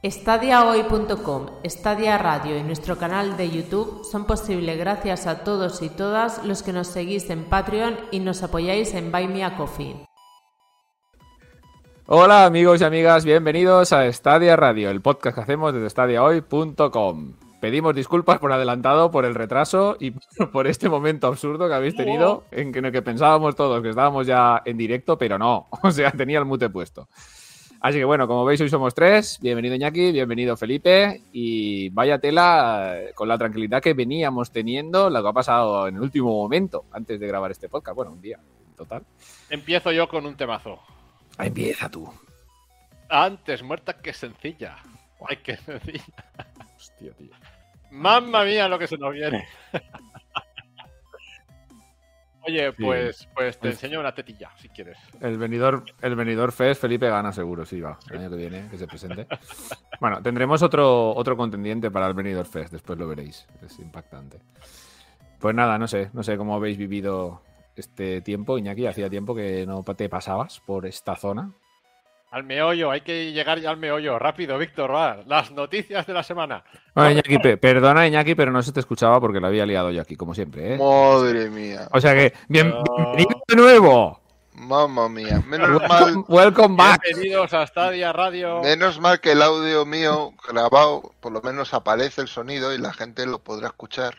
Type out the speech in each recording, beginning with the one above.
Estadiahoy.com, Stadia Radio y nuestro canal de YouTube son posibles gracias a todos y todas los que nos seguís en Patreon y nos apoyáis en Buy Me a Coffee. Hola amigos y amigas, bienvenidos a Stadia Radio, el podcast que hacemos desde stadiahoy.com. Pedimos disculpas por adelantado, por el retraso y por este momento absurdo que habéis tenido en que, en el que pensábamos todos que estábamos ya en directo, pero no, o sea, tenía el mute puesto. Así que bueno, como veis, hoy somos tres. Bienvenido Iñaki, bienvenido Felipe. Y vaya tela eh, con la tranquilidad que veníamos teniendo, lo que ha pasado en el último momento antes de grabar este podcast. Bueno, un día, total. Empiezo yo con un temazo. Empieza tú. Antes muerta que sencilla. Ay, qué sencilla. Hostia, tío. Mamma mía lo que se nos viene. Oye, Sí. pues, pues te enseño una tetilla, si quieres. El venidor, el venidor Fest, Felipe gana seguro, sí, va. El año que viene, que se presente. Bueno, tendremos otro, otro contendiente para el venidor Fest, después lo veréis. Es impactante. Pues nada, no sé, no sé cómo habéis vivido este tiempo, Iñaki. Hacía tiempo que no te pasabas por esta zona. Al meollo, hay que llegar ya al meollo. Rápido, Víctor, va. Las noticias de la semana. Bueno, Iñaki, pe- perdona, Iñaki, pero no se te escuchaba porque lo había liado yo aquí, como siempre, ¿eh? Madre mía, O sea que, bien- No. bienvenido de nuevo. mamma mía. Menos mal, Welcome, welcome back. Bienvenidos a Stadia Radio. menos mal que el audio mío grabado, por lo menos aparece el sonido y la gente lo podrá escuchar.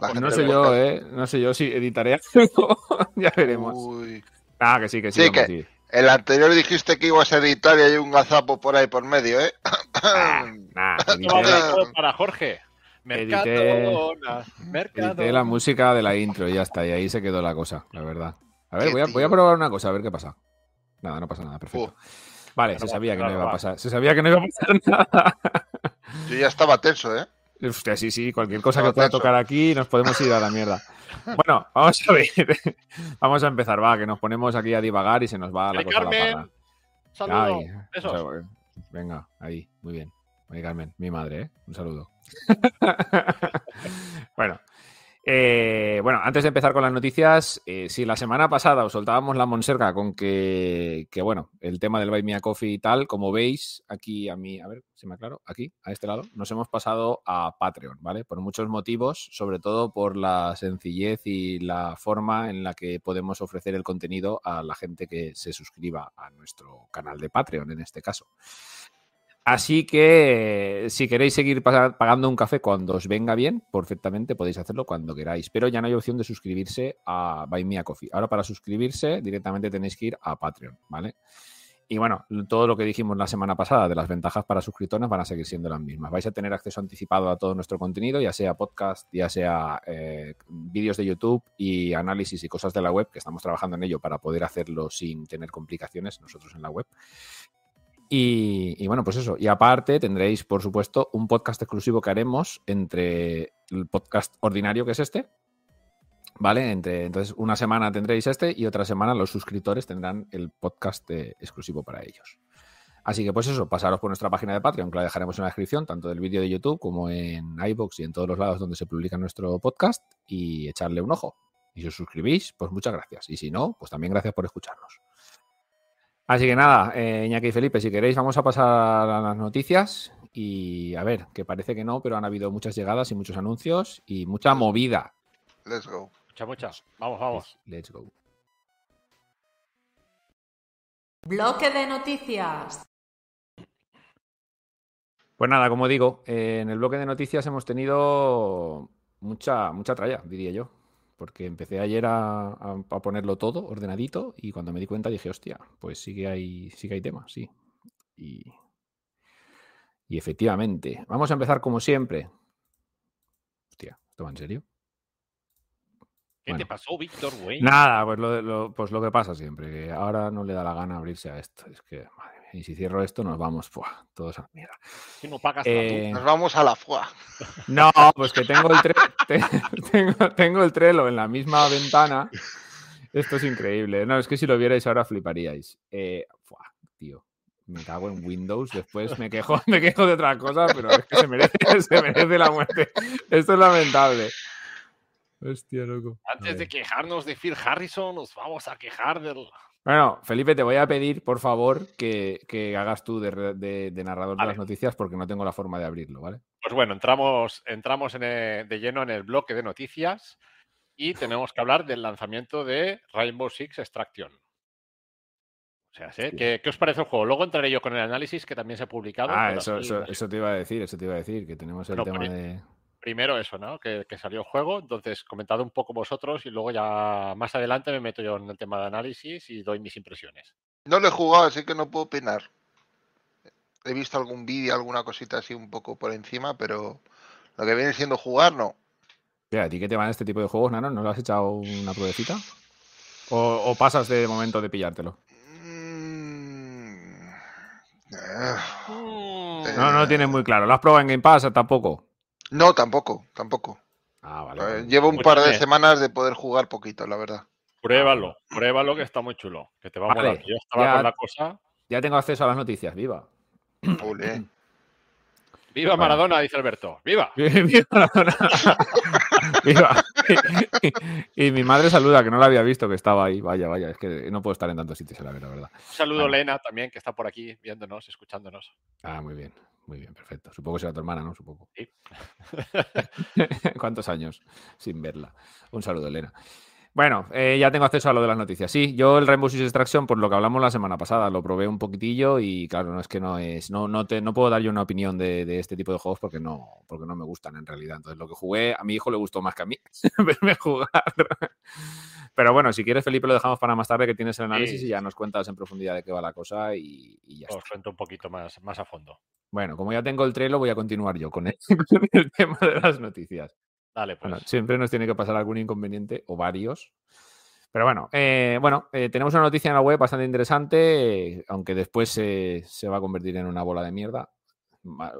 La pues No sé yo. ¿eh? No sé yo si editaré algo. ya veremos. Uy. Ah, que sí, que sí. Sí, que- sí. El anterior dijiste que ibas a editar y hay un gazapo por ahí por medio, ¿eh? Nah, edité, dedicado para Jorge. Edité- edité la música de la intro y ya está. Y ahí se quedó la cosa, la verdad. A ver, voy a, voy a tío. probar una cosa, a ver qué pasa. Nada, no pasa nada, perfecto. Vale, se sabía que no iba a pasar. Se sabía que no iba a pasar nada. Yo ya estaba tenso, ¿eh? Hostia, sí, sí, cualquier cosa que pueda tenso. tocar aquí nos podemos ir a la mierda. Bueno, vamos a ver. Vamos a empezar, va, que nos ponemos aquí a divagar y se nos va la Ay, cosa la Carmen. parra. Saludo. Ay, Besos. o sea, venga, ahí, muy bien. Oye, Carmen, mi madre, ¿eh? Un saludo. bueno, eh, bueno, antes de empezar con las noticias, eh, si la semana pasada os soltábamos la monserga con que, que, bueno, el tema del Buy Me a Coffee y tal, como veis, aquí a mí, a ver, si me aclaro, aquí, a este lado, nos hemos pasado a Patreon, ¿vale? Por muchos motivos, sobre todo por la sencillez y la forma en la que podemos ofrecer el contenido a la gente que se suscriba a nuestro canal de Patreon, en este caso. Así que eh, si queréis seguir pa- pagando un café cuando os venga bien, perfectamente podéis hacerlo cuando queráis. Pero ya no hay opción de suscribirse a Buy Me a Coffee. Ahora para suscribirse directamente tenéis que ir a Patreon, ¿vale? Y bueno, todo lo que dijimos la semana pasada de las ventajas para suscriptores van a seguir siendo las mismas. Vais a tener acceso anticipado a todo nuestro contenido, ya sea podcast, ya sea eh, vídeos de YouTube y análisis y cosas de la web, que estamos trabajando en ello para poder hacerlo sin tener complicaciones nosotros en la web. Y, bueno, pues eso. Y aparte tendréis, por supuesto, un podcast exclusivo que haremos entre el podcast ordinario, que es este. ¿Vale? Entre, entonces, una semana tendréis este y otra semana los suscriptores tendrán el podcast eh, exclusivo para ellos. Así que, pues eso, pasaros por nuestra página de Patreon, que la dejaremos en la descripción, tanto del vídeo de YouTube como en iBox y en todos los lados donde se publica nuestro podcast, y echarle un ojo. Y si os suscribís, pues muchas gracias. Y si no, pues también gracias por escucharnos. Así que nada, eh, Iñaki y Felipe, si queréis, vamos a pasar a las noticias. Y a ver, que parece que no, pero han habido muchas llegadas y muchos anuncios y mucha movida. Let's go. Mucha, mucha. Vamos, vamos. Let's go. Bloque de noticias. Pues nada, como digo, eh, en el bloque de noticias hemos tenido mucha, mucha tralla, diría yo. Porque empecé ayer a, a- a ponerlo todo ordenadito y cuando me di cuenta dije, hostia, pues sí que hay, sí que hay tema, sí. Y, y efectivamente, vamos a empezar como siempre. Hostia, ¿esto va en serio? ¿Qué Bueno. te pasó, Víctor, güey? Nada, pues lo, lo- pues lo que pasa siempre, que ahora no le da la gana abrirse a esto. Es que, madre y si cierro esto nos vamos, ¡buah! todos a la mierda. Que no pagas Eh, Nos vamos a la FUA. no, pues que tengo el, tre- te- tengo, tengo el Trello en la misma ventana. Esto es increíble. No, es que si lo vierais ahora fliparíais. Eh, ¡buah! tío, me cago en Windows. Después me quejo, me quejo de otra cosa, pero es que se merece, se merece la muerte. Esto es lamentable. Hostia, loco. Antes de quejarnos de Phil Harrison, nos vamos a quejar del Bueno, Felipe, te voy a pedir, por favor, que, que hagas tú de, re- de- de narrador de las noticias porque no tengo la forma de abrirlo, ¿vale? Pues bueno, entramos, entramos en el- de lleno en el bloque de noticias y tenemos que hablar del lanzamiento de Rainbow Six Extraction. O sea, ¿sí? ¿Qué, qué os parece el juego? Luego entraré yo con el análisis que también se ha publicado. Ah, eso, así, eso, eso te iba a decir, eso te iba a decir, que tenemos el Bueno, tema de... Primero eso, ¿no? Que, que salió el juego. Entonces, comentad un poco vosotros y luego ya más adelante me meto yo en el tema de análisis y doy mis impresiones. No lo he jugado, así que no puedo opinar. He visto algún vídeo, alguna cosita así un poco por encima, pero lo que viene siendo jugar, no. Tía, ¿A ti qué te van este tipo de juegos, Nano? ¿No lo has echado una pruebecita? ¿O, o pasas de momento de pillártelo? Mm, eh, No, no lo tienes muy claro. ¿Lo has probado en Game Pass? Tampoco. No, tampoco, tampoco. Ah, vale. Eh, vale. Llevo un par de semanas de poder jugar poquito, la verdad. Pruébalo, pruébalo que está muy chulo. Que te va a molar. Yo estaba ya- con la cosa. Ya tengo acceso a las noticias, viva. ¡Viva Maradona! Dice Alberto. ¡Viva! Viva Maradona. Y, mi madre saluda, que no la había visto, que estaba ahí. Vaya, vaya, es que no puedo estar en tantos sitios, la verdad. la verdad. Un saludo. Lena, también, que está por aquí viéndonos, escuchándonos. Ah, muy bien, muy bien, perfecto. Supongo que será tu hermana, ¿no? Supongo. Sí. ¿Cuántos años sin verla? Un saludo, Elena. Bueno, eh, ya tengo acceso a lo de las noticias. Sí, yo el Rainbow Six Extraction, por lo que hablamos la semana pasada, lo probé un poquitillo y claro, no es que no es, no, no te, no puedo dar yo una opinión de, de este tipo de juegos porque no, porque no me gustan en realidad. Entonces, lo que jugué, a mi hijo le gustó más que a mí verme jugar. Pero bueno, si quieres, Felipe, lo dejamos para más tarde que tienes el análisis Sí, y ya nos cuentas en profundidad de qué va la cosa y, y ya está. Os cuento un poquito más, más a fondo. Bueno, como ya tengo el trelo, voy a continuar yo con el, con el tema de las noticias. Dale, pues. Bueno, siempre nos tiene que pasar algún inconveniente o varios. Pero bueno, eh, bueno eh, tenemos una noticia en la web bastante interesante, eh, aunque después se- se va a convertir en una bola de mierda,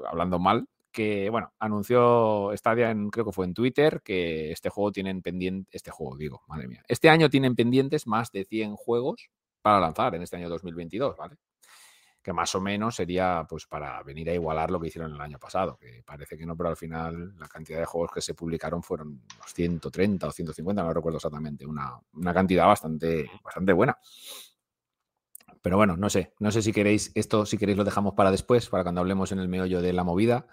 hablando mal, que bueno, anunció Stadia en, creo que fue en Twitter, que este juego tienen pendiente, este juego digo, madre mía, este año tienen pendientes más de 100 juegos para lanzar en este año 2022, ¿vale? Que más o menos sería pues para venir a igualar lo que hicieron el año pasado, que parece que no, pero al final la cantidad de juegos que se publicaron fueron unos 130 o 150, no recuerdo exactamente, una, una cantidad bastante, bastante buena. Pero bueno, no sé, no sé si queréis, esto si queréis lo dejamos para después, para cuando hablemos en el meollo de la movida.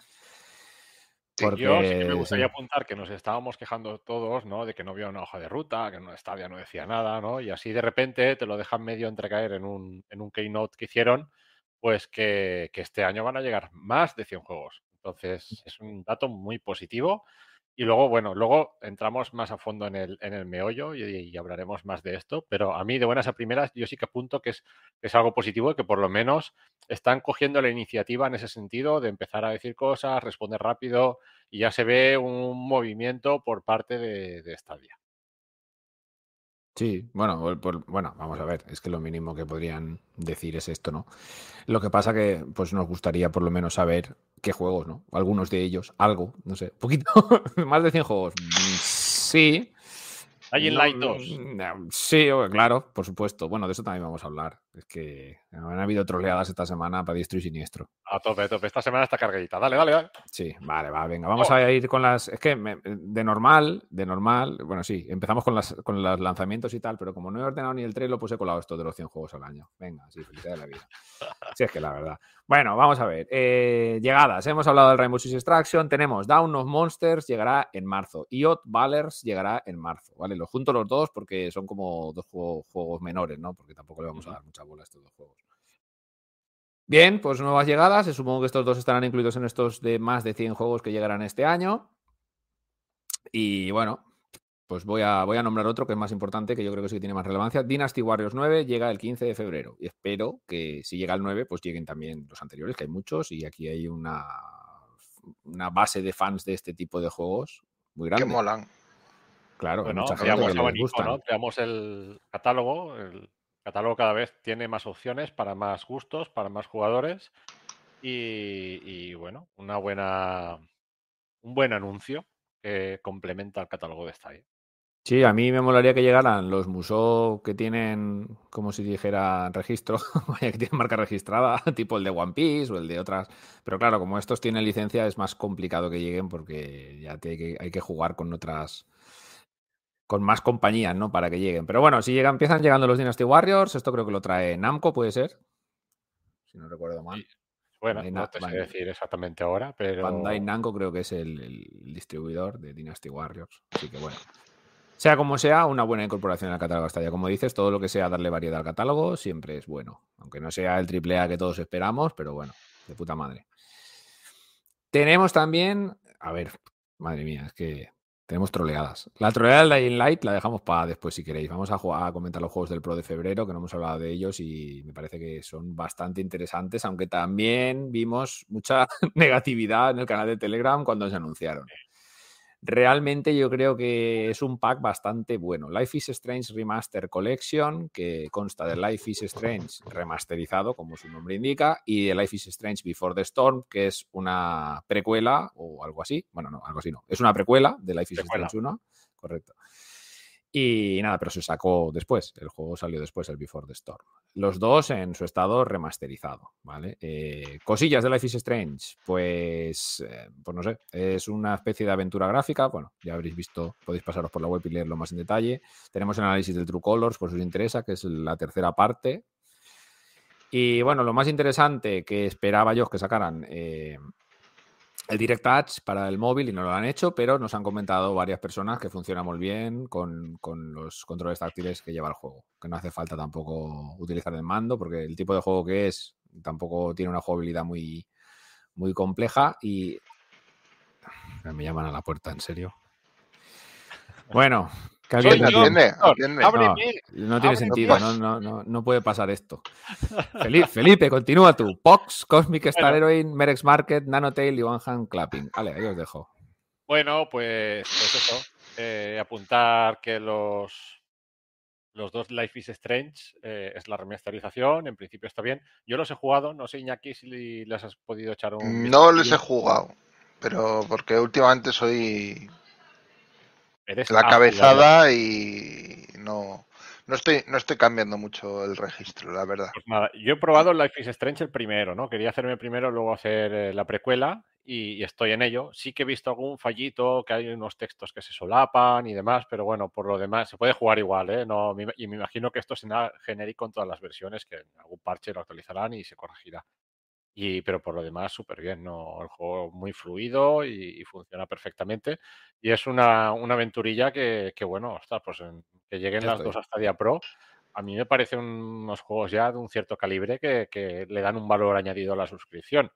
Porque, Yo sí que me gustaría apuntar que nos estábamos quejando todos, ¿no? De que no había una hoja de ruta, que no Stadia no decía nada, ¿no? Y así de repente te lo dejan medio entrecaer en un, en un keynote que hicieron, pues que, que este año van a llegar más de 100 juegos. Entonces es un dato muy positivo. Y luego, bueno, luego entramos más a fondo en el, en el meollo y, y hablaremos más de esto, pero a mí de buenas a primeras yo sí que apunto que es, que es algo positivo y que por lo menos están cogiendo la iniciativa en ese sentido de empezar a decir cosas, responder rápido y ya se ve un movimiento por parte de, de Stadia. Sí, bueno, por- por- bueno, vamos a ver, es que lo mínimo que podrían decir es esto, ¿no? Lo que pasa que pues nos gustaría por lo menos saber qué juegos, ¿no? Algunos de ellos, algo, no sé, poquito, más de 100 juegos. Mm, Sí. Dying No, Light no, 2. no, Sí, claro, por supuesto. Bueno, de eso también vamos a hablar. Es que han habido troleadas esta semana para diestro y siniestro. A tope, a tope. Esta semana está cargadita. Dale, dale, dale. Sí, vale, va, venga, vamos Oh. a ir con las. Es que me- de normal, de normal, bueno, sí, empezamos con, las, con los lanzamientos y tal, pero como no he ordenado ni el Trello, pues he colado esto de los 100 juegos al año. Venga, sí, felicidad de la vida. Sí, es que la verdad. Bueno, vamos a ver. eh, llegadas. Hemos hablado del Rainbow Six Extraction. Tenemos Down of Monsters, llegará en marzo. IOT Ballers llegará en marzo. ¿Vale? Los junto los dos porque son como dos juegos, juegos menores, ¿no? Porque tampoco le vamos a dar mucha bola estos dos juegos. Bien, pues nuevas llegadas. Supongo que estos dos estarán incluidos en estos de más de 100 juegos que llegarán este año. Y bueno, pues voy a, voy a nombrar otro que es más importante, que yo creo que sí que tiene más relevancia. Dynasty Warriors 9 llega el 15 de febrero. Y espero que si llega el 9, pues lleguen también los anteriores, que hay muchos. Y aquí hay una, una base de fans de este tipo de juegos muy Que grande. molan. Claro, Bueno, mucha gente veamos que les. ¿no? Veamos el catálogo. El catálogo cada vez tiene más opciones para más gustos, para más jugadores. Y, bueno, una buena, un buen anuncio que complementa el catálogo de Stadia. Sí, a mí me molaría que llegaran los musos que tienen, como si dijera, registro, que tienen marca registrada, tipo el de One Piece o el de otras. Pero claro, como estos tienen licencia, es más complicado que lleguen porque ya hay que jugar con otras con más compañías, ¿no? Para que lleguen. Pero bueno, si llegan, empiezan llegando los Dynasty Warriors, esto creo que lo trae Namco, puede ser. Si no recuerdo mal. Bueno, Bandai no te sé Bandai- decir exactamente ahora, pero. Bandai Namco creo que es el, el distribuidor de Dynasty Warriors. Así que bueno. Sea como sea, una buena incorporación al catálogo hasta ya. Como dices, todo lo que sea darle variedad al catálogo siempre es bueno. Aunque no sea el triple A que todos esperamos, pero bueno, de puta madre. Tenemos también. A ver, madre mía, es que tenemos troleadas. La troleada del Dying Light la dejamos para después si queréis. Vamos a, jugar, a comentar los juegos del Pro de febrero, que no hemos hablado de ellos y me parece que son bastante interesantes, aunque también vimos mucha negatividad en el canal de Telegram cuando se anunciaron. Realmente yo creo que es un pack bastante bueno. Life is Strange Remaster Collection, que consta de Life is Strange remasterizado, como su nombre indica, y de Life is Strange Before the Storm, que es una precuela o algo así. Bueno, no, algo así no. Es una precuela de Life is Precuela. Strange 1, correcto. Y nada, pero se sacó después. El juego salió después, el Before the Storm. Los dos en su estado remasterizado, ¿vale? Eh, cosillas de Life is Strange, pues, eh, pues no sé, es una especie de aventura gráfica. Bueno, ya habréis visto, podéis pasaros por la web y leerlo más en detalle. Tenemos el análisis del True Colors, por si os interesa, que es la tercera parte. Y bueno, lo más interesante que esperaba yo que sacaran eh, el Direct Touch para el móvil y no lo han hecho, pero nos han comentado varias personas que funciona muy bien con, con los controles táctiles que lleva el juego. Que no hace falta tampoco utilizar el mando, porque el tipo de juego que es tampoco tiene una jugabilidad muy, muy compleja y. Me llaman a la puerta, en serio. Bueno, Soy alguien yo. atiende. Atiende, Señor, atiende. ábreme. No tiene sentido, pues. no, no, no, no puede pasar esto. Felipe, Felipe, continúa tú. Pox, Cosmic Star Bueno. Heroine, Merex Market, Nanotail y One Hand Clapping. Vale, ahí os dejo. Bueno, pues, pues eso. eh, apuntar que los, los dos Life is Strange eh, es la remasterización. En principio está bien. Yo los he jugado. No sé, Iñaki, si les has podido echar un. No les he jugado, pero porque últimamente soy Eres la cabezada y no, no estoy, no estoy cambiando mucho el registro, la verdad. Pues nada, yo he probado Life is Strange el primero, ¿no? Quería hacerme primero, luego hacer eh, la precuela y, y estoy en ello. Sí que he visto algún fallito, que hay unos textos que se solapan y demás, pero bueno, por lo demás se puede jugar igual, ¿eh? No, y me imagino que esto será genérico en todas las versiones, que en algún parche lo actualizarán y se corregirá. Y, pero por lo demás, súper bien, ¿no? El juego muy fluido y, y funciona perfectamente. Y es una, una aventurilla que, que, bueno, ostras, pues en- que lleguen Ya las estoy. dos a Stadia Pro. A mí me parecen unos juegos ya de un cierto calibre que, que le dan un valor añadido a la suscripción.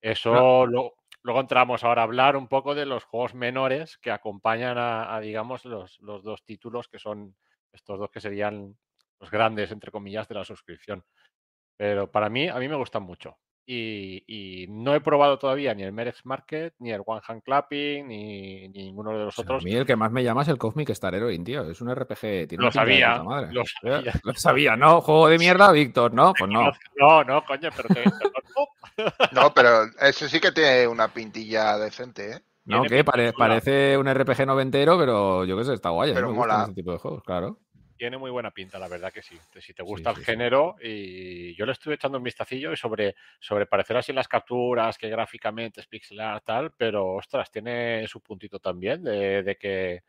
Eso lo- luego entramos ahora a hablar un poco de los juegos menores que acompañan a, a, digamos, los, los dos títulos que son estos dos que serían los grandes, entre comillas, de la suscripción. Pero para mí, a mí me gustan mucho. Y, y no he probado todavía ni el Merex Market, ni el One Hand Clapping, ni, ni ninguno de los O sea, a otros. mí el que más me llama es el Cosmic Star Heroine, tío. Es un RPG. Tiene Lo de sabía, madre. lo sabía. Lo sabía, ¿no? Juego de mierda, Víctor, ¿no? Pues no. No, no, coño, pero te. No, pero ese sí que tiene una pintilla decente, ¿eh? No, que chula. parece un RPG noventero, pero yo qué sé, está guay. Pero me gustan mola. ese tipo de juegos, claro. Tiene muy buena pinta, la verdad que sí. Si te gusta sí, el sí. género, y yo le estuve echando un vistacillo y sobre, sobre parecer así en las capturas, que gráficamente es pixel art, tal, pero ostras, tiene su puntito también de, de que,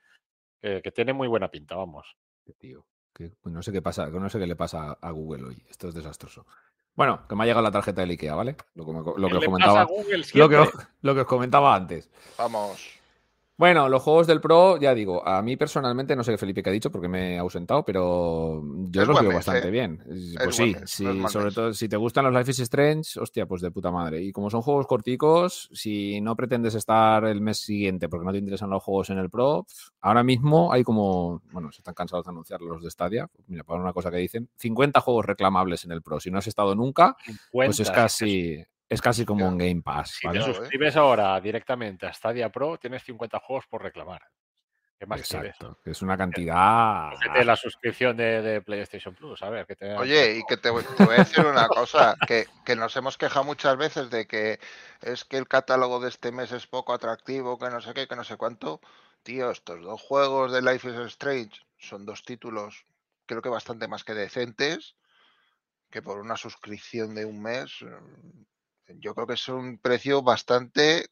que, que tiene muy buena pinta, vamos. Qué tío. que- pues no sé qué pasa, no sé qué le pasa a Google hoy. Esto es desastroso. Bueno, que me ha llegado la tarjeta del IKEA, ¿vale? Lo que, me- lo que ¿Qué os comentaba. Lo que, lo que os comentaba antes. Vamos. Bueno, los juegos del Pro, ya digo, a mí personalmente, no sé Felipe qué ha dicho porque me he ausentado, pero yo Es los veo mes, bastante ¿eh? bien. Pues sí, mes, sí, sobre mes. todo si te gustan los Life is Strange, hostia, pues de puta madre. Y como son juegos corticos, si no pretendes estar el mes siguiente porque no te interesan los juegos en el Pro, ahora mismo hay como, bueno, se están cansados de anunciar los de Stadia. Mira, para una cosa que dicen, 50 juegos reclamables en el Pro. Si no has estado nunca, pues es 50, casi, es casi como un Game Pass, Si ¿vale? te ¿eh? suscribes ahora directamente a Stadia Pro, tienes 50 juegos por reclamar. ¿Qué más? Exacto, que es una cantidad. Cógete la suscripción de, de PlayStation Plus, a ver, que te Oye, y que te, voy- te voy a decir una cosa, que, que nos hemos quejado muchas veces de que es que el catálogo de este mes es poco atractivo, que no sé qué, que no sé cuánto. Tío, estos dos juegos de Life is Strange son dos títulos, creo que bastante más que decentes, que por una suscripción de un mes, eh, yo creo que es un precio bastante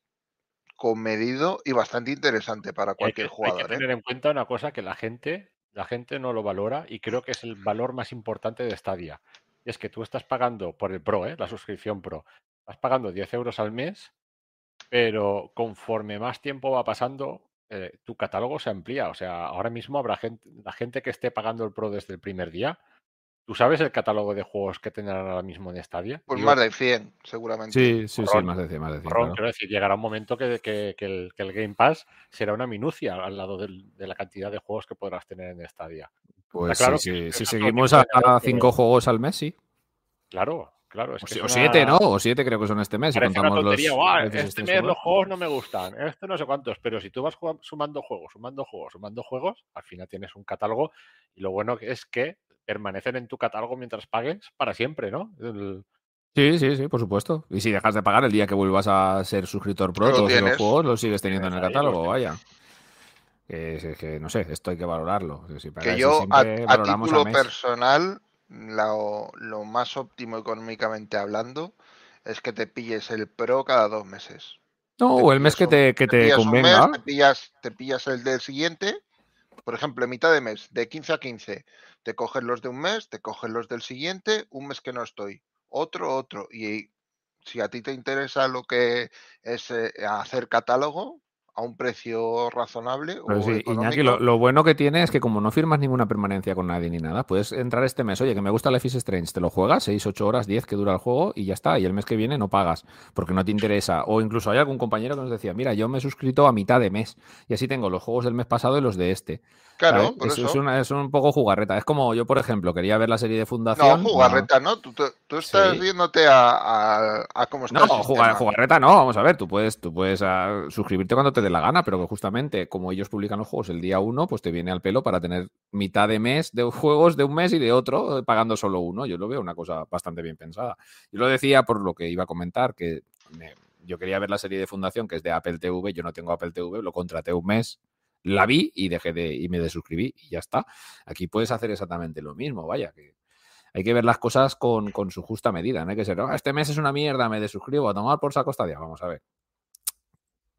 comedido y bastante interesante para Hay que, cualquier hay que jugador. ¿eh? tener en cuenta una cosa que la gente, la gente no lo valora y creo que es el valor más importante de Stadia. Y es que tú estás pagando por el Pro, ¿eh? la suscripción Pro, estás pagando 10 euros al mes, pero conforme más tiempo va pasando, eh, tu catálogo se amplía. O sea, ahora mismo habrá gente, la gente que esté pagando el Pro desde el primer día. ¿Tú sabes el catálogo de juegos que tendrán ahora mismo en Stadia? Pues Digo, más de 100, seguramente. Sí, sí, sí, más de 100, más de 100. Ron, claro. quiero decir, llegará un momento que, que- que el, que el Game Pass será una minucia al lado del- de la cantidad de juegos que podrás tener en Stadia. Pues claro sí, sí, si seguimos a, a cinco juegos al mes, sí. Claro, claro. Es O, que si- es o una- siete, ¿no? O siete creo que son este mes. Si Parece una contamos los. tontería, "Guau, veces este mes los juegos. juegos no me gustan, este no sé cuántos, pero si tú vas jugando- sumando juegos, sumando juegos, sumando juegos, al final tienes un catálogo y lo bueno es que permanecen en tu catálogo mientras pagues para siempre, ¿no? El- Sí, sí, sí, por supuesto. Y si dejas de pagar el día que vuelvas a ser suscriptor pro, todos los juegos los sigues teniendo en el catálogo, vaya. Que, no sé, esto hay que valorarlo. Si Que yo, a, a título personal, lo, lo más óptimo económicamente hablando es que te pilles el Pro cada dos meses. No, Te o el mes que te, que te un convenga. mes, te pillas, te pillas el del siguiente, por ejemplo, en mitad de mes, de 15 a 15, te coges los de un mes, te coges los del siguiente, un mes que no estoy, otro, otro. Y si a ti te interesa lo que es eh, hacer catálogo a un precio razonable Pero o sí, económico, Iñaki, lo, lo bueno que tiene es que como no firmas ninguna permanencia con nadie ni nada, puedes entrar este mes, oye, que me gusta Life is Strange, te lo juegas, 6, 8 horas, 10 que dura el juego y ya está. Y el mes que viene no pagas porque no te interesa. O incluso hay algún compañero que nos decía, mira, yo me he suscrito a mitad de mes y así tengo los juegos del mes pasado y los de este. claro, por es, eso. es una- es un poco jugarreta. Es como yo, por ejemplo, quería ver la serie de Fundación. No, jugarreta, ¿no? Tú, tú- tú estás Sí. yéndote a, a- a cómo está No, el jugarreta no, vamos a ver, tú puedes, tú puedes ah, suscribirte cuando te la gana, pero que justamente como ellos publican los juegos el día uno, pues te viene al pelo para tener mitad de mes de juegos de un mes y de otro, eh, pagando solo uno. Yo lo veo una cosa bastante bien pensada. Yo lo decía por lo que iba a comentar, que me- yo quería ver la serie de Fundación, que es de Apple TV, yo no tengo Apple TV, lo contraté un mes, la vi y dejé de, y me desuscribí y ya está. Aquí puedes hacer exactamente lo mismo, vaya, que hay que ver las cosas con, con su justa medida. No hay que ser, "Ah, este mes es una mierda, me desuscribo a tomar por saco Stadia. Vamos a ver.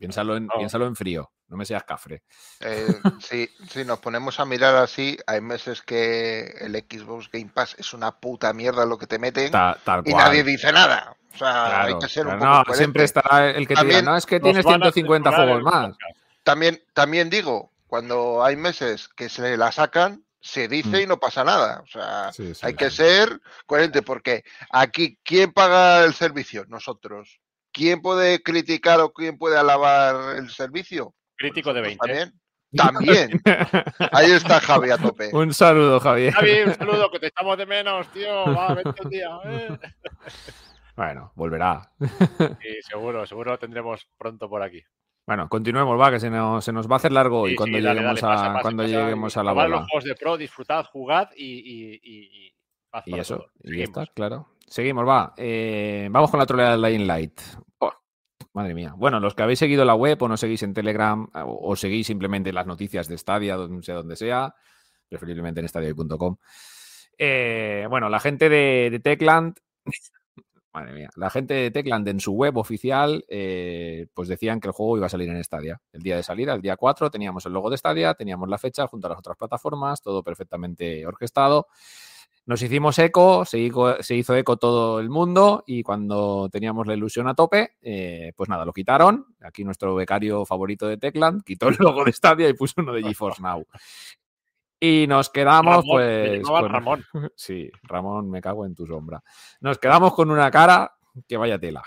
Piénsalo en, No. piénsalo en frío, no me seas cafre. Eh, si, si nos ponemos a mirar así, hay meses que el Xbox Game Pass es una puta mierda lo que te mete Ta- tal y cual. nadie dice nada. O sea, hay que ser un poco no, coherente. siempre estará el que te diga, También no, es que tienes van a 150 censurar juegos más. También, también digo, cuando hay meses que se la sacan, se dice Mm. y no pasa nada. O sea, Sí, sí, hay que sí. ser coherente porque aquí, ¿quién paga el servicio? Nosotros. ¿Quién puede criticar o quién puede alabar el servicio? Crítico de Nosotros 20. También. También. Ahí está Javi a tope. Un saludo, Javier. Javi, un saludo, que te estamos de menos, tío. Va, vente un día. eh. Bueno, volverá. Y seguro, seguro lo tendremos pronto por aquí. Bueno, continuemos, va, que se nos, se nos va a hacer largo hoy Sí, cuando sí, dale, lleguemos, dale, a, pasa, pasa, cuando pasa, lleguemos y a la bola. los juegos de Pro, disfrutad, jugad y, y, y, y paz Y para eso, todos. y ya Seguimos. está, claro. Seguimos, va. Eh, vamos con la troleada de Lying Light. Madre mía. Bueno, los que habéis seguido la web o no seguís en Telegram o, o seguís simplemente las noticias de Stadia, donde sea donde sea, preferiblemente en stadia.com. Eh, bueno, la gente de, de Techland, madre mía, la gente de Techland en su web oficial, eh, pues decían que el juego iba a salir en Stadia. El día de salida, el día 4, teníamos el logo de Stadia, teníamos la fecha junto a las otras plataformas, todo perfectamente orquestado. Nos hicimos eco, se hizo, se hizo eco todo el mundo y cuando teníamos la ilusión a tope, eh, pues nada, lo quitaron. Aquí nuestro becario favorito de Techland quitó el logo de Stadia y puso uno de GeForce Now. Y nos quedamos, Ramón, pues. con- Ramón. Sí, Ramón, me cago en tu sombra. Nos quedamos con una cara que vaya tela.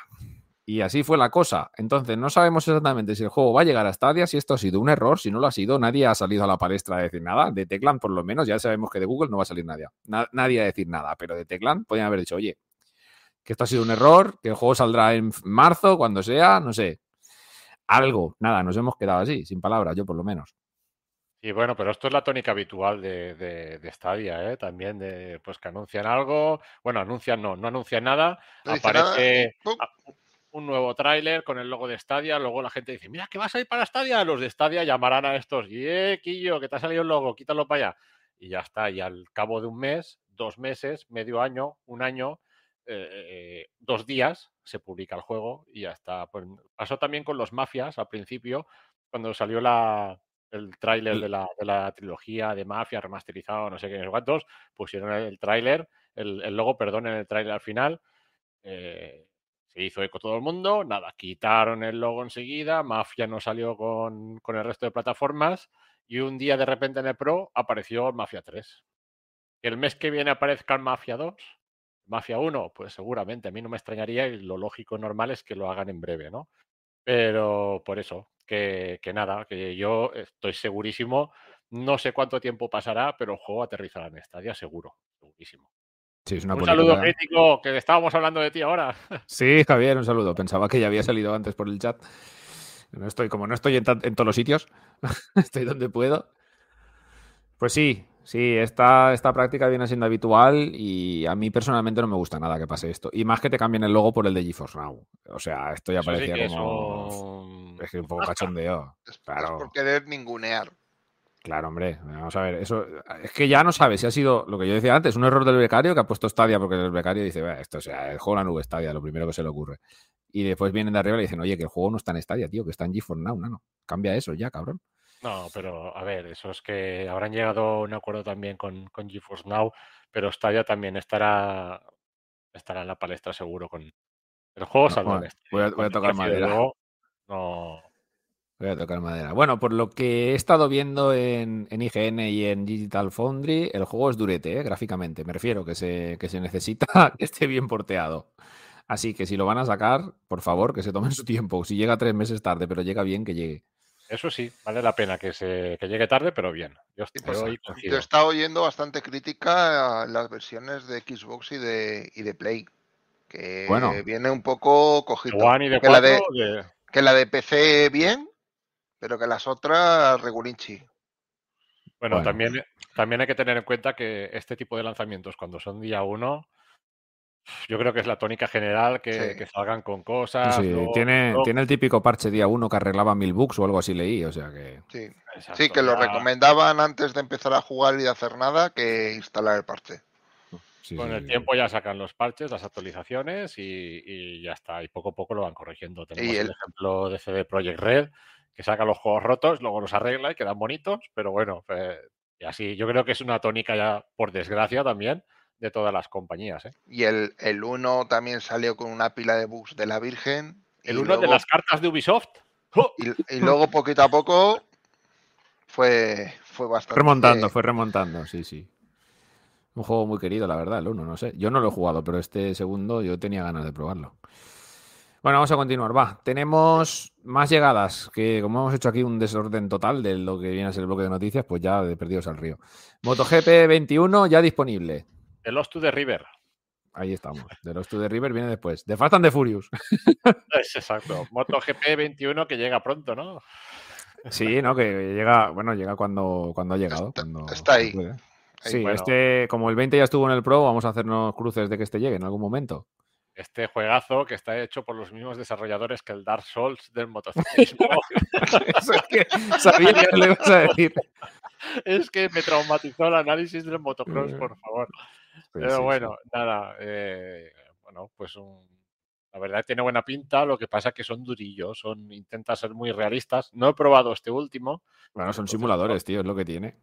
Y así fue la cosa. Entonces, no sabemos exactamente si el juego va a llegar a Stadia, si esto ha sido un error, si no lo ha sido, nadie ha salido a la palestra a decir nada. De Teclan, por lo menos, ya sabemos que de Google no va a salir nadie. Na- nadie a decir nada, pero de Teclan podrían haber dicho, oye, que esto ha sido un error, que el juego saldrá en marzo, cuando sea, no sé. Algo, nada, nos hemos quedado así, sin palabras, yo por lo menos. Y bueno, pero esto es la tónica habitual de, de, de Stadia, ¿eh? También de pues que anuncian algo. Bueno, anuncian no, no anuncian nada. No nada, aparece ¡pum! a- un nuevo tráiler con el logo de Stadia. Luego la gente dice, mira, que vas a ir para Stadia. Los de Stadia llamarán a estos. Y eh, Quillo, que te ha salido el logo, quítalo para allá. Y ya está. Y al cabo de un mes, dos meses, medio año, un año, eh, dos días se publica el juego y ya está. Pues, pasó también con los mafias al principio, cuando salió la, el tráiler de la, de la, trilogía de Mafia remasterizado, no sé qué, cuántos, pusieron el tráiler, el, el, logo, perdón, en el tráiler al final. Eh, se hizo eco todo el mundo, nada, quitaron el logo enseguida, Mafia no salió con, con, el resto de plataformas y un día de repente en el Pro apareció Mafia 3. Que el mes que viene aparezca el Mafia 2, Mafia 1, pues seguramente, a mí no me extrañaría y lo lógico normal es que lo hagan en breve, ¿no? Pero por eso, que, que nada, que yo estoy segurísimo, no sé cuánto tiempo pasará, pero el juego aterrizará en Stadia seguro, segurísimo. Sí, es una un saludo crítico, que estábamos hablando de ti ahora. Sí, Javier, un saludo. Pensaba que ya había salido antes por el chat. No estoy, como no estoy en, en todos los sitios, estoy donde puedo. Pues sí, sí, esta, esta práctica viene siendo habitual y a mí personalmente no me gusta nada que pase esto. Y más que te cambien el logo por el de GeForce Now. O sea, esto ya Eso sí parecía que como. es un- Es que un poco cachondeo. Es, es Claro. por querer ningunear. Claro, hombre, vamos a ver, eso es que ya no sabes si ha sido lo que yo decía antes, un error del becario que ha puesto Stadia porque el becario dice, "Bah, esto o sea, el juego en la nube Stadia, lo primero que se le ocurre. Y después vienen de arriba y le dicen, oye, que el juego no está en Stadia, tío, que está en GeForce Now, no, no. Cambia eso ya, cabrón. No, pero a ver, eso es que habrán llegado a un acuerdo también con, con GeForce Now, pero Stadia también estará, estará en la palestra seguro con el juego No, saldrá bueno, voy a- voy a tocar madera. luego, no, Voy a tocar madera. Bueno, por lo que he estado viendo en, en IGN y en Digital Foundry, el juego es durete, ¿eh? gráficamente. Me refiero que se, que se necesita que esté bien porteado. Así que si lo van a sacar, por favor, que se tomen su tiempo. Si llega tres meses tarde, pero llega bien, que llegue. eso sí, vale la pena que se que llegue tarde, pero bien. Yo estoy pues, hoy Yo coincido. he estado oyendo bastante crítica a las versiones de Xbox y de, y de Play. Que Bueno. viene un poco De cojito. One y de que, la de, cuatro, de- que la de PC bien, pero que las otras regulinchi. Bueno, Bueno. También, también hay que tener en cuenta que este tipo de lanzamientos, cuando son día uno, yo creo que es la tónica general que, Sí. que salgan con cosas. Sí, tiene, tiene el típico parche día uno que arreglaba mil bugs o algo así leí, o sea que... Sí. Exacto, Sí, que lo ya recomendaban antes de empezar a jugar y de hacer nada que instalar el parche. sí, Con el sí. tiempo ya sacan los parches, las actualizaciones y, y ya está. Y poco a poco lo van corrigiendo. Tenemos el... el- ejemplo de CD Projekt Red, que saca los juegos rotos, luego los arregla y quedan bonitos, pero bueno, eh, y así yo creo que es una tónica ya, por desgracia también, de todas las compañías. ¿eh? Y el, el 1 también salió con una pila de bugs de la Virgen. El y uno de luego- las cartas de Ubisoft. ¡Oh! Y, y luego poquito a poco fue, fue bastante. Remontando, fue remontando, sí, sí. Un juego muy querido, la verdad, el uno, no sé. Yo no lo he jugado, pero este segundo yo tenía ganas de probarlo. Bueno, vamos a continuar, va. Tenemos más llegadas, que como hemos hecho aquí un desorden total de lo que viene a ser el bloque de noticias, pues ya de perdidos al río. MotoGP 21 ya disponible. The Lost to the River. Ahí estamos. De los to the River viene después. De Fast and the Furious. Es exacto. MotoGP 21 que llega pronto, ¿no? Sí, ¿no? Que llega, bueno, llega cuando, cuando ha llegado. Está- cuando está ahí. Sí, bueno. este, como el 20 ya estuvo en el Pro, vamos a hacernos cruces de que este llegue en algún momento. Este juegazo que está hecho por los mismos desarrolladores que el Dark Souls del motociclismo. Eso es que sabía que lo ibas a decir. es que me traumatizó el análisis del motocross, por favor. Pero sí, bueno, nada. eh, bueno, pues un- la verdad tiene buena pinta. Lo que pasa es que son durillos, son intenta ser muy realistas. No he probado este último. Bueno, son simuladores, tío, es lo que tiene.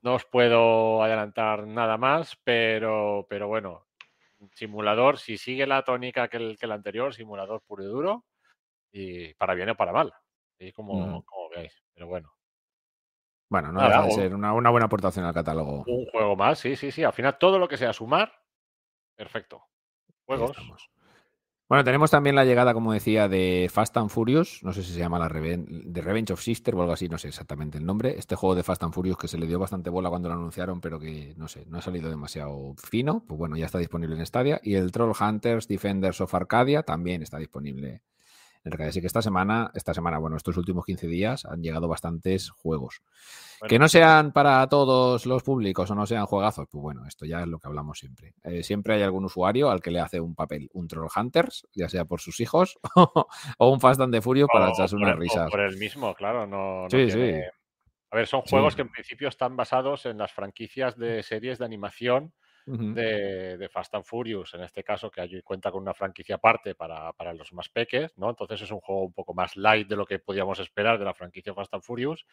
No os puedo adelantar nada más, pero, pero bueno, simulador, si sigue la tónica que el, que el anterior, simulador puro y duro, y para bien o para mal, y como, veáis. Pero bueno, Bueno, no deja de ser una, una buena aportación al catálogo. un juego más, sí, sí, sí. Al final todo lo que sea sumar, perfecto. Juegos. Bueno, tenemos también la llegada, como decía, de Fast and Furious. No sé si se llama la Reven Revenge of Sister o algo así, no sé exactamente el nombre. Este juego de Fast and Furious que se le dio bastante bola cuando lo anunciaron, pero que no sé, no ha salido demasiado fino. Pues bueno, ya está disponible en Stadia. Y el Troll Hunters Defenders of Arcadia también está disponible en Arcadia. Así que esta semana, esta semana, bueno, estos últimos 15 días han llegado bastantes juegos. Bueno. Que no sean para todos los públicos o no sean juegazos, pues bueno, esto ya es lo que hablamos siempre. Eh, siempre hay algún usuario al que le hace un papel un Troll Hunters, ya sea por sus hijos o un Fast and the Furious para echarse unas el- risas. por el mismo, claro. No, no Sí, tiene- sí. A ver, son Sí. juegos que en principio están basados en las franquicias de series de animación de, Fast and Furious, en este caso, que cuenta con una franquicia aparte para, para, los más peques, ¿no? Entonces es un juego un poco más light de lo que podíamos esperar de la franquicia Fast and Furious.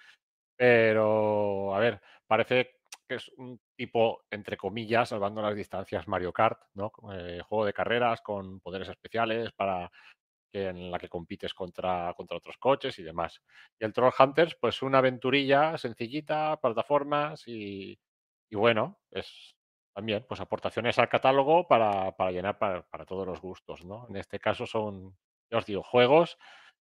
Pero, a ver, parece que es un tipo, entre comillas, salvando las distancias, Mario Kart, ¿no? Eh, juego de carreras con poderes especiales para en la que compites contra, contra otros coches y demás. Y el Troll Hunters, pues una aventurilla sencillita, plataformas y, y bueno, es también pues aportaciones al catálogo para, para llenar para, para, todos los gustos, ¿no? En este caso son, ya os digo, juegos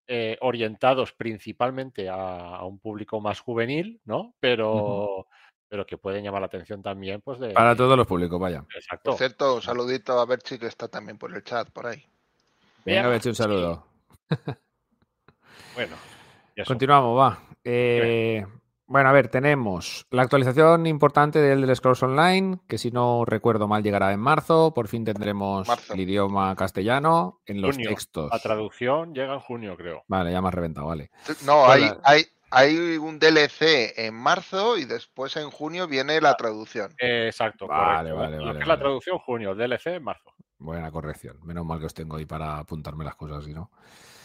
eh, orientados principalmente a, a, un público más juvenil, ¿no? Pero... Uh -huh pero que pueden llamar la atención también, pues de... Para todos los públicos, vaya. Exacto. Por cierto, un saludito a Berchi, que está también por el chat, por ahí. Venga, Berchi, un saludo. Sí. bueno. Continuamos, va. Eh, bueno, a ver, tenemos la actualización importante del Elder Scrolls Online, que si no recuerdo mal llegará en marzo. Por fin tendremos marzo. el idioma castellano en los junio. textos. La traducción llega en junio, creo. Vale, ya me has reventado, vale. No, hay, hay, hay un DLC en marzo y después en junio viene la traducción. Eh, exacto, vale, correcto. vale, Lo vale, que es la vale. traducción junio, DLC en marzo. Buena corrección. Menos mal que os tengo ahí para apuntarme las cosas, si no.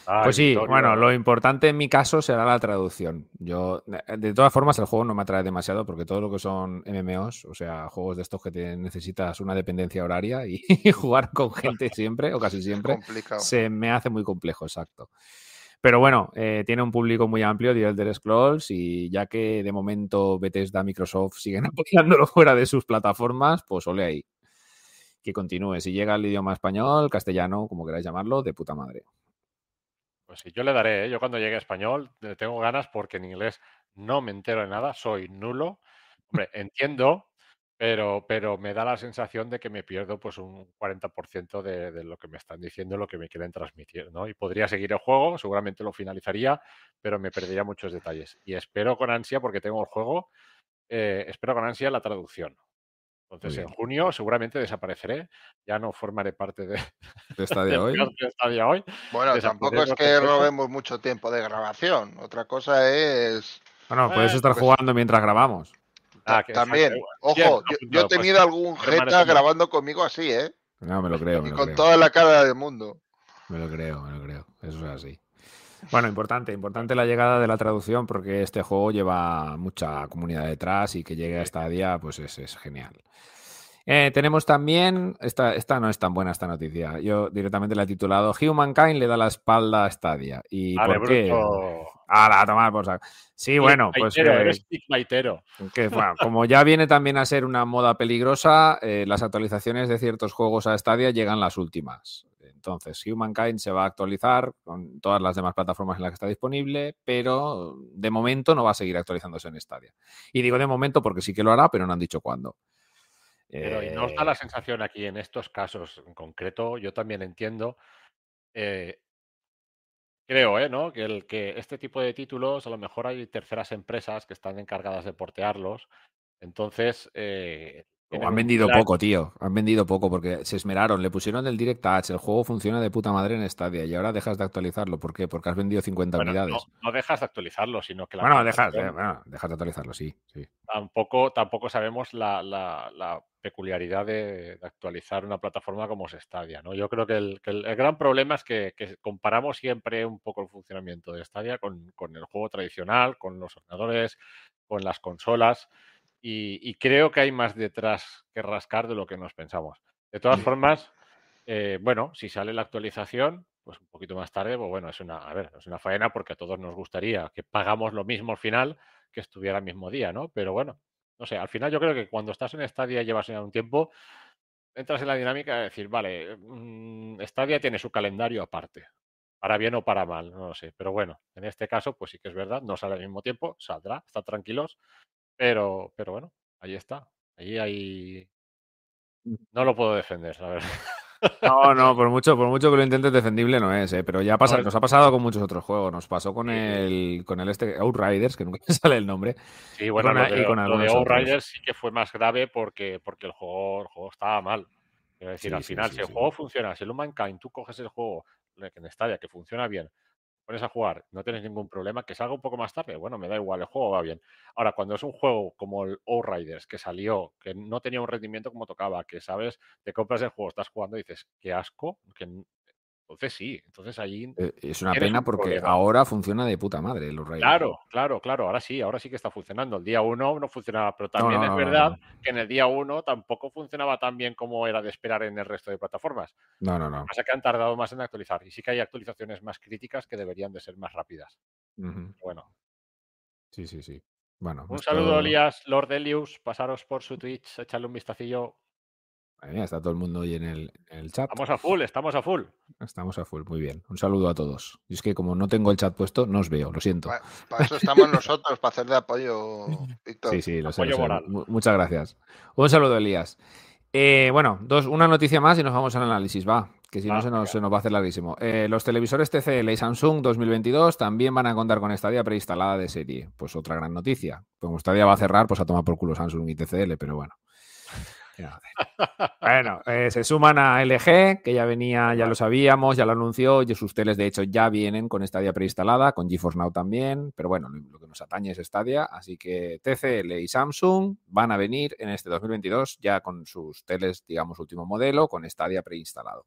Ay, Pues sí, Victoria. bueno, lo importante en mi caso será la traducción. Yo, de todas formas, el juego no me atrae demasiado porque todo lo que son MMOs, o sea, juegos de estos que te necesitas una dependencia horaria y, jugar con gente siempre o casi siempre, se me hace muy complejo, exacto. Pero bueno, eh, tiene un público muy amplio de Elder Scrolls y ya que de momento Bethesda, Microsoft siguen apoyándolo fuera de sus plataformas, pues ole ahí. Que continúe. Si llega el idioma español, castellano, como queráis llamarlo, de puta madre. Pues sí, yo le daré, ¿eh? yo cuando llegue a español le tengo ganas porque en inglés no me entero de nada, soy nulo. Hombre, entiendo, pero, pero me da la sensación de que me pierdo pues un 40% de, de lo que me están diciendo, lo que me quieren transmitir, ¿no? Y podría seguir el juego, seguramente lo finalizaría, pero me perdería muchos detalles. Y espero con ansia, porque tengo el juego, eh, espero con ansia la traducción. Entonces, en junio seguramente desapareceré, ya no formaré parte de, De esta de del hoy. de Stadia hoy. Bueno, tampoco es que robemos mucho tiempo de grabación. Otra cosa es. Bueno, puedes Eh, estar pues- jugando mientras grabamos. Ah, que También, ojo, Bien, yo, he pues. tenido algún jeta grabando conmigo así, ¿eh? No, me lo creo, me Y lo con creo. toda la cara del mundo. Me lo creo, me lo creo. Eso es así. Bueno, importante, importante la llegada de la traducción porque este juego lleva mucha comunidad detrás y que llegue a esta día, pues es, es genial. Eh, tenemos también, esta, esta no es tan buena esta noticia, yo directamente la he titulado Humankind le da la espalda a Stadia. ¿Y por qué? bruto. Ahora, a tomar por saco. Sí, bueno, pues eh, eres clickbaitero. que, bueno, como ya viene también a ser una moda peligrosa, eh, las actualizaciones de ciertos juegos a Stadia llegan las últimas. Entonces, Humankind se va a actualizar con todas las demás plataformas en las que está disponible, pero de momento no va a seguir actualizándose en Stadia. Y digo de momento porque sí que lo hará, pero no han dicho cuándo. Pero ¿y no os Eh, da la sensación aquí en estos casos en concreto, yo también entiendo, eh, creo, ¿eh? ¿no? Que, el, que este tipo de títulos, a lo mejor hay terceras empresas que están encargadas de portearlos, entonces... eh, o han vendido poco, tío. Han vendido poco porque se esmeraron, le pusieron el Direct Touch, el juego funciona de puta madre en Stadia y ahora dejas de actualizarlo. ¿Por qué? Porque has vendido 50 Bueno, unidades. no, no dejas de actualizarlo, sino que la bueno, dejas, eh, bueno, dejas de actualizarlo, sí, sí. tampoco, tampoco sabemos la, la- la peculiaridad de, de actualizar una plataforma como es Stadia. ¿no? Yo creo que, el, que el- el gran problema es que, que comparamos siempre un poco el funcionamiento de Stadia con, con el juego tradicional, con los ordenadores, con las consolas. Y, y creo que hay más detrás que rascar de lo que nos pensamos. De todas formas, eh, bueno, si sale la actualización, pues un poquito más tarde, pues bueno, es una, a ver, es una faena porque a todos nos gustaría que pagamos lo mismo al final que estuviera el mismo día, ¿no? Pero bueno, no sé, al final yo creo que cuando estás en Stadia y llevas ya un tiempo, entras en la dinámica de decir, vale, mm, Stadia tiene su calendario aparte, para bien o para mal, no lo sé. Pero bueno, en este caso, pues sí que es verdad, no sale al mismo tiempo, saldrá, está tranquilos, pero, pero bueno, ahí está. Ahí hay. No lo puedo defender, la verdad. No, no, por mucho, por mucho que lo intentes defendible no es, ¿eh? pero ya pasa, No es- nos ha pasado con muchos otros juegos. Nos pasó con Sí. el, con el este Outriders, que nunca sale el nombre. Sí, bueno, con lo a- y de, con lo de. Outriders sí que fue más grave porque, porque el, juego, el juego estaba mal. Quiero decir, Sí, al sí, final, sí, si el sí. juego funciona, si el Humankind tú coges el juego le- en Stadia que funciona bien, pones a jugar, no tienes ningún problema, que salga un poco más tarde, bueno, me da igual, el juego va bien. Ahora, cuando es un juego como el Outriders, que salió, que no tenía un rendimiento como tocaba, que sabes, te compras el juego, estás jugando y dices, qué asco, que entonces sí, entonces allí... Eh, es una pena porque ahora funciona de puta madre los Raiders. Claro, claro, claro, ahora sí, ahora sí que está funcionando. El día uno no funcionaba, pero también es verdad que en el día uno tampoco funcionaba tan bien como era de esperar en el resto de plataformas. No, no, no. Pasa que han tardado más en actualizar y sí que hay actualizaciones más críticas que deberían de ser más rápidas. Bueno. Sí, sí, sí. Bueno, un saludo, Elías, Lord Elius. Pasaros por su Twitch, echarle un vistacillo está todo el mundo hoy en el, chat. Estamos a full, estamos a full. Estamos a full, muy bien. Un saludo a todos. Y es que como no tengo el chat puesto, no os veo, lo siento. Para, eso estamos nosotros, para hacer de apoyo, Víctor. Sí, sí, lo sé, Muchas gracias. Un saludo, Elías. Eh, bueno, dos, una noticia más y nos vamos al análisis, va. Que si no se nos, se nos, va a hacer larguísimo. Eh, los televisores TCL y Samsung 2022 también van a contar con Stadia preinstalada de serie. Pues otra gran noticia. Como Stadia va a cerrar, pues a tomar por culo Samsung y TCL, pero bueno. Bueno, eh, se suman a LG, que ya venía, ya lo sabíamos, ya lo anunció, y sus teles de hecho ya vienen con Stadia preinstalada, con GeForce Now también, pero bueno, lo que nos atañe es Stadia, así que TCL y Samsung van a venir en este 2022 ya con sus teles, digamos, último modelo, con Stadia preinstalado.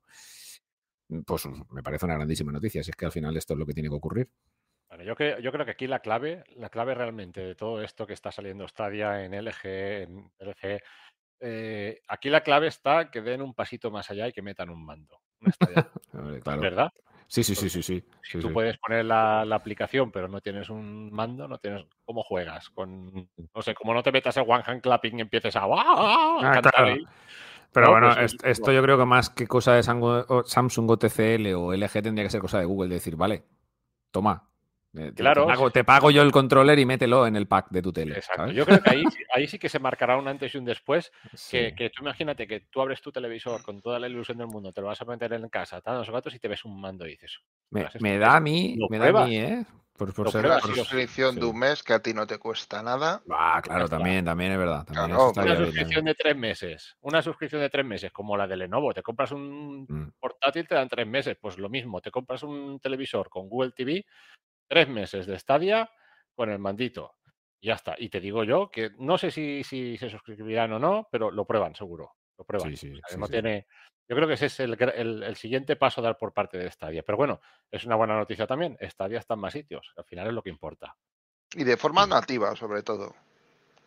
Pues me parece una grandísima noticia, si es que al final esto es lo que tiene que ocurrir. yo, creo, yo creo que aquí la clave, la clave realmente de todo esto que está saliendo Stadia en LG, en LG, eh, aquí la clave está que den un pasito más allá y que metan un mando. ¿Verdad? Sí, sí, sí, sí, sí. Si tú puedes poner la, aplicación, pero no tienes un mando, no tienes cómo juegas. Con, no sé, como no te metas el one hand clapping y empieces a, ah, Pero bueno, pues esto yo creo que más que cosa de Samsung o TCL o LG tendría que ser cosa de Google, decir, vale, toma, claro. Te pago, yo el controller y mételo en el pack de tu tele. Exacto. Yo creo que ahí, sí que se marcará un antes y un después. Que, tú imagínate que tú abres tu televisor con toda la ilusión del mundo, te lo vas a meter en casa, tal, los gatos y te ves un mando y dices. Me, da a mí, me da a mí, ¿eh? Por, por ser una suscripción de un mes que a ti no te cuesta nada. Ah, claro, también, también es verdad. una suscripción de tres meses. Una suscripción de tres meses, como la de Lenovo. Te compras un mm. portátil, te dan tres meses. Pues lo mismo, te compras un televisor con Google TV, tres meses de Stadia con el mandito. ya está. Y te digo yo que no sé si, si se suscribirán o no, pero lo prueban seguro. Lo prueban. no tiene, yo creo que ese es el, siguiente paso a dar por parte de Stadia. Pero bueno, es una buena noticia también. Stadia está en más sitios. Al final es lo que importa. Y de forma nativa, sobre todo.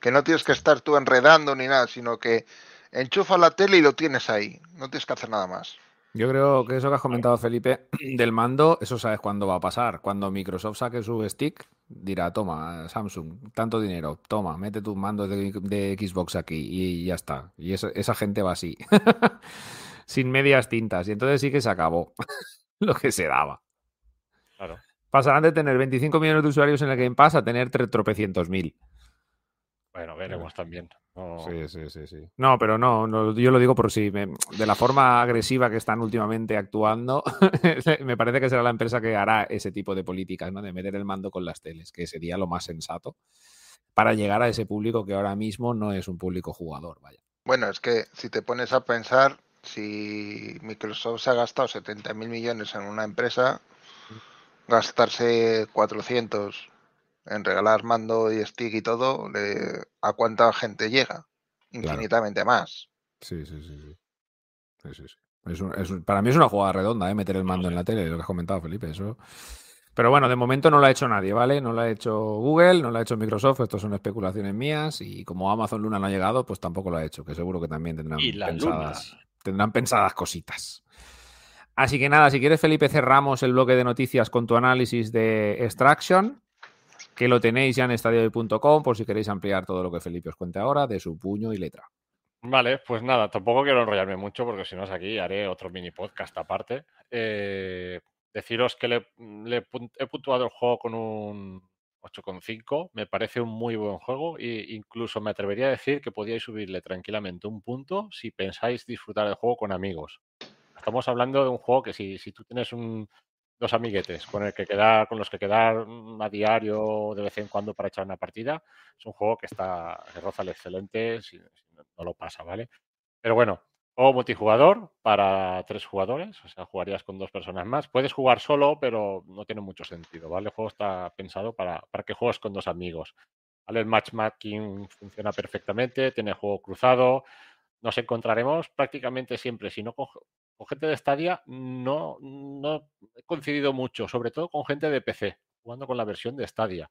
Que no tienes que estar tú enredando ni nada, sino que enchufa la tele y lo tienes ahí. No tienes que hacer nada más. Yo creo que eso que has comentado, Felipe, del mando, eso sabes cuándo va a pasar. Cuando Microsoft saque su stick, dirá, toma, Samsung, tanto dinero, toma, mete tu mando de, Xbox aquí y ya está. Y esa gente va así, sin medias tintas. Y entonces sí que se acabó lo que se daba. Claro. Pasarán de tener 25 millones de usuarios en el Game Pass a tener tropecientos mil. Bueno, veremos también. Sí, sí, sí, sí. No, pero no, yo lo digo por si de la forma agresiva que están últimamente actuando, me parece que será la empresa que hará ese tipo de políticas, ¿no? De meter el mando con las teles, que sería lo más sensato para llegar a ese público que ahora mismo no es un público jugador, vaya. Bueno, es que si te pones a pensar, si Microsoft se ha gastado 70 mil millones en una empresa, gastarse 400 en regalar mando y stick y todo, ¿a cuánta gente llega? Infinitamente más. Sí, sí, sí. sí. para mí es una jugada redonda, ¿eh? meter el mando en la tele, lo que has comentado, Felipe. Eso. Pero bueno, de momento no lo ha hecho nadie, ¿vale? No lo ha hecho Google, no lo ha hecho Microsoft, esto son especulaciones mías. Y como Amazon Luna no ha llegado, pues tampoco lo ha hecho, que seguro que también tendrán pensadas, tendrán pensadas cositas. Así que nada, si quieres, Felipe, cerramos el bloque de noticias con tu análisis de Extraction que lo tenéis ya en estadio.com por si queréis ampliar todo lo que Felipe os cuente ahora de su puño y letra. Vale, pues nada, tampoco quiero enrollarme mucho porque si no es aquí haré otro mini podcast aparte. Eh, deciros que le, he puntuado el juego con un 8,5, me parece un muy buen juego e incluso me atrevería a decir que podíais subirle tranquilamente un punto si pensáis disfrutar el juego con amigos. Estamos hablando de un juego que si, si tú tienes un, dos amiguetes con el que quedar, con los que quedar a diario de vez en cuando para echar una partida. Es un juego que está, que roza el excelente, si, no lo pasa, ¿vale? Pero bueno, Juego multijugador para tres jugadores, o sea, jugarías con dos personas más. Puedes jugar solo, pero no tiene mucho sentido, ¿vale? El juego está pensado para, para que juegues con dos amigos. El matchmaking funciona perfectamente, tiene juego cruzado. Nos encontraremos prácticamente siempre, si no con, gente de Stadia, no, he coincidido mucho, sobre todo con gente de PC, jugando con la versión de Stadia.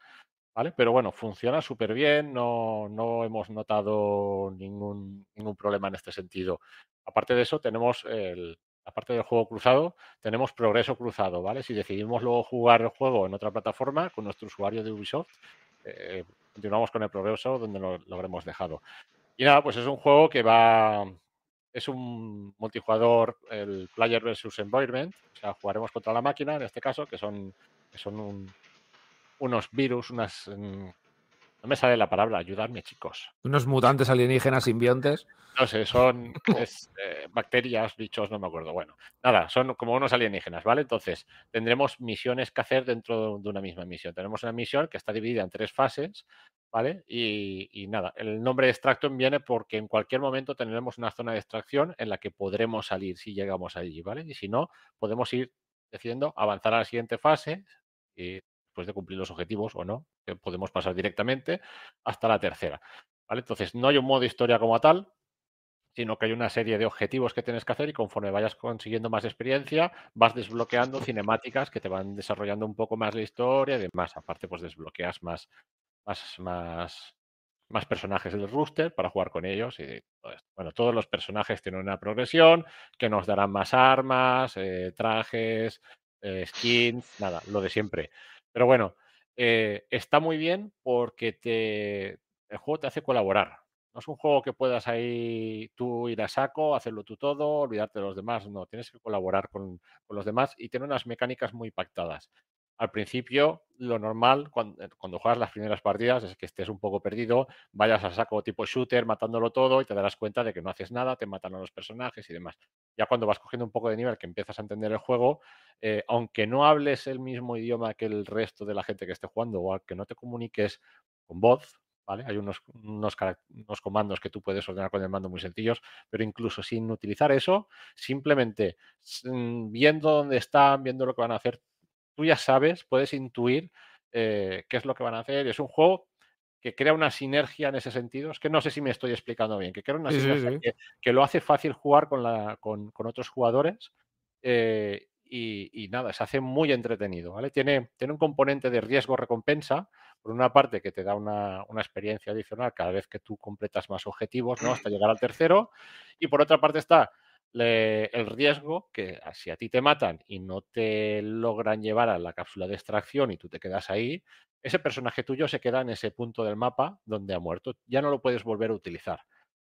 Pero bueno, funciona súper bien, no, hemos notado ningún, problema en este sentido. Aparte de eso, tenemos el, aparte del juego cruzado, tenemos progreso cruzado. Si decidimos luego jugar el juego en otra plataforma con nuestro usuario de Ubisoft, eh, continuamos con el progreso donde lo, lo, habremos dejado. Y nada, pues es un juego que va, es un multijugador, el player versus environment, o sea, jugaremos contra la máquina en este caso, que son, que son un, unos virus, unas... Mm, no me sale la palabra, ayudarme, chicos. Unos mutantes alienígenas simbiontes. No sé, son eh, bacterias, bichos, no me acuerdo. Bueno, nada, son como unos alienígenas, ¿vale? Entonces, tendremos misiones que hacer dentro de una misma misión. Tenemos una misión que está dividida en tres fases, ¿vale? Y, nada, el nombre de viene porque en cualquier momento tendremos una zona de extracción en la que podremos salir si llegamos allí, ¿vale? Y si no, podemos ir decidiendo avanzar a la siguiente fase y después de cumplir los objetivos o no, podemos pasar directamente hasta la tercera. ¿vale? Entonces, no hay un modo historia como tal, sino que hay una serie de objetivos que tienes que hacer y conforme vayas consiguiendo más experiencia, vas desbloqueando cinemáticas que te van desarrollando un poco más la historia y demás. Aparte, pues desbloqueas más, más, más, más personajes del rooster para jugar con ellos y. Bueno, todos los personajes tienen una progresión que nos darán más armas, eh, trajes, eh, skins, nada, lo de siempre. Pero bueno, eh, está muy bien porque te, el juego te hace colaborar. No es un juego que puedas ahí tú ir a saco, hacerlo tú todo, olvidarte de los demás. No, tienes que colaborar con, con los demás y tiene unas mecánicas muy pactadas al principio lo normal cuando, eh, cuando, juegas las primeras partidas es que estés un poco perdido, vayas a saco tipo shooter matándolo todo y te darás cuenta de que no haces nada, te matan a los personajes y demás. Ya cuando vas cogiendo un poco de nivel, que empiezas a entender el juego, eh, aunque no hables el mismo idioma que el resto de la gente que esté jugando o que no te comuniques con voz, ¿vale? Hay unos, unos, unos comandos que tú puedes ordenar con el mando muy sencillos, pero incluso sin utilizar eso, simplemente viendo dónde están, viendo lo que van a hacer, tú ya sabes, puedes intuir eh, qué es lo que van a hacer. Es un juego que crea una sinergia en ese sentido. Es que no sé si me estoy explicando bien, que crea una sí, sinergia sí, sí. Que, que, lo hace fácil jugar con, la, con, con otros jugadores. Eh, y, y, nada, se hace muy entretenido. ¿vale? Tiene, tiene un componente de riesgo-recompensa, por una parte que te da una, una, experiencia adicional cada vez que tú completas más objetivos, ¿no? hasta llegar al tercero, y por otra parte está el riesgo que ah, si a ti te matan y no te logran llevar a la cápsula de extracción y tú te quedas ahí, ese personaje tuyo se queda en ese punto del mapa donde ha muerto. Ya no lo puedes volver a utilizar.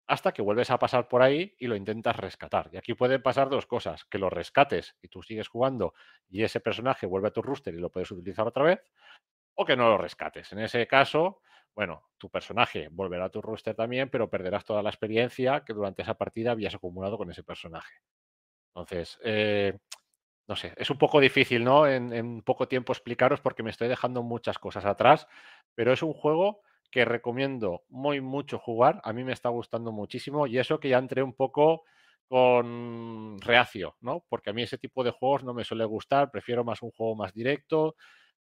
Hasta que vuelves a pasar por ahí y lo intentas rescatar. Y aquí pueden pasar dos cosas, que lo rescates y tú sigues jugando y ese personaje vuelve a tu rooster y lo puedes utilizar otra vez, o que no lo rescates. En ese caso, bueno, tu personaje volverá a tu roster también, pero perderás toda la experiencia que durante esa partida habías acumulado con ese personaje. Entonces, eh, no sé, es un poco difícil, ¿no? En, en, poco tiempo explicaros porque me estoy dejando muchas cosas atrás, pero es un juego que recomiendo muy mucho jugar. A mí me está gustando muchísimo y eso que ya entré un poco con reacio, ¿no? Porque a mí ese tipo de juegos no me suele gustar, prefiero más un juego más directo.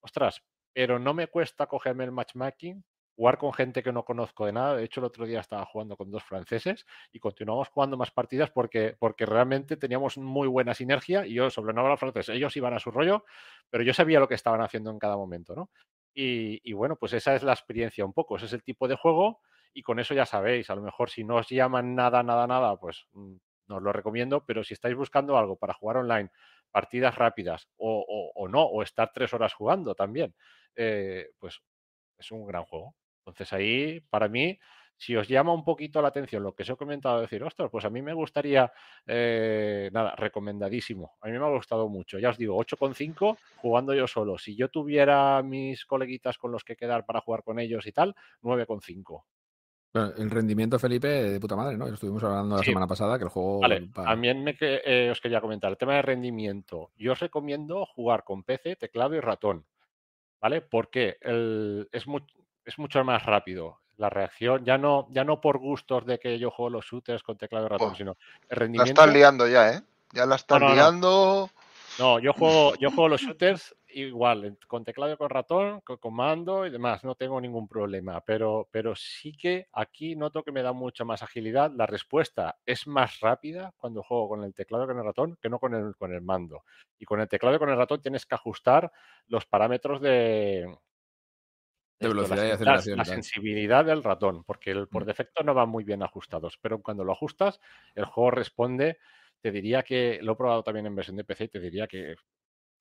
Ostras, pero no me cuesta cogerme el matchmaking jugar con gente que no conozco de nada. De hecho, el otro día estaba jugando con dos franceses y continuamos jugando más partidas porque, porque realmente teníamos muy buena sinergia y yo sobre no francés. Ellos iban a su rollo, pero yo sabía lo que estaban haciendo en cada momento, ¿no? Y, bueno, pues esa es la experiencia un poco. Ese es el tipo de juego y con eso ya sabéis. A lo mejor si no os llaman nada, nada, nada, pues mm, no os lo recomiendo, pero si estáis buscando algo para jugar online, partidas rápidas o no, o estar tres horas jugando también, eh, pues es un gran juego. Entonces ahí, para mí, si os llama un poquito la atención lo que os he comentado, decir, ostras, pues a mí me gustaría, eh, nada, recomendadísimo. A mí me ha gustado mucho. Ya os digo, 8,5 jugando yo solo. Si yo tuviera mis coleguitas con los que quedar para jugar con ellos y tal, 9,5. El rendimiento, Felipe, de puta madre, ¿no? Estuvimos hablando la sí. semana pasada que el juego. Vale, también me eh, os quería comentar el tema de rendimiento. Yo os recomiendo jugar con PC, teclado y ratón. ¿Vale? Porque el, es, muy, es mucho más rápido. La reacción, ya no, ya no por gustos de que yo juego los shooters con teclado y ratón, Oh, sino el La rendimiento. estás liando ya, ¿eh? Ya la estás no, no. liando. No, yo juego, yo juego los shooters igual, con teclado y con ratón, con comando y demás, no tengo ningún problema, pero, pero sí que aquí noto que me da mucha más agilidad. La respuesta es más rápida cuando juego con el teclado y con el ratón que no con el, con el mando. Y con el teclado y con el ratón tienes que ajustar los parámetros de, De esto, la velocidad y la- aceleración. la sensibilidad del ratón, porque el por Mm. defecto no van muy bien ajustados, pero cuando lo ajustas, el juego responde, te diría que, lo he probado también en versión de PC, te diría que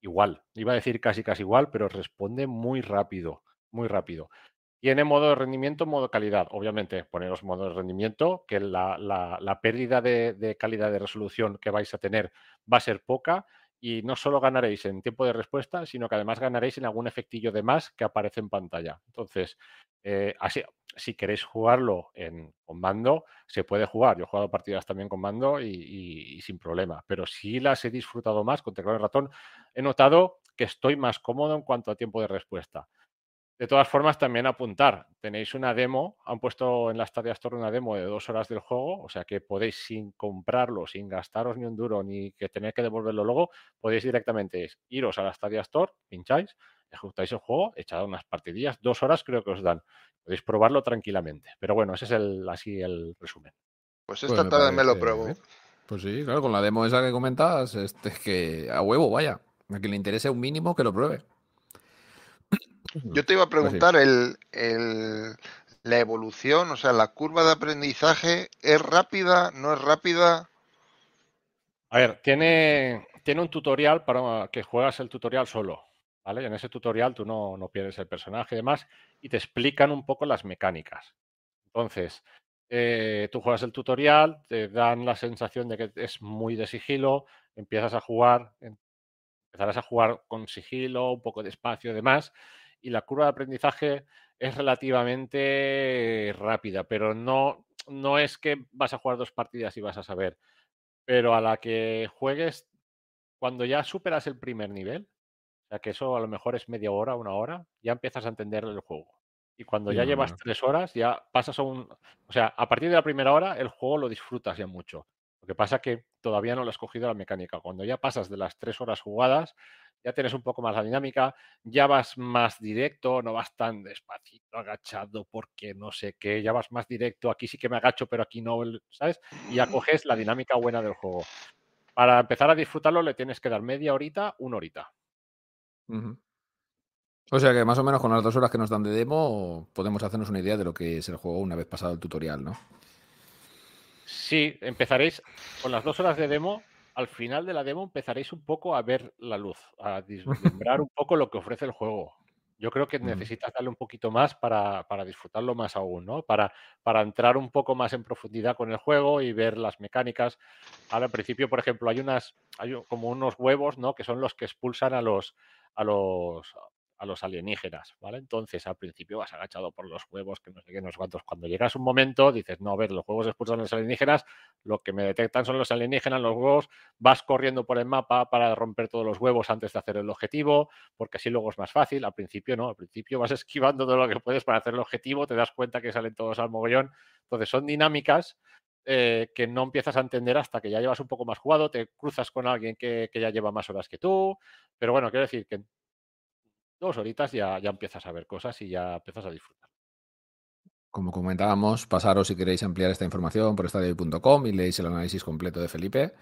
igual, iba a decir casi casi igual, pero responde muy rápido, muy rápido. Tiene modo de rendimiento, modo calidad. Obviamente, poneros modo de rendimiento, que la, la- la pérdida de, de calidad de resolución que vais a tener va a ser poca y no solo ganaréis en tiempo de respuesta, sino que además ganaréis en algún efectillo de más que aparece en pantalla. Entonces, eh, así, si queréis jugarlo en, con mando, se puede jugar. Yo he jugado partidas también con mando y, sin problema, pero sí las he disfrutado más con teclado y ratón. He notado que estoy más cómodo en cuanto a tiempo de respuesta. De todas formas, también apuntar. Tenéis una demo, han puesto en la Stadia Store una demo de dos horas del juego, o sea que podéis sin comprarlo, sin gastaros ni un duro, ni que tener que devolverlo luego, podéis directamente iros a la Stadia Store, pincháis, ejecutáis el juego, echad unas partidillas, dos horas creo que os dan. Podéis probarlo tranquilamente. Pero bueno, ese es el, así el resumen. Pues Pues esta me tarde me lo pruebo. Pues sí, claro, con la demo esa que comentas, este, que a huevo, vaya. A quien le interese un mínimo, que lo pruebe. Yo te iba a preguntar el, el- la evolución, o sea, la curva de aprendizaje, ¿es rápida? ¿No es rápida? A ver, tiene, tiene un tutorial para que juegas el tutorial solo, ¿vale? En ese tutorial tú no, no pierdes el personaje y demás, y te explican un poco las mecánicas. Entonces, eh, tú juegas el tutorial, te dan la sensación de que es muy de sigilo, empiezas a jugar, em- empezarás a jugar con sigilo, un poco de espacio y demás, y la curva de aprendizaje es relativamente rápida, pero no, no es que vas a jugar dos partidas y vas a saber pero a la que juegues, cuando ya superas el primer nivel, o sea que eso a lo mejor es media hora, una hora, ya empiezas a entender el juego. Y cuando ya llevas tres horas, ya pasas a un... O sea, a partir de la primera hora, el juego lo disfrutas ya mucho. Lo que pasa que todavía no lo has cogido la mecánica. Cuando ya pasas de las tres horas jugadas, ya tienes un poco más la dinámica, ya vas más directo, no vas tan despacito, agachado, porque no sé qué, ya vas más directo, aquí sí que me agacho, pero aquí no, ¿sabes? Y ya coges la dinámica buena del juego. Para empezar a disfrutarlo le tienes que dar media horita, una horita. O sea que más o menos con las dos horas que nos dan de demo podemos hacernos una idea de lo que es el juego una vez pasado el tutorial, ¿no? Sí, empezaréis con las dos horas de demo. Al final de la demo empezaréis un poco a ver la luz, a vislumbrar un poco lo que ofrece el juego. Yo creo que necesitas darle un poquito más para, para disfrutarlo más aún, ¿no? Para, para entrar un poco más en profundidad con el juego y ver las mecánicas. Ahora, al principio, por ejemplo, hay unas, hay como unos huevos, ¿no? Que son los que expulsan a los, a los, a los alienígenas, ¿vale? Entonces, al principio vas agachado por los huevos, que no sé qué, no sé cuántos. Cuando llegas un momento, dices, no, a ver, los huevos expulsan a los alienígenas, lo que me detectan son los alienígenas, los huevos, vas corriendo por el mapa para romper todos los huevos antes de hacer el objetivo, porque así luego es más fácil. Al principio no, al principio vas esquivando todo lo que puedes para hacer el objetivo, te das cuenta que salen todos al mogollón. Entonces, son dinámicas eh, que no empiezas a entender hasta que ya llevas un poco más jugado, te cruzas con alguien que, que ya lleva más horas que tú, pero bueno, quiero decir que dos horitas ya, ya empiezas a ver cosas y ya empiezas a disfrutar. Como comentábamos, pasaros si queréis ampliar esta información por estadio.com y leéis el análisis completo de Felipe,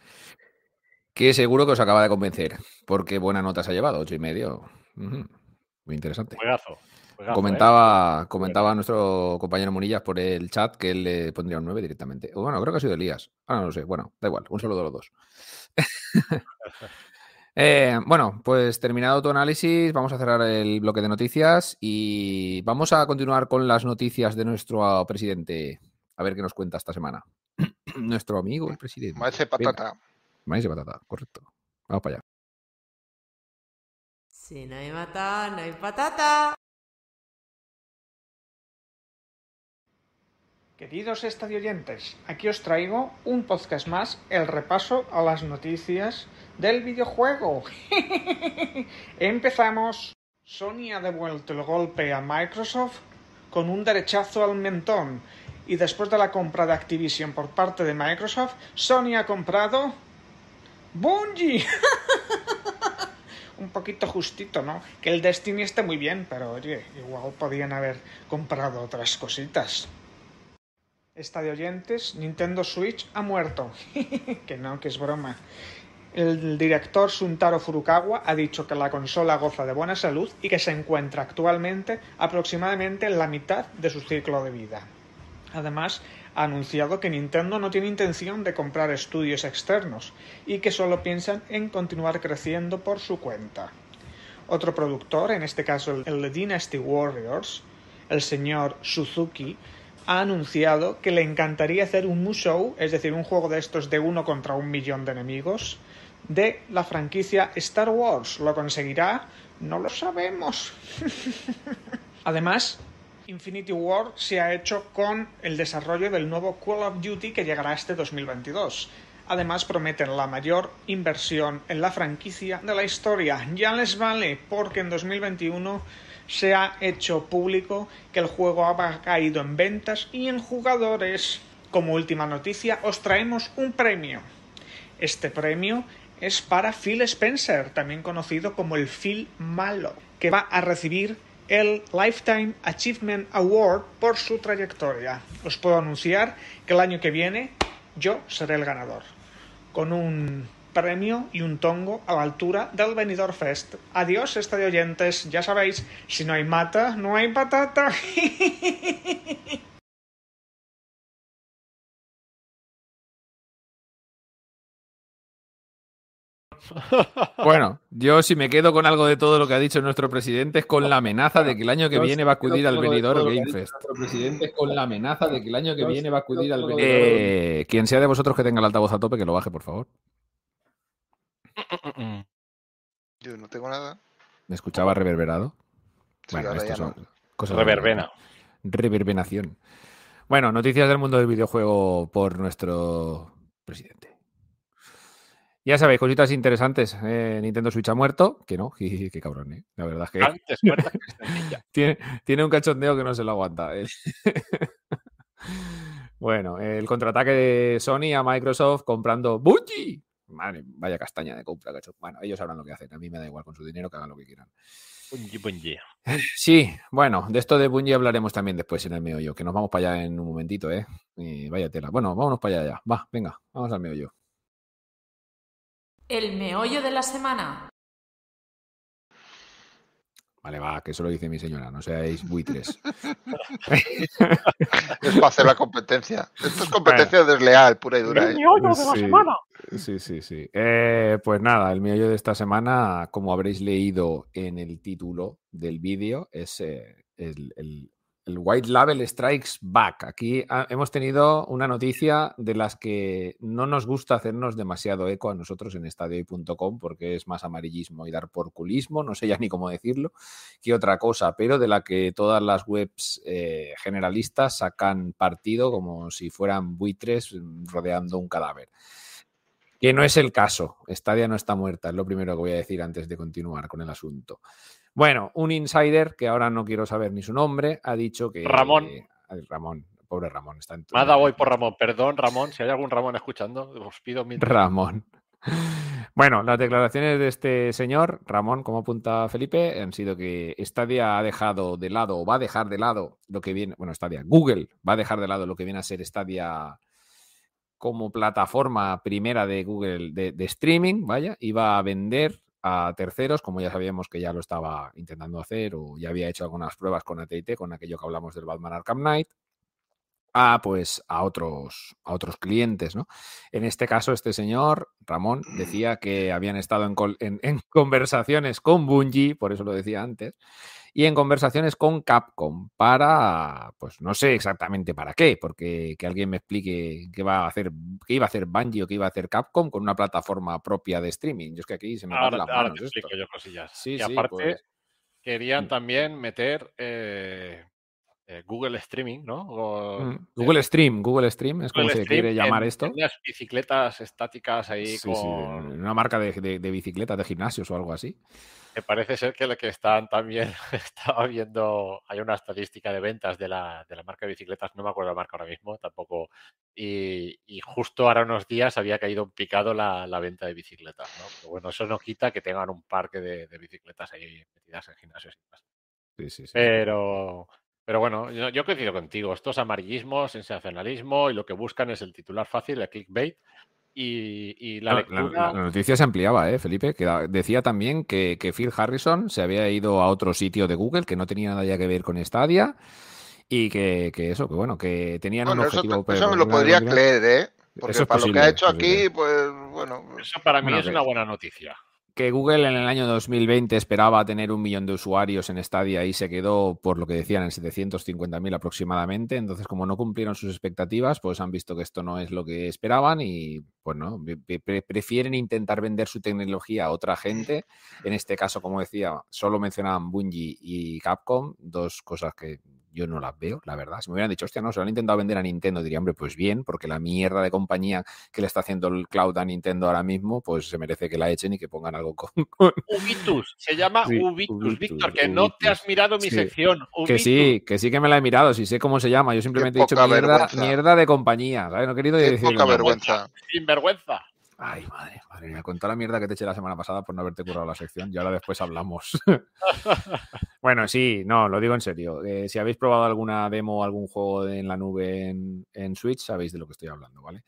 que seguro que os acaba de convencer, porque buena nota se ha llevado, ocho y medio. Muy interesante. Juegazo. juegazo, ¿eh? Comentaba, comentaba nuestro compañero Munillas por el chat que él le pondría un 9 directamente. O Bueno, creo que ha sido Elías. Ah, no lo sé. Bueno, da igual. Un saludo a los dos. Eh, bueno, pues terminado tu análisis, vamos a cerrar el bloque de noticias y vamos a continuar con las noticias de nuestro presidente. A ver qué nos cuenta esta semana. nuestro amigo, el presidente. Maese Venga, patata. maíz de patata, correcto. Vamos para allá. Si no hay mata, no hay patata. Queridos estadioyentes, aquí os traigo un podcast más, el repaso a las noticias del videojuego. Empezamos. Sony ha devuelto el golpe a Microsoft con un derechazo al mentón. Y después de la compra de Activision por parte de Microsoft, Sony ha comprado Bungie. un poquito justito, ¿no? Que el Destiny esté muy bien, pero oye, igual podían haber comprado otras cositas. Esta de oyentes, Nintendo Switch ha muerto. que no, que es broma. El director Suntaro Furukawa ha dicho que la consola goza de buena salud y que se encuentra actualmente aproximadamente en la mitad de su ciclo de vida. Además, ha anunciado que Nintendo no tiene intención de comprar estudios externos y que solo piensan en continuar creciendo por su cuenta. Otro productor, en este caso el de Dynasty Warriors, el señor Suzuki, ha anunciado que le encantaría hacer un Musou, es decir, un juego de estos de uno contra un millón de enemigos, de la franquicia Star Wars. ¿Lo conseguirá? No lo sabemos. Además, Infinity War se ha hecho con el desarrollo del nuevo Call of Duty que llegará este 2022. Además prometen la mayor inversión en la franquicia de la historia. Ya les vale porque en 2021 se ha hecho público que el juego ha caído en ventas y en jugadores. Como última noticia os traemos un premio. Este premio es para Phil Spencer, también conocido como el Phil Malo, que va a recibir el Lifetime Achievement Award por su trayectoria. Os puedo anunciar que el año que viene yo seré el ganador, con un premio y un tongo a la altura del Benidorm Fest. Adiós, estadio oyentes. Ya sabéis, si no hay mata, no hay patata. Bueno, yo si me quedo con algo de todo lo que ha dicho nuestro presidente es con la amenaza de que el año que viene va a acudir al Benidorm Game Fest. presidente es con la amenaza de que el año que viene va a acudir al Benidorm. Eh, quien sea de vosotros que tenga el altavoz a tope, que lo baje, por favor. Yo no tengo nada. ¿Me escuchaba reverberado? Sí, bueno, ahora esto ya son no. cosas Reverbena. Reverbenación. Bueno, noticias del mundo del videojuego por nuestro presidente. Ya sabéis, cositas interesantes. Eh, Nintendo Switch ha muerto, que no, qué cabrón, ¿eh? La verdad es que Antes muerta que sencilla. tiene, tiene un cachondeo que no se lo aguanta. eh. bueno, el contraataque de Sony a Microsoft comprando Bungie. Madre, vaya castaña de compra, cacho. Bueno, ellos sabrán lo que hacen. A mí me da igual con su dinero, que hagan lo que quieran. Bungie, bungie. Sí, bueno, de esto de Bungie hablaremos también después en el meollo, que nos vamos para allá en un momentito, ¿eh? Y vaya tela. Bueno, vámonos para allá ya. Va, venga, vamos al meollo. El meollo de la semana. Vale, va, que eso lo dice mi señora, no seáis buitres. Es para hacer la competencia. Esto es competencia desleal, pura y dura. ¿eh? sí, Sí, sí, sí. Eh, pues nada, el meollo de esta semana, como habréis leído en el título del vídeo, es eh, el, el- el White Label Strikes Back. Aquí ah, hemos tenido una noticia de las que no nos gusta hacernos demasiado eco a nosotros en estadioy.com porque es más amarillismo y dar porculismo, no sé ya ni cómo decirlo, que otra cosa, pero de la que todas las webs eh, generalistas sacan partido como si fueran buitres mm, rodeando un cadáver. Que no es el caso. Stadia no está muerta, es lo primero que voy a decir antes de continuar con el asunto. Bueno, un insider que ahora no quiero saber ni su nombre ha dicho que. Ramón. Ay, Ramón, pobre Ramón. Está en Me ha dado hoy por Ramón. Perdón, Ramón, si hay algún Ramón escuchando, os pido mil. Ramón. Bueno, las declaraciones de este señor, Ramón, como apunta Felipe, han sido que Stadia ha dejado de lado o va a dejar de lado lo que viene, bueno, Stadia, Google va a dejar de lado lo que viene a ser Stadia como plataforma primera de Google de, de streaming, vaya, y va a vender a terceros, como ya sabíamos que ya lo estaba intentando hacer o ya había hecho algunas pruebas con AT&T, con aquello que hablamos del Batman Arkham Knight, a pues a otros, a otros clientes, ¿no? En este caso, este señor, Ramón, decía que habían estado en, en- en conversaciones con Bungie, por eso lo decía antes, y en conversaciones con Capcom para, pues no sé exactamente para qué, porque que alguien me explique qué va a hacer, qué iba a hacer Bungie o qué iba a hacer Capcom con una plataforma propia de streaming. Yo es que aquí se me Ahora, las ahora manos te esto. explico yo cosillas. Sí, y sí, aparte, pues. querían también meter eh, eh, Google Streaming, ¿no? Mm, Google Stream, Google Stream es como se quiere llamar esto. Unas bicicletas estáticas ahí sí, con... Sí, una marca de, de, bicicletas de gimnasios o algo así. Me parece ser que lo que están también, estaba viendo, hay una estadística de ventas de la, de la marca de bicicletas, no me acuerdo la marca ahora mismo tampoco, y, justo ahora unos días había caído un picado la, la, venta de bicicletas, ¿no? Pero bueno, eso no quita que tengan un parque de, de bicicletas ahí metidas en gimnasios y demás. Sí, sí, sí. Pero, pero bueno, yo, yo coincido contigo. Estos amarillismos, sensacionalismo y lo que buscan es el titular fácil, el clickbait. Y, la, lectura... la, noticia se ampliaba, ¿eh, Felipe? Que decía también que, Phil Harrison se había ido a otro sitio de Google que no tenía nada ya que ver con Stadia y que, eso, que bueno, que tenían un objetivo. Eso, me lo podría creer, ¿eh? Porque para lo que ha hecho aquí, pues bueno. Eso para mí es una buena noticia que Google en el año 2020 esperaba tener un millón de usuarios en Stadia y se quedó, por lo que decían, en 750.000 aproximadamente. Entonces, como no cumplieron sus expectativas, pues han visto que esto no es lo que esperaban y, pues no, prefieren intentar vender su tecnología a otra gente. En este caso, como decía, solo mencionaban Bungie y Capcom, dos cosas que yo no las veo, la verdad. Si me hubieran dicho, hostia, no, se lo han intentado vender a Nintendo, diría, hombre, pues bien, porque la mierda de compañía que le está haciendo el cloud a Nintendo ahora mismo, pues se merece que la echen y que pongan algo con. Ubitus, se llama Ubitus, Víctor, que no te has mirado mi sección. Que sí, que sí que me la he mirado, si sé cómo se llama. Yo simplemente he dicho mierda, mierda, de compañía, ¿sabes? No he querido decir. Poca vergüenza. Sin vergüenza. Ay, madre, madre mía, con toda la mierda que te eché la semana pasada por no haberte curado la sección, y ahora después hablamos. bueno, sí, no, lo digo en serio. Eh, si habéis probado alguna demo o algún juego en la nube en, en Switch, sabéis de lo que estoy hablando, ¿vale?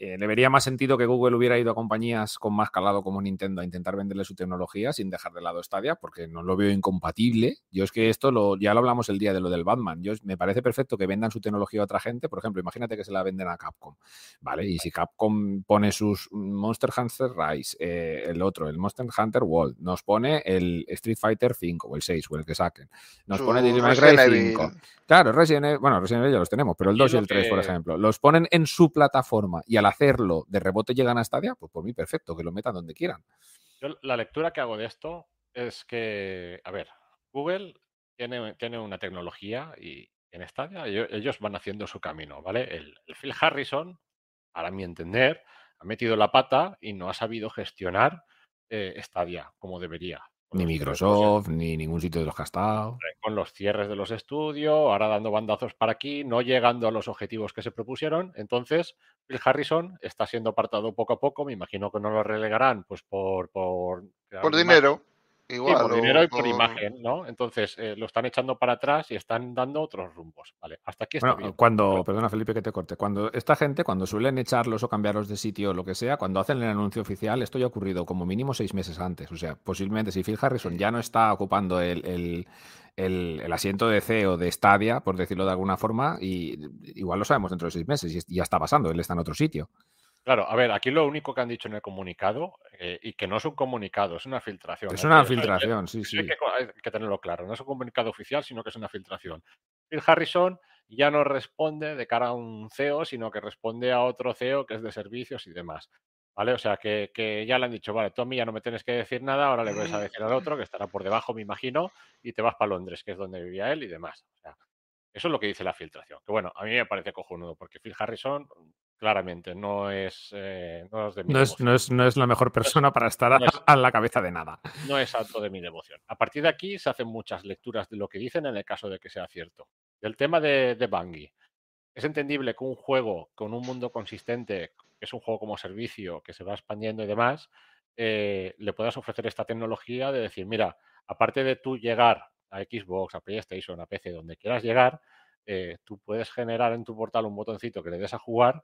Eh, le vería más sentido que Google hubiera ido a compañías con más calado como Nintendo a intentar venderle su tecnología sin dejar de lado Stadia, porque no lo veo incompatible. Yo es que esto lo, ya lo hablamos el día de lo del Batman. Yo, me parece perfecto que vendan su tecnología a otra gente. Por ejemplo, imagínate que se la venden a Capcom, ¿vale? Y si Capcom pone sus Monster Hunter Rise, eh, el otro, el Monster Hunter World, nos pone el Street Fighter 5 o el 6 o el que saquen, nos pone Devil May Cry 5. Claro, Resident Evil, bueno, Resident Evil ya los tenemos, pero el 2 y, el 3, por ejemplo, los ponen en su plataforma y a la hacerlo de rebote llegan a Stadia, pues por mí perfecto, que lo metan donde quieran. Yo, la lectura que hago de esto es que, a ver, Google tiene, tiene una tecnología y en Stadia ellos, van haciendo su camino, ¿vale? El, Phil Harrison, para mi entender, ha metido la pata y no ha sabido gestionar eh, Stadia como debería. Ni Microsoft, ni ningún sitio de los que ha estado. Con los cierres de los estudios, ahora dando bandazos para aquí, no llegando a los objetivos que se propusieron. Entonces, Phil Harrison está siendo apartado poco a poco. Me imagino que no lo relegarán pues por... Por, por dinero. Igual, por dinero y por, imagen, ¿no? Entonces eh, lo están echando para atrás y están dando otros rumbos. Vale, hasta aquí está bien. Cuando, perdona Felipe que te corte, cuando esta gente, cuando suelen echarlos o cambiarlos de sitio o lo que sea, cuando hacen el anuncio oficial, esto ya ha ocurrido como mínimo seis meses antes. O sea, posiblemente si Phil Harrison ya no está ocupando el, el, asiento de CEO de Stadia, por decirlo de alguna forma, y igual lo sabemos dentro de seis meses y ya está pasando, él está en otro sitio. Claro, a ver, aquí lo único que han dicho en el comunicado, eh, y que no es un comunicado, es una filtración. Es una filtración, sí, sí. Hay que, tenerlo claro, no es un comunicado oficial, sino que es una filtración. Phil Harrison ya no responde de cara a un CEO, sino que responde a otro CEO que es de servicios y demás. ¿Vale? O sea, que, ya le han dicho, vale, Tommy, ya no me tienes que decir nada, ahora le vas a decir al otro, que estará por debajo, me imagino, y te vas para Londres, que es donde vivía él y demás. O sea, eso es lo que dice la filtración. Que bueno, a mí me parece cojonudo, porque Phil Harrison claramente no es, eh, no, es, no, es, la mejor persona para estar a, la cabeza de nada. No es alto de mi devoción. A partir de aquí se hacen muchas lecturas de lo que dicen en el caso de que sea cierto. El tema de, de Bungie. Es entendible que un juego con un mundo consistente, que es un juego como servicio, que se va expandiendo y demás, eh, le puedas ofrecer esta tecnología de decir, mira, aparte de tú llegar a Xbox, a PlayStation, a PC, donde quieras llegar, eh, tú puedes generar en tu portal un botoncito que le des a jugar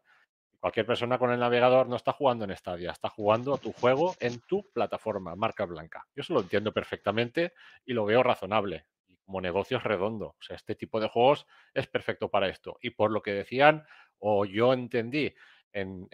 Cualquier persona con el navegador no está jugando en Stadia, está jugando tu juego en tu plataforma, marca blanca. Yo eso lo entiendo perfectamente y lo veo razonable. Como negocio es redondo. O sea, este tipo de juegos es perfecto para esto. Y por lo que decían, o yo entendí en,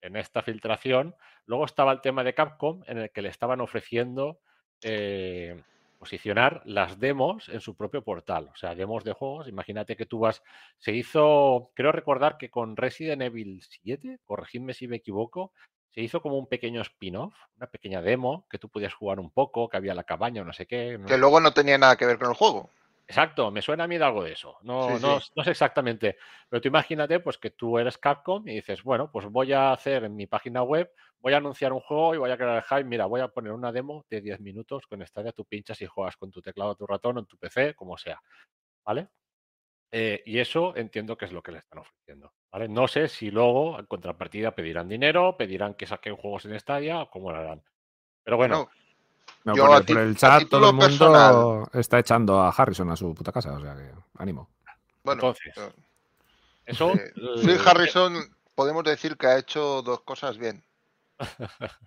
esta filtración, luego estaba el tema de Capcom en el que le estaban ofreciendo eh, posicionar las demos en su propio portal, o sea, demos de juegos. Imagínate que tú vas, se hizo, creo recordar que con Resident Evil 7, corregidme si me equivoco, se hizo como un pequeño spin-off, una pequeña demo que tú podías jugar un poco, que había la cabaña o no sé qué. Que luego no tenía nada que ver con el juego. Exacto, me suena a mí de algo de eso. No, Sí, no, sí. no sé exactamente. Pero tú imagínate pues que tú eres Capcom y dices, bueno, pues voy a hacer en mi página web, voy a anunciar un juego y voy a crear el hype. Mira, voy a poner una demo de 10 minutos con Stadia, tú pinchas y juegas con tu teclado, tu ratón o en tu PC, como sea. ¿Vale? Eh, y eso entiendo que es lo que le están ofreciendo. ¿vale? No sé si luego, en contrapartida, pedirán dinero, pedirán que saquen juegos en Stadia o cómo lo harán. Pero bueno, Bueno, No, Yo por, a el- por chat todo el mundo personal. está echando a Harrison a su puta casa, o sea que ánimo. bueno, entonces, eh, eso... eh, Phil Harrison podemos decir que ha hecho dos cosas bien.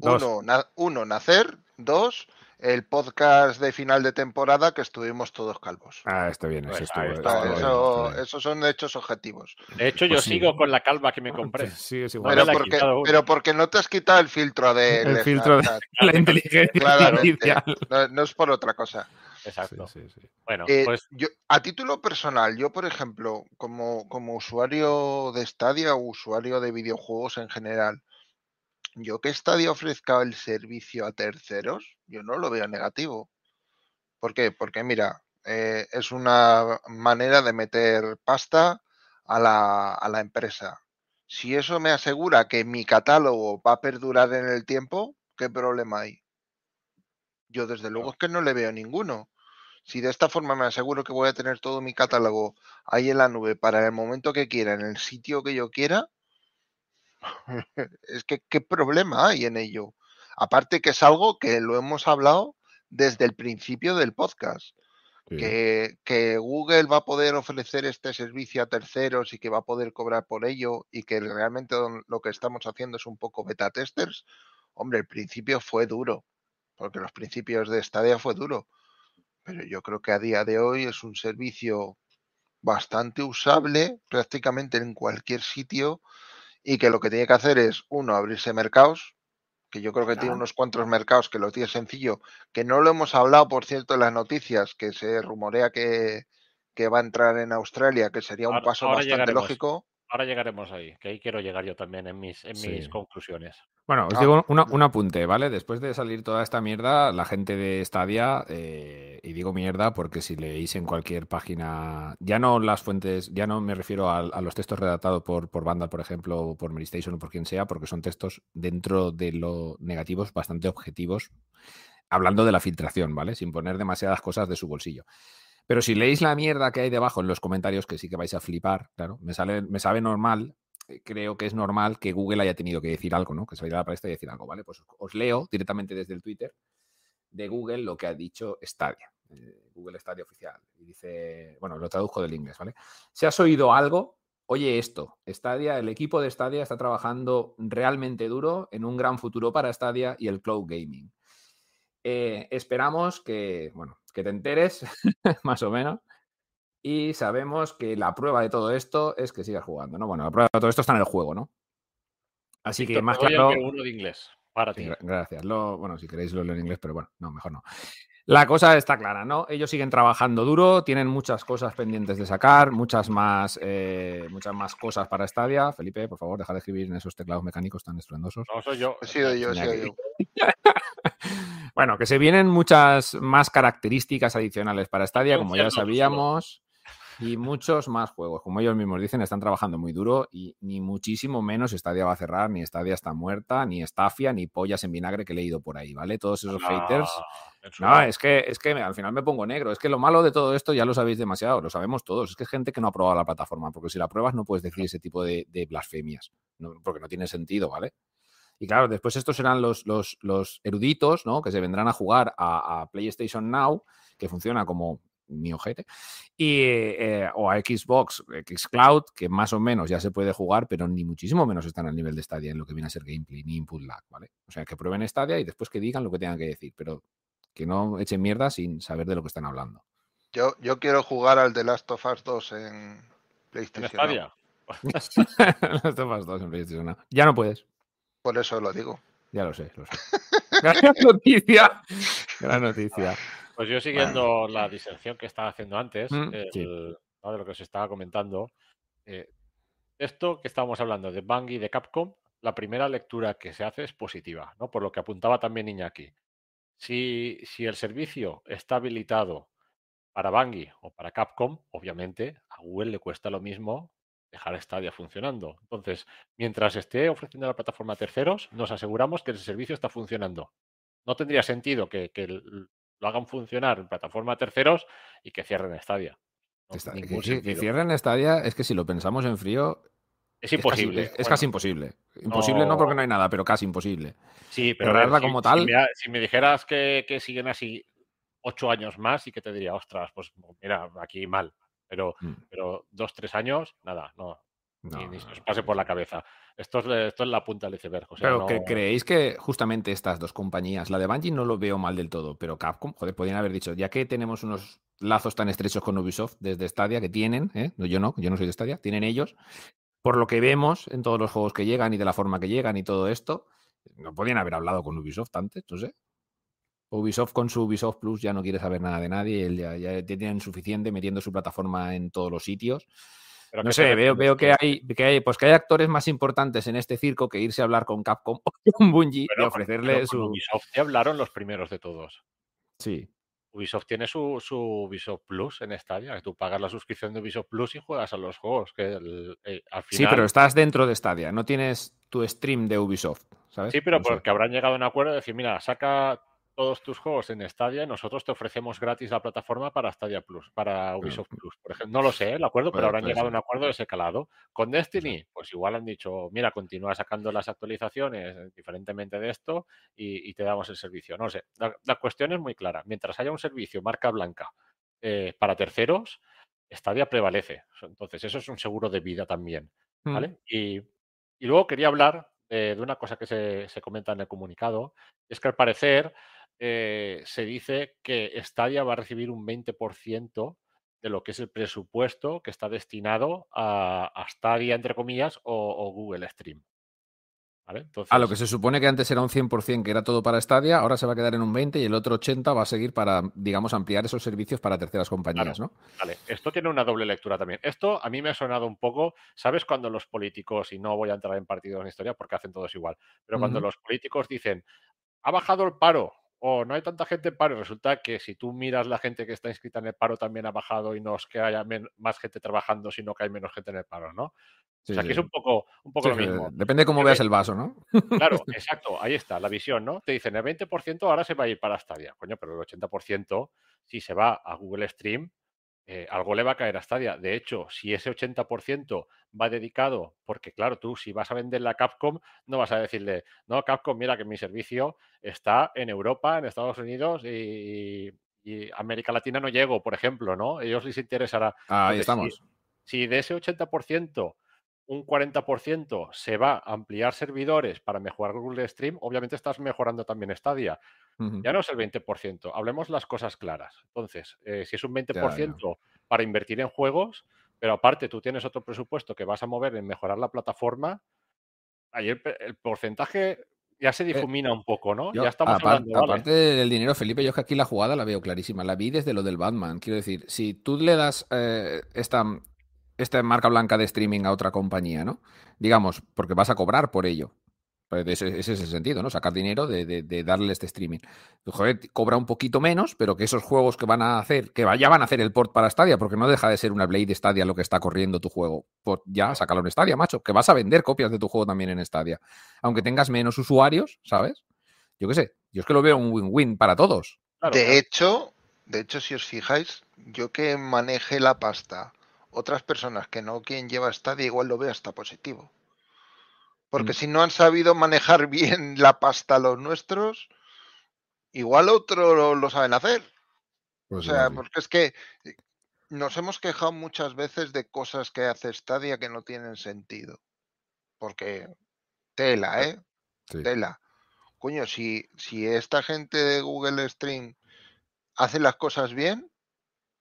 Dos. Uno, na- uno, nacer. Dos, el podcast de final de temporada que estuvimos todos calvos. Ah, está bien, eso Pues estuvo, está, bien, eso, bien. esos son hechos objetivos. De hecho, yo Pues sí. sigo con la calva que me compré. Sí, es No Pero porque, pero porque no te has quitado el filtro de El filtro de- Snapchat. La inteligencia Claramente. artificial. No, no es por otra cosa. Exacto. Sí, sí, sí. Bueno, Eh, pues yo, a título personal, yo, por ejemplo, como, como usuario de Stadia o usuario de videojuegos en general, yo que Stadia ofrezca el servicio a terceros, yo no lo veo negativo. ¿Por qué? Porque mira, eh, es una manera de meter pasta a la, a la empresa. Si eso me asegura que mi catálogo va a perdurar en el tiempo, ¿qué problema hay? Yo desde luego es que no le veo ninguno. Si de esta forma me aseguro que voy a tener todo mi catálogo ahí en la nube para el momento que quiera, en el sitio que yo quiera, es que qué problema hay en ello. Aparte que es algo que lo hemos hablado desde el principio del podcast, Sí. que, que Google va a poder ofrecer este servicio a terceros y que va a poder cobrar por ello y que realmente lo que estamos haciendo es un poco beta testers. Hombre, el principio fue duro, porque los principios de Stadia fue duro, pero yo creo que a día de hoy es un servicio bastante usable prácticamente en cualquier sitio y que lo que tiene que hacer es, uno, abrirse mercados, que yo creo que tiene unos cuantos mercados que lo tiene sencillo, que no lo hemos hablado, por cierto, en las noticias, que se rumorea que, que va a entrar en Australia, que sería un Ahora- paso ahora bastante llegaremos. lógico. Ahora llegaremos ahí, que ahí quiero llegar yo también en mis, en mis conclusiones. Bueno, os Ah. digo una- un apunte, ¿vale? Después de salir toda esta mierda, la gente de Stadia, eh, y digo mierda porque si leéis en cualquier página, ya no las fuentes, ya no me refiero a, a los textos redactados por, por Vandal, por ejemplo, o por Meristation o por quien sea, porque son textos dentro de lo negativos bastante objetivos, hablando de la filtración, ¿vale? Sin poner demasiadas cosas de su bolsillo. Pero si leéis la mierda que hay debajo en los comentarios, que sí que vais a flipar, claro, me, sale, me sabe normal, eh, creo que es normal que Google haya tenido que decir algo, ¿no? Que saliera a la palestra y decir algo, ¿vale? Pues os- os leo directamente desde el Twitter de Google lo que ha dicho Stadia, eh, Google Stadia oficial. Y dice, bueno, lo traduzco del inglés, ¿vale? Si has oído algo, oye esto, Stadia, el equipo de Stadia está trabajando realmente duro en un gran futuro para Stadia y el cloud gaming. Eh, esperamos que, bueno, que te enteres, más o menos. Y sabemos que la prueba de todo esto es que sigas jugando, ¿no? Bueno, la prueba de todo esto está en el juego, ¿no? Así que más claro. B1 de inglés para ti. gra- gracias. Lo, bueno, si queréis lo leo en inglés, pero bueno, no, mejor no. La cosa está clara, ¿no? Ellos siguen trabajando duro, tienen muchas cosas pendientes de sacar, muchas más, eh, muchas más cosas para Stadia. Felipe, por favor, deja de escribir en esos teclados mecánicos tan estruendosos. No soy yo. He sido yo, he sido yo. bueno, que se vienen muchas más características adicionales para Stadia, como ya sabíamos, y muchos más juegos. Como ellos mismos dicen, están trabajando muy duro y ni muchísimo menos Stadia va a cerrar, ni Stadia está muerta, ni Estafia, ni pollas en vinagre que he leído por ahí, ¿vale? Todos esos haters. No, es que, es que al final me pongo negro. Es que lo malo de todo esto ya lo sabéis demasiado, lo sabemos todos. Es que es gente que no ha probado la plataforma, porque si la pruebas no puedes decir ese tipo de, de blasfemias, no- porque no tiene sentido, ¿vale? Y claro, después estos serán los, los, los eruditos, ¿no? Que se vendrán a jugar a, a PlayStation Now, que funciona como mi ojete, y, eh, o a Xbox, Xcloud, que más o menos ya se puede jugar, pero ni muchísimo menos están al nivel de Stadia en lo que viene a ser gameplay, ni input lag, ¿vale? O sea, que prueben Stadia y después que digan lo que tengan que decir, pero que no echen mierda sin saber de lo que están hablando. Yo, yo quiero jugar al The Last of Us 2 en En PlayStation. Stadia. Las tomas dos en PlayStation Now. Ya no puedes. Por eso lo digo. Ya lo sé, lo sé. Gran noticia. Gran noticia. Pues yo siguiendo la diserción que estaba haciendo antes, Mm, el- sí. ¿no? de lo que os estaba comentando, eh, esto que estábamos hablando de Bang y de Capcom, la primera lectura que se hace es positiva, ¿no? Por lo que apuntaba también Iñaki. Si, si el servicio está habilitado para Bungie o para Capcom, obviamente a Google le cuesta lo mismo dejar Stadia funcionando. Entonces, mientras esté ofreciendo la plataforma a terceros, nos aseguramos que el servicio está funcionando. No tendría sentido que, que lo hagan funcionar en plataforma a terceros y que cierren Stadia. No, que, que, cierren Stadia es que si lo pensamos en frío, es imposible. Es casi, imposible. Imposible no... porque no hay nada, pero casi imposible. Sí, pero, pero como tal. Si me, dijeras que, siguen así ocho años más y que te diría, ostras, pues mira, aquí mal. Pero, mm. pero dos, tres años, nada, no. ni, se os pase por la cabeza. Esto es, esto es la punta del iceberg. pero que creéis que justamente estas dos compañías, la de Bungie no lo veo mal del todo, pero Capcom, joder, podrían haber dicho, ya que tenemos unos lazos tan estrechos con Ubisoft desde Stadia que tienen, ¿eh? yo no, yo no soy de Stadia, tienen ellos, por lo que vemos en todos los juegos que llegan y de la forma que llegan y todo esto, no podían haber hablado con Ubisoft antes, no sé. Ubisoft con su Ubisoft Plus ya no quiere saber nada de nadie, ya, ya tienen suficiente metiendo su plataforma en todos los sitios. no sé, veo, veo que hay, que hay, pues que hay actores más importantes en este circo que irse a hablar con Capcom o con Bungie y ofrecerle su. Ubisoft ya hablaron los primeros de todos. Sí. Ubisoft tiene su, su Ubisoft Plus en Stadia, que tú pagas la suscripción de Ubisoft Plus y juegas a los juegos. Que eh, al final... Sí, pero estás dentro de Stadia, no tienes tu stream de Ubisoft, ¿sabes? Sí, pero porque habrán llegado a un acuerdo de decir, mira, saca todos tus juegos en Stadia nosotros te ofrecemos gratis la plataforma para Stadia Plus, para Ubisoft Plus, por ejemplo. No lo sé el acuerdo, pero habrán llegado a un acuerdo de ese calado. Con Destiny, pues igual han dicho, mira, continúa sacando las actualizaciones eh, diferentemente de esto y, te damos el servicio. No sé, la, cuestión es muy clara. Mientras haya un servicio marca blanca eh, para terceros, Stadia prevalece. Entonces, eso es un seguro de vida también. Mm. ¿vale? Y, luego quería hablar de una cosa que se, se comenta en el comunicado, es que al parecer eh, se dice que Stadia va a recibir un 20% de lo que es el presupuesto que está destinado a, Stadia, entre comillas, o, Google Stream. a lo que se supone que antes era un 100% que era todo para Stadia, ahora se va a quedar en un 20% y el otro 80% va a seguir para, digamos, ampliar esos servicios para terceras compañías, ¿no? Vale, esto tiene una doble lectura también. Esto a mí me ha sonado un poco, ¿sabes cuando los políticos, y no voy a entrar en partidos en historia porque hacen todos igual, pero cuando los políticos dicen, ha bajado el paro, o no hay tanta gente en paro. Resulta que si tú miras la gente que está inscrita en el paro también ha bajado y no es que haya más gente trabajando, sino que hay menos gente en el paro, ¿no? o sea, que es un poco, un poco lo mismo. Depende de cómo veas el vaso, ¿no? Claro, exacto, ahí está, la visión, ¿no? Te dicen el 20% ahora se va a ir para Stadia, coño, pero el 80% si se va a Google Stream, eh, algo le va a caer a Stadia. De hecho, si ese 80% va dedicado, porque claro, tú si vas a vender la Capcom, no vas a decirle, no, Capcom, mira que mi servicio está en Europa, en Estados Unidos y, América Latina no llego, por ejemplo, ¿no? Ellos les interesará. ahí estamos. Si, de ese 80%, un 40% se va a ampliar servidores para mejorar Google Stream, obviamente estás mejorando también Stadia. Ya no es el 20%, hablemos las cosas claras. Entonces, eh, si es un 20% para invertir en juegos, pero aparte tú tienes otro presupuesto que vas a mover en mejorar la plataforma, ahí el, porcentaje ya se eh, difumina un poco, ¿no? ya estamos hablando, Aparte del dinero, Felipe, yo es que aquí la jugada la veo clarísima. La vi desde lo del Batman. Quiero decir, si tú le das eh, esta, esta marca blanca de streaming a otra compañía, ¿no? Digamos, porque vas a cobrar por ello. Pues ese, es el sentido, ¿no? Sacar dinero de, darle este streaming. Joder, cobra un poquito menos, pero que esos juegos que van a hacer, que ya van a hacer el port para Stadia, porque no deja de ser una Blade Stadia lo que está corriendo tu juego. Pues ya, sácalo en Stadia, macho, que vas a vender copias de tu juego también en Stadia. Aunque tengas menos usuarios, ¿sabes? Yo qué sé, yo es que lo veo un win-win para todos. de hecho, de hecho, si os fijáis, yo que maneje la pasta, otras personas que no quien lleva Stadia igual lo veo hasta positivo. Porque mm. si no han sabido manejar bien la pasta los nuestros, igual otros lo, saben hacer. Pues o sea, porque es que eh, nos hemos quejado muchas veces de cosas que hace Stadia que no tienen sentido. Porque tela, ¿eh? Tela. Coño, si, si esta gente de Google Stream hace las cosas bien,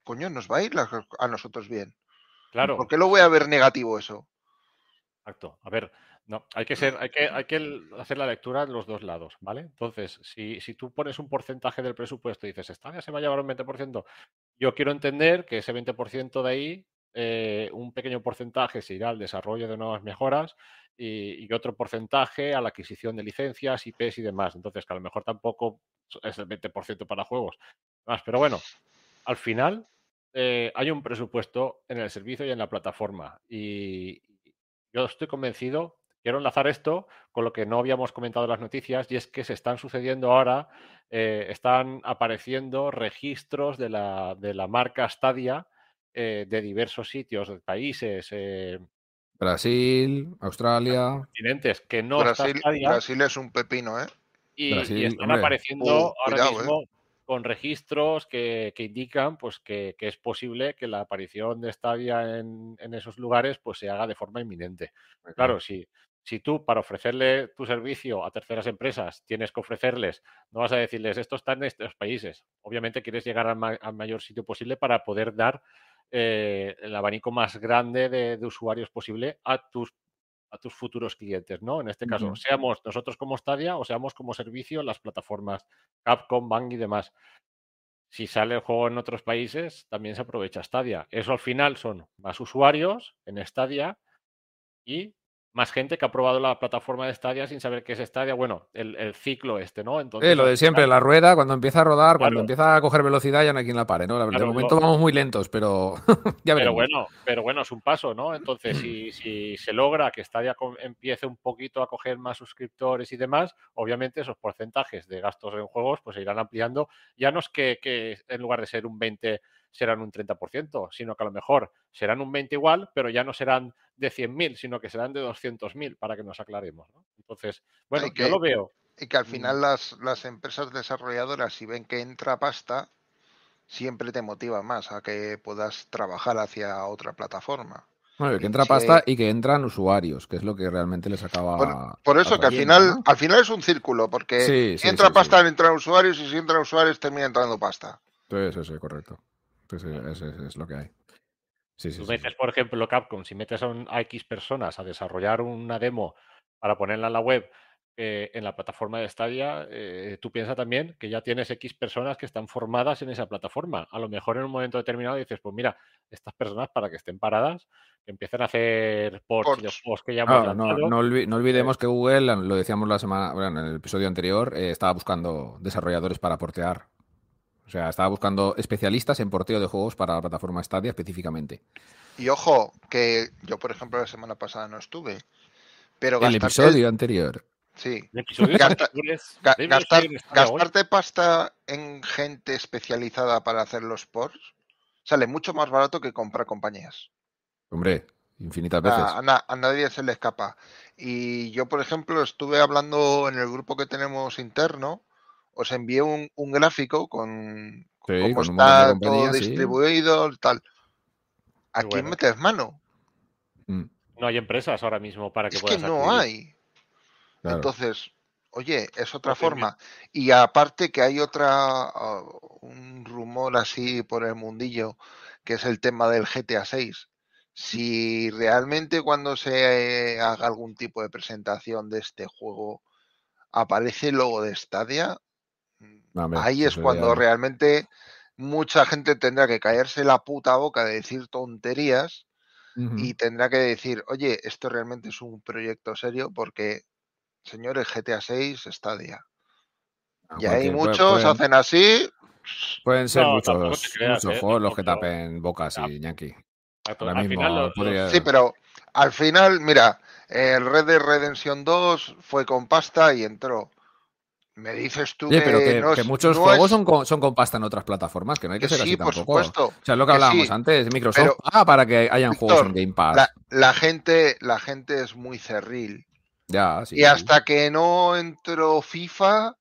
coño, nos va a ir a nosotros bien. Claro. ¿Por qué lo voy a ver negativo eso? Exacto. A ver, no, hay que ser, hay que, hay que hacer la lectura de los dos lados, ¿vale? Entonces, si, si tú pones un porcentaje del presupuesto y dices, Stadia se va a llevar un 20%, yo quiero entender que ese 20% de ahí, eh, un pequeño porcentaje se irá al desarrollo de nuevas mejoras y, otro porcentaje a la adquisición de licencias, IPs y demás. Entonces, que a lo mejor tampoco es el 20% para juegos. Más, pero bueno, al final eh, hay un presupuesto en el servicio y en la plataforma. Y yo estoy convencido, quiero enlazar esto con lo que no habíamos comentado en las noticias, y es que se están sucediendo ahora, eh, están apareciendo registros de la, de la marca Stadia eh, de diversos sitios, de países. eh, Brasil, Australia. continentes que no está Brasil, Stadia, Brasil es un pepino, ¿eh? y, están hombre. apareciendo Uh, ahora cuidado, eh. mismo con registros que, que indican pues que, que es posible que la aparición de Stadia en, en esos lugares pues se haga de forma inminente. Claro, si, si tú para ofrecerle tu servicio a terceras empresas tienes que ofrecerles, no vas a decirles esto está en estos países. Obviamente quieres llegar al, ma- al mayor sitio posible para poder dar eh, el abanico más grande de, de usuarios posible a tus a tus futuros clientes, ¿no? En este caso, seamos nosotros como Stadia o seamos como servicio las plataformas Capcom, Bang y demás. Si sale el juego en otros países, también se aprovecha Stadia. Eso al final son más usuarios en Stadia y más gente que ha probado la plataforma de Stadia sin saber qué es Stadia. Bueno, el, el ciclo este, ¿no? Entonces, Eh, lo de siempre, la rueda, cuando empieza a rodar, cuando empieza a coger velocidad, ya no hay quien la pare, ¿no? De Claro, momento lo- vamos muy lentos, pero ya Pero veremos. bueno, pero bueno, es un paso, ¿no? Entonces, si, si se logra que Stadia empiece un poquito a coger más suscriptores y demás, obviamente esos porcentajes de gastos en juegos pues se irán ampliando. Ya no es que, que en lugar de ser un 20 serán un 30%, sino que a lo mejor serán un 20 igual, pero ya no serán de 100.000, sino que serán de 200.000, para que nos aclaremos, ¿no? Entonces, bueno, yo lo veo. Y que al final las, las empresas desarrolladoras, si ven que entra pasta, siempre te motiva más a que puedas trabajar hacia otra plataforma. Bueno, que entra pasta y que entran usuarios, que es lo que realmente les acaba. Por, por eso que al final, ¿no? al final es un círculo, porque Sí, entra sí, pasta, sí. entran usuarios, y si entran usuarios, termina entrando pasta. Sí, sí, sí, correcto. Sí, sí, es, es- es lo que hay. Sí, sí, Tú metes, sí. por ejemplo, Capcom, si metes a, un, a X personas a desarrollar una demo para ponerla en la web eh, en la plataforma de Stadia, eh, tú piensas también que ya tienes X personas que están formadas en esa plataforma. A lo mejor en un momento determinado dices, pues mira, estas personas para que estén paradas, que empiecen a hacer ports de Ports. juegos que ya hemos Ah, no, no olvi- no olvidemos que Google, lo decíamos la semana, bueno, en el episodio anterior, eh, estaba buscando desarrolladores para portear. O sea, estaba buscando especialistas en porteo de juegos para la plataforma Stadia específicamente. Y ojo, que yo, por ejemplo, la semana pasada no estuve. Pero El episodio anterior. sí, Gasta- ga- gastar- gastarte pasta en gente especializada para hacer los ports sale mucho más barato que comprar compañías. Hombre, infinitas veces. a, a nadie se le escapa. Y yo, por ejemplo, estuve hablando en el grupo que tenemos interno, os envié un, un gráfico con, Sí, cómo con está todo compañías, sí. distribuido, tal. Aquí bueno. metes mano. Mm, No hay empresas ahora mismo para que Es que no adquirir. hay. claro. Entonces, oye, es otra bien, forma. Y aparte que hay otra, ah, un rumor así por el mundillo, que es el tema del GTA 6. Si realmente cuando se haga algún tipo de presentación de este juego aparece el logo de Stadia, No, ahí es ya- cuando realmente mucha gente tendrá que caerse la puta boca de decir tonterías y tendrá que decir, oye, esto realmente es un proyecto serio porque, señores, GTA 6 Stadia. Ah, Y puede- muchos pueden, hacen así. pueden ser No, muchos, creas, muchos eh, juegos los que tapen bocas y Yankee. Exacto. Ahora Al mismo final, los- podría- los- Sí, pero al final, mira, el Red Dead Redemption 2 fue con pasta y entró. Me dices tú que, pero que, no que es- muchos no juegos es- son, con, son con pasta en otras plataformas, que no hay que, que ser así sí, por tampoco. supuesto. O sea, lo que que hablábamos sí, antes, Microsoft, pero- ah, para que hayan juegos en Game Pass. La, la gente, la gente es muy cerril. Ya, sí. y hasta que no entró FIFA.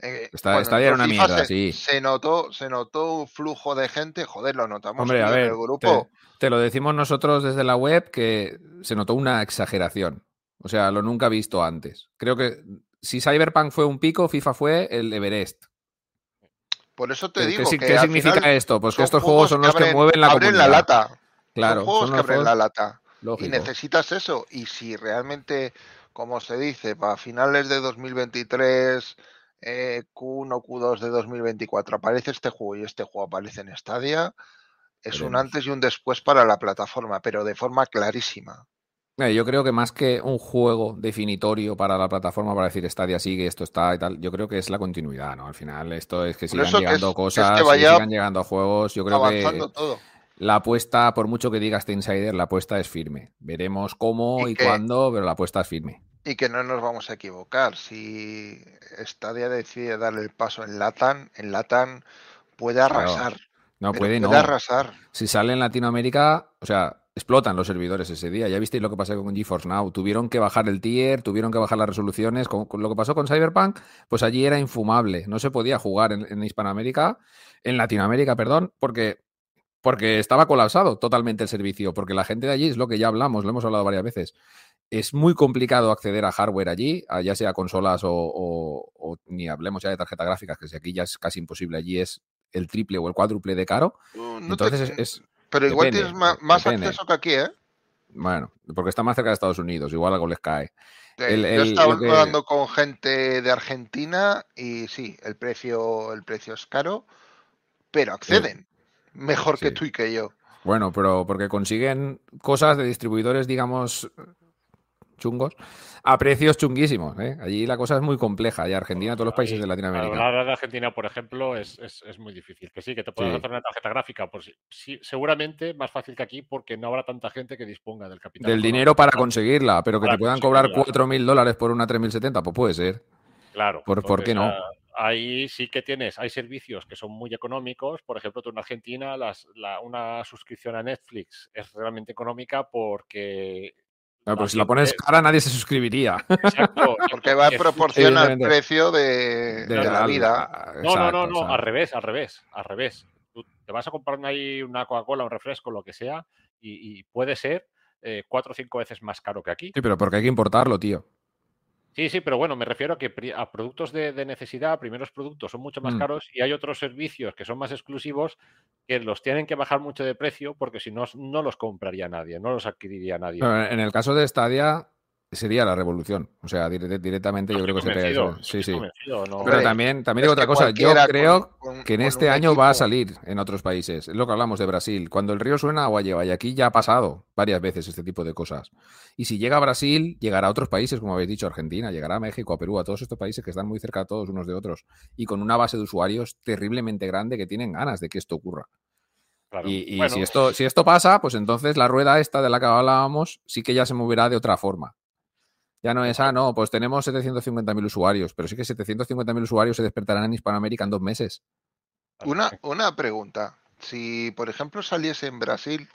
eh, Está- Stadia era una FIFA mierda, se, sí. se notó, se notó un flujo de gente. Joder, lo notamos Hombre, a en ver, el grupo. te, te lo decimos nosotros desde la web que se notó una exageración. O sea, lo nunca visto antes. Creo que si Cyberpunk fue un pico, FIFA fue el Everest. Por eso te ¿Qué, digo qué que qué significa final esto? Pues que estos juegos son los que abren- mueven la abren comunidad. la lata. Claro, son juegos son que abren juegos- la lata. Y necesitas eso. Y si realmente, como se dice, para finales de 2023, eh, Q1, Q2 de 2024, aparece este juego y este juego aparece en Stadia, es un antes y un después para la plataforma, pero de forma clarísima. Eh, yo creo que más que un juego definitorio para la plataforma para decir Stadia sigue, esto está y tal, yo creo que es la continuidad, ¿no? Al final esto es que sigan que llegando que cosas, es que sigan llegando juegos. Yo creo que todo. la apuesta, por mucho que diga este insider, la apuesta es firme. Veremos cómo Y cuándo, pero la apuesta es firme. Y que no nos vamos a equivocar. Si Stadia decide darle el paso en Latan, en Latan puede arrasar. No pero puede, no. arrasar. Si sale en Latinoamérica, o sea, explotan los servidores ese día. Ya visteis lo que pasó con GeForce Now. Tuvieron que bajar el tier, tuvieron que bajar las resoluciones. Con, con lo que pasó con Cyberpunk, pues allí era infumable. No se podía jugar en, en Hispanoamérica, en Latinoamérica, perdón, porque, porque estaba colapsado totalmente el servicio. Porque la gente de allí es lo que ya hablamos, lo hemos hablado varias veces. Es muy complicado acceder a hardware allí, ya sea consolas o, o- o ni hablemos ya de tarjetas gráficas, que si aquí ya es casi imposible, allí es el triple o el cuádruple de caro. No te- Entonces es- es, pero igual depende, tienes más, acceso que aquí, ¿eh? Bueno, porque está más cerca de Estados Unidos, igual algo les cae. El- Yo el- que- hablando con gente de Argentina y sí, el precio, el precio es caro, pero acceden. Mejor que tú y que yo. Bueno, pero porque consiguen cosas de distribuidores, digamos, chungos, a precios chunguísimos. ¿eh? Allí la cosa es muy compleja, y Argentina, todos los países Ahí, de Latinoamérica. Hablar de Argentina, por ejemplo, es, es- es muy difícil. Que sí, que te puedes Sí. hacer una tarjeta gráfica, pues sí, sí, seguramente más fácil que aquí porque no habrá tanta gente que disponga del capital. Del dinero para conseguirla, pero que Para te puedan cobrar conseguirla. 4.000 dólares por una 3070, pues puede ser. Claro. ¿Por- por qué no? ah, Ahí sí que tienes, hay servicios que son muy económicos. Por ejemplo, tú en Argentina, las, la- una suscripción a Netflix es realmente económica porque. No, pues si la pones cara, nadie se suscribiría. Exacto, Porque va proporción al evidentemente. precio de, de la vida. No, no, no, no, o sea, al revés, al revés, al revés. Tú te vas a comprar ahí una Coca-Cola, un refresco, lo que sea, y, y puede ser eh, cuatro o cinco veces más caro que aquí. Sí, pero porque hay que importarlo, tío. Sí, sí, pero bueno, me refiero a que a productos de, de necesidad, primeros productos son mucho más Mm. caros y hay otros servicios que son más exclusivos que los tienen que bajar mucho de precio porque si no, no los compraría nadie, no los adquiriría nadie. Pero en el caso de Stadia, sería la revolución. O sea, dire- directamente yo creo que sería eso. Sí, sí. no- Pero también, también digo otra cosa. Yo creo con- con- que en este año va a salir en otros países. Es lo que hablamos de Brasil. Cuando el río suena, agua lleva. Y aquí ya ha pasado varias veces este tipo de cosas. Y si llega a Brasil, llegará a otros países, como habéis dicho, Argentina, llegará a México, a Perú, a todos estos países que están muy cerca todos unos de otros. Y con una base de usuarios terriblemente grande que tienen ganas de que esto ocurra. claro. Y, y Bueno, si, esto, si esto pasa, pues entonces la rueda esta de la que hablábamos sí que ya se moverá de otra forma. Ya no es, ah, no, pues tenemos 750.000 usuarios, pero sí que 750.000 usuarios se despertarán en Hispanoamérica en dos meses. Una, una pregunta. Si, por ejemplo, saliese en Brasil,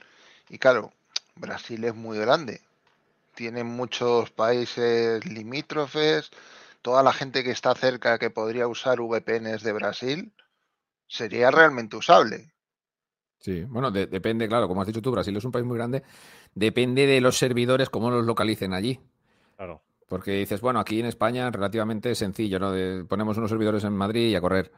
y claro, Brasil es muy grande, tiene muchos países limítrofes, toda la gente que está cerca que podría usar VPNs de Brasil, sería realmente usable. Sí, bueno, de- depende, claro, como has dicho tú, Brasil es un país muy grande, depende de los servidores, cómo los localicen allí. Claro. Porque dices, bueno, aquí en España relativamente sencillo, ¿no? De- ponemos unos servidores en Madrid y a correr.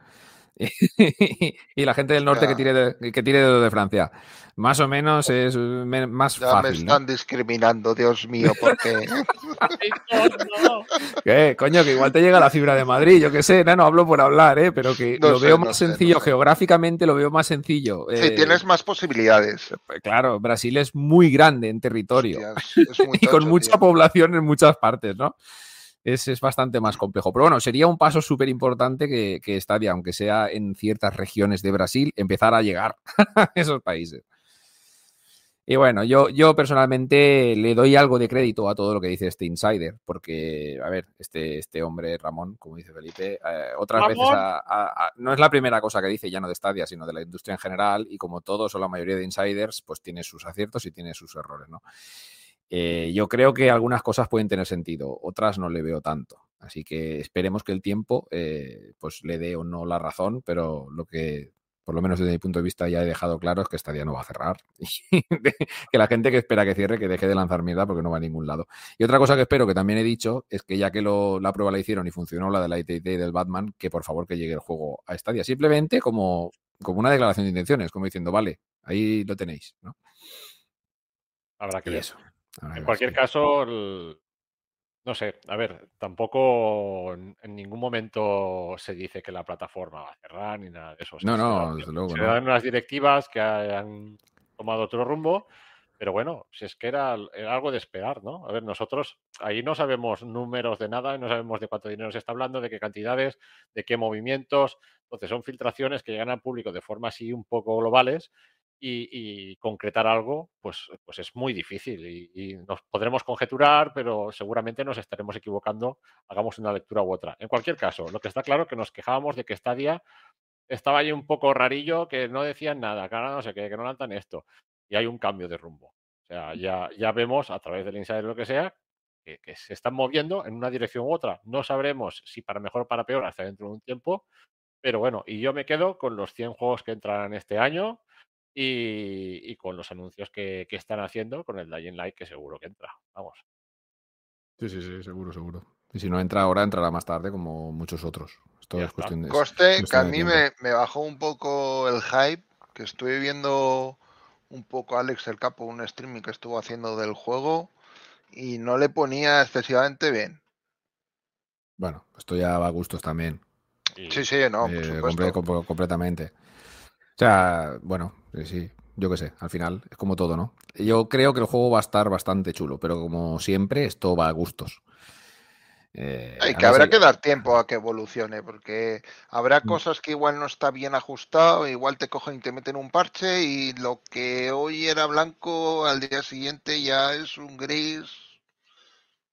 y la gente del norte que tire de, que tire de, de Francia. Más o menos es me- más Ya me fácil, ¿no? están discriminando, Dios mío, porque Ay, no, no. ¿Qué? Coño, que igual te llega la fibra de Madrid, yo qué sé, no, no hablo por hablar, ¿eh? Pero que No lo sé, veo más sé, sencillo, sé. geográficamente lo veo más sencillo. sí, Eh, tienes más posibilidades. Claro, Brasil es muy grande en territorio. Hostias, es muy y con mucha tío. población en muchas partes, ¿no? Es, es bastante más complejo. Pero bueno, sería un paso súper importante que, que Stadia, aunque sea en ciertas regiones de Brasil, empezar a llegar a esos países. Y bueno, yo, yo personalmente le doy algo de crédito a todo lo que dice este insider, porque, a ver, este, este hombre, Ramón, como dice Felipe, eh, otras Ramón. veces a- a- a- no es la primera cosa que dice, ya no de Stadia, sino de la industria en general, y como todos o la mayoría de insiders, pues tiene sus aciertos y tiene sus errores, ¿no? Eh, yo creo que algunas cosas pueden tener sentido, otras no le veo tanto. Así que esperemos que el tiempo eh, pues le dé o no la razón, pero lo que, por lo menos desde mi punto de vista, ya he dejado claro es que esta día no va a cerrar. Que la gente que espera que cierre, que deje de lanzar mierda porque no va a ningún lado. Y otra cosa que espero, que también he dicho, es que ya que lo- la prueba la hicieron y funcionó la de la ITT del Batman, que por favor que llegue el juego a Stadia. Simplemente como, como una declaración de intenciones, como diciendo, vale, ahí lo tenéis. ¿no? Habrá que Y ver. eso. En cualquier caso, el- no sé, a ver, tampoco en, ningún momento se dice que la plataforma va a cerrar ni nada de eso. O sea, No, se no, dan- desde luego Se no. dan unas directivas que han tomado otro rumbo, Pero bueno, si es que era, era, algo de esperar, ¿no? A ver, nosotros ahí no sabemos números de nada, no sabemos de cuánto dinero se está hablando, de qué cantidades, de qué movimientos. Entonces son filtraciones que llegan al público de forma así un poco globales y, concretar algo, pues, pues es muy difícil y, nos podremos conjeturar, pero seguramente nos estaremos equivocando, hagamos una lectura u otra. En cualquier caso, lo que está claro es que nos quejábamos de que Stadia estaba ahí un poco rarillo, que no decían nada, que ahora no sé qué, que no lanzan esto y hay un cambio de rumbo. O sea, ya, ya vemos a través del insider lo que sea que, se están moviendo en una dirección u otra. No sabremos si para mejor o para peor hasta dentro de un tiempo, pero bueno, y yo me quedo con los 100 juegos que entran este año y, con los anuncios que, están haciendo con el Dying Light, que seguro que entra. Vamos. Sí, sí, sí, seguro, seguro. Y si no entra ahora, entrará más tarde, como muchos otros. Esto es cuestión de. Coste, que a mí me, me, bajó un poco el hype, que estuve viendo un poco Alex el Capo, un streaming que estuvo haciendo del juego y no le ponía excesivamente bien. Bueno, esto ya va a gustos también. Sí, sí, no, eh, completamente. O sea, bueno, sí, yo qué sé, al final es como todo, ¿no? Yo creo que el juego va a estar bastante chulo, pero como siempre, esto va a gustos. Eh, que habrá que dar tiempo a que evolucione, porque habrá mm. cosas que igual no está bien ajustado, igual te cogen y te meten un parche y lo que hoy era blanco al día siguiente ya es un gris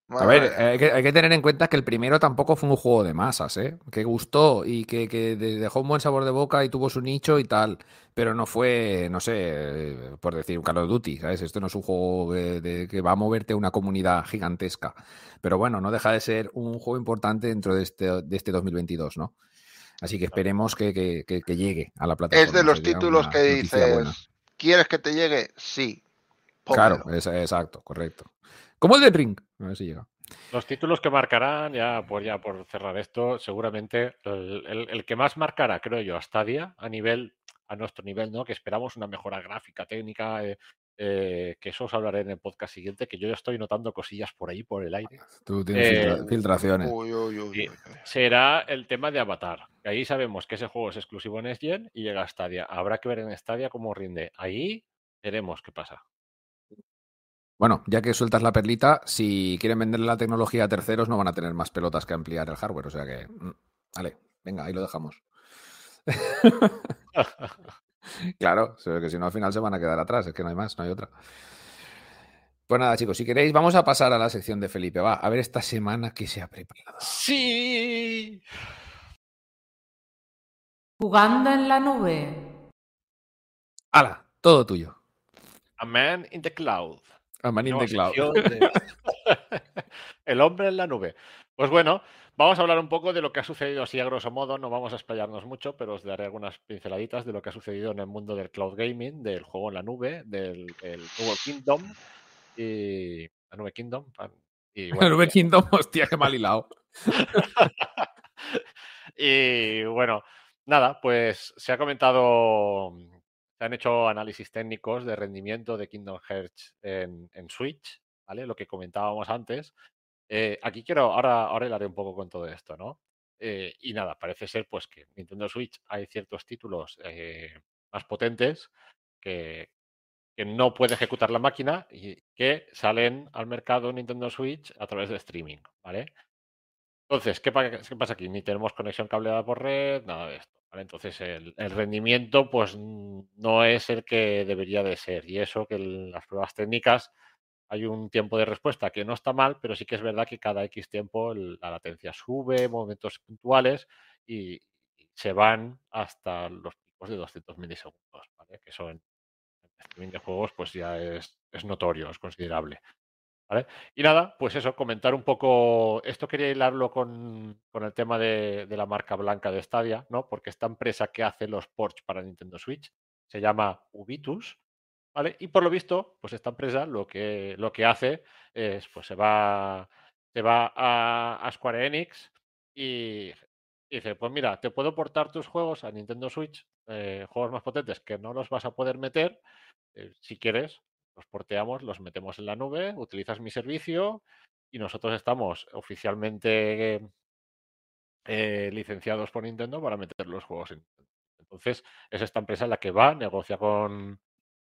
a ver, hay que, tener en cuenta que el primero tampoco fue un juego de masas, ¿eh? Que gustó y que, dejó un buen sabor de boca y tuvo su nicho y tal. Pero no fue, no sé, por decir, un Call of Duty, ¿sabes? Esto no es un juego que, va a moverte una comunidad gigantesca. Pero bueno, no deja de ser un juego importante dentro de este, de este 2022, ¿no? Así que esperemos que, llegue a la plataforma. Es de los títulos que dices, ¿quieres que te llegue? Sí. Claro, exacto, correcto. Como el de Ring. A ver si llega. Los títulos que marcarán, ya por, ya por cerrar esto, seguramente el, que más marcará, creo yo, a Stadia, a nivel, a nuestro nivel, ¿no? Que esperamos una mejora gráfica, técnica, eh, eh, que eso os hablaré en el podcast siguiente, que yo ya estoy notando cosillas por ahí, por el aire. Tú tienes eh, filtraciones. será el tema de Avatar. Ahí sabemos que ese juego es exclusivo en SGen y llega a Stadia. Habrá que ver en Stadia cómo rinde. Ahí veremos qué pasa. Bueno, ya que sueltas la perlita, si quieren venderle la tecnología a terceros, no van a tener más pelotas que ampliar el hardware. O sea que, mm, vale, venga, ahí lo dejamos. claro, que si no al final se van a quedar atrás, es que no hay más, no hay otra. Pues nada, chicos, si queréis, vamos a pasar a la sección de Felipe. Va, a ver esta semana que se ha preparado. Sí. Jugando en la nube. ¡Hala! Todo tuyo. A man in the cloud. El hombre en la nube. Pues bueno, vamos a hablar un poco de lo que ha sucedido así a grosso modo. No vamos a explayarnos mucho, pero os daré algunas pinceladitas de lo que ha sucedido en el mundo del cloud gaming, del juego en la nube, del nuevo Kingdom y la nube Kingdom. Y, la nube Kingdom, hostia, qué mal hilado. y bueno, nada, pues se ha comentado se han hecho análisis técnicos de rendimiento de Kingdom Hearts en, Switch, ¿vale? Lo que comentábamos antes. Eh, aquí quiero, ahora, ahora hablaré un poco con todo esto, ¿no? Eh, y nada, parece ser pues que Nintendo Switch hay ciertos títulos eh, más potentes que, que, no puede ejecutar la máquina y que salen al mercado Nintendo Switch a través de streaming, ¿vale? Entonces, ¿qué, ¿qué pasa aquí? Ni tenemos conexión cableada por red, nada de esto. Entonces el, rendimiento pues no es el que debería de ser. Y eso que en las pruebas técnicas hay un tiempo de respuesta que no está mal, pero sí que es verdad que cada X tiempo la latencia sube, momentos puntuales y, se van hasta los picos de 200 milisegundos, que eso en, en streaming de juegos pues ya es, es notorio, es considerable. Y nada, pues eso, comentar un poco, esto quería hilarlo con, con el tema de, la marca blanca de Stadia, ¿no? Porque esta empresa que hace los ports para Nintendo Switch se llama Ubitus, ¿vale? Y por lo visto, pues esta empresa lo que, lo que hace es, pues se va, se va a, Square Enix y, dice, pues mira, te puedo portar tus juegos a Nintendo Switch, eh, juegos más potentes que no los vas a poder meter, eh, si quieres, los porteamos, los metemos en la nube, utilizas mi servicio y nosotros estamos oficialmente eh, licenciados por Nintendo para meter los juegos en Entonces, es esta empresa la que va, negocia con,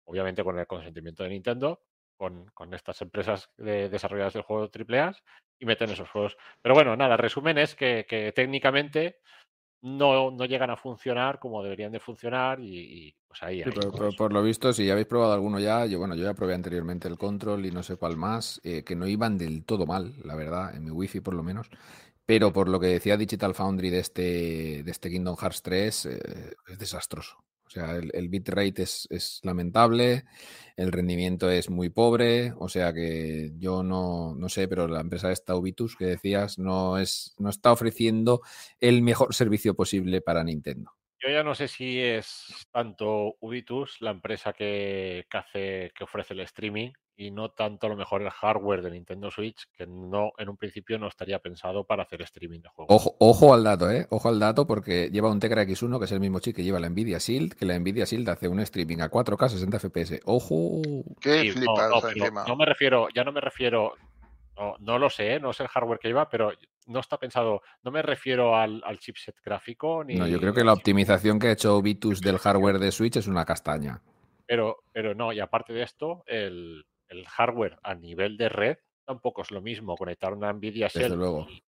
obviamente con el consentimiento de Nintendo, con, con estas empresas de, desarrolladoras del juego AAA y meten esos juegos. Pero bueno, nada, resumen es que, que técnicamente no, no, llegan a funcionar como deberían de funcionar y, y pues ahí. Sí, pero, por, por, lo visto, si habéis probado alguno ya, yo bueno, yo ya probé anteriormente el control y no sé cuál más, eh, que no iban del todo mal, la verdad, en mi wifi por lo menos. Pero por lo que decía Digital Foundry de este, de este Kingdom Hearts 3, eh, es desastroso. O sea, el, bitrate es, lamentable, el rendimiento es muy pobre, o sea que yo no, no sé, pero la empresa esta Ubitus que decías no, es, no está ofreciendo el mejor servicio posible para Nintendo. Yo ya no sé si es tanto Ubitus, la empresa que, hace, que ofrece el streaming, y no tanto a lo mejor el hardware de Nintendo Switch, que no en un principio no estaría pensado para hacer streaming de juegos. Ojo, ojo al dato, ¿eh? Ojo al dato porque lleva un Tegra X1, que es el mismo chip que lleva la Nvidia Shield, que la Nvidia Shield hace un streaming a 4K 60 FPS. ¡Ojo! ¡Qué sí, flipado no, no, no, me refiero, ya no me refiero, no, no lo sé, ¿eh? no sé el hardware que lleva, pero no está pensado, no me refiero al, al chipset gráfico. Ni, no, yo creo que la optimización que ha hecho Vitus del hardware de Switch es una castaña. Pero, pero no, y aparte de esto, el, el hardware a nivel de red tampoco es lo mismo conectar una Nvidia Shell luego. y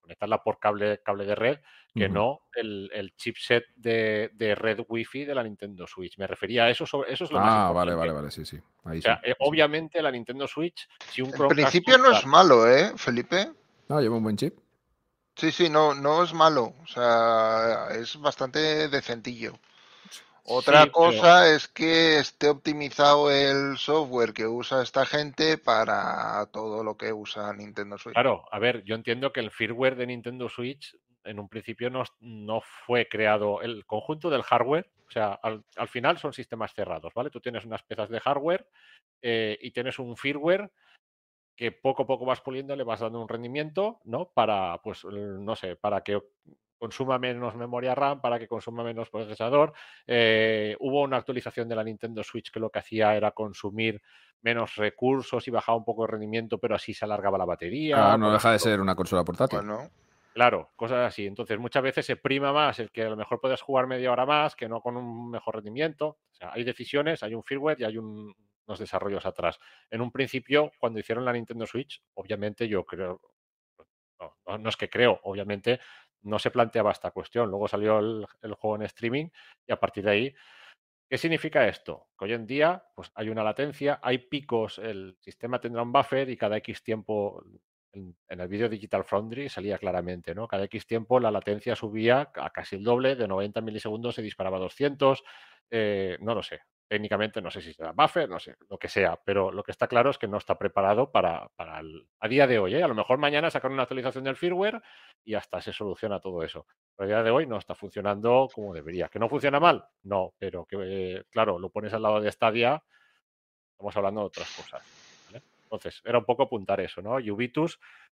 conectarla por cable, cable de red que uh -huh. no el, el, chipset de, de, red Wi-Fi de la Nintendo Switch. Me refería a eso, eso es lo ah, más Ah, vale, vale, vale, sí, sí. Ahí o sea, sí, eh, obviamente la Nintendo Switch, si un En Chromecast principio no es malo, ¿eh, Felipe? No, lleva un buen chip. Sí, sí, no, no es malo. O sea, es bastante decentillo. Otra Sí, pero- cosa es que esté optimizado el software que usa esta gente para todo lo que usa Nintendo Switch. Claro, a ver, yo entiendo que el firmware de Nintendo Switch en un principio no, no fue creado el conjunto del hardware, o sea, al, al final son sistemas cerrados, ¿vale? Tú tienes unas piezas de hardware eh, y tienes un firmware que poco a poco vas puliendo, le vas dando un rendimiento, ¿no? Para, pues, no sé, para que consuma menos memoria RAM, para que consuma menos procesador. Eh, hubo una actualización de la Nintendo Switch que lo que hacía era consumir menos recursos y bajaba un poco el rendimiento, pero así se alargaba la batería. Ah, no deja de ser una consola portátil. Bueno, Claro, cosas así. Entonces, muchas veces se prima más el que a lo mejor puedes jugar media hora más que no con un mejor rendimiento. O sea, hay decisiones, hay un firmware y hay un- unos desarrollos atrás. En un principio, cuando hicieron la Nintendo Switch, obviamente yo creo, no es que creo, obviamente no se planteaba esta cuestión. Luego salió el, juego en streaming y a partir de ahí, ¿qué significa esto? Que hoy en día pues, hay una latencia, hay picos, el sistema tendrá un buffer y cada X tiempo en, en el vídeo Digital Foundry salía claramente, ¿no? Cada X tiempo la latencia subía a casi el doble, de 90 milisegundos se disparaba a 200, eh, no lo sé. Técnicamente no sé si será buffer, no sé, lo que sea, pero lo que está claro es que no está preparado para, para el, a día de hoy. ¿eh? A lo mejor mañana sacan una actualización del firmware y hasta se soluciona todo eso. Pero a día de hoy no está funcionando como debería. ¿Que no funciona mal? No, pero que, eh, claro, lo pones al lado de Stadia, estamos hablando de otras cosas. Entonces, era un poco apuntar eso, ¿no?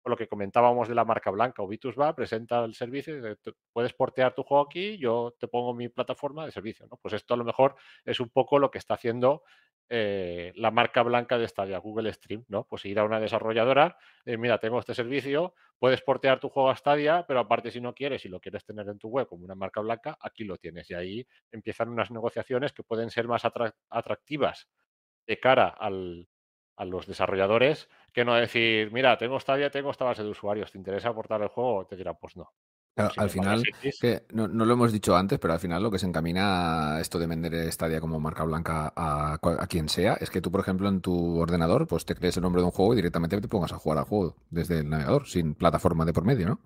Por lo que comentábamos de la marca blanca, Ubitus va, presenta el servicio, y dice, "Tú puedes portear tu juego aquí, yo te pongo mi plataforma de servicio, ¿no? Pues esto a lo mejor es un poco lo que está haciendo eh, la marca blanca de Stadia, Google Stream, ¿no? Pues ir a una desarrolladora, eh, mira, tengo este servicio, puedes portear tu juego a Stadia, pero aparte si no quieres y lo quieres tener en tu web como una marca blanca, aquí lo tienes. Y ahí empiezan unas negociaciones que pueden ser más atrac- atractivas de cara al, a los desarrolladores que no decir, mira, tengo Stadia, tengo esta base de usuarios, ¿te interesa aportar el juego? Te dirán, pues no. Claro, Si al final, que no, no lo hemos dicho antes, pero al final lo que se encamina a esto de vender Stadia como marca blanca a, a quien sea es que tú, por ejemplo, en tu ordenador, pues te crees el nombre de un juego y directamente te pongas a jugar al juego desde el navegador, sin plataforma de por medio, ¿no?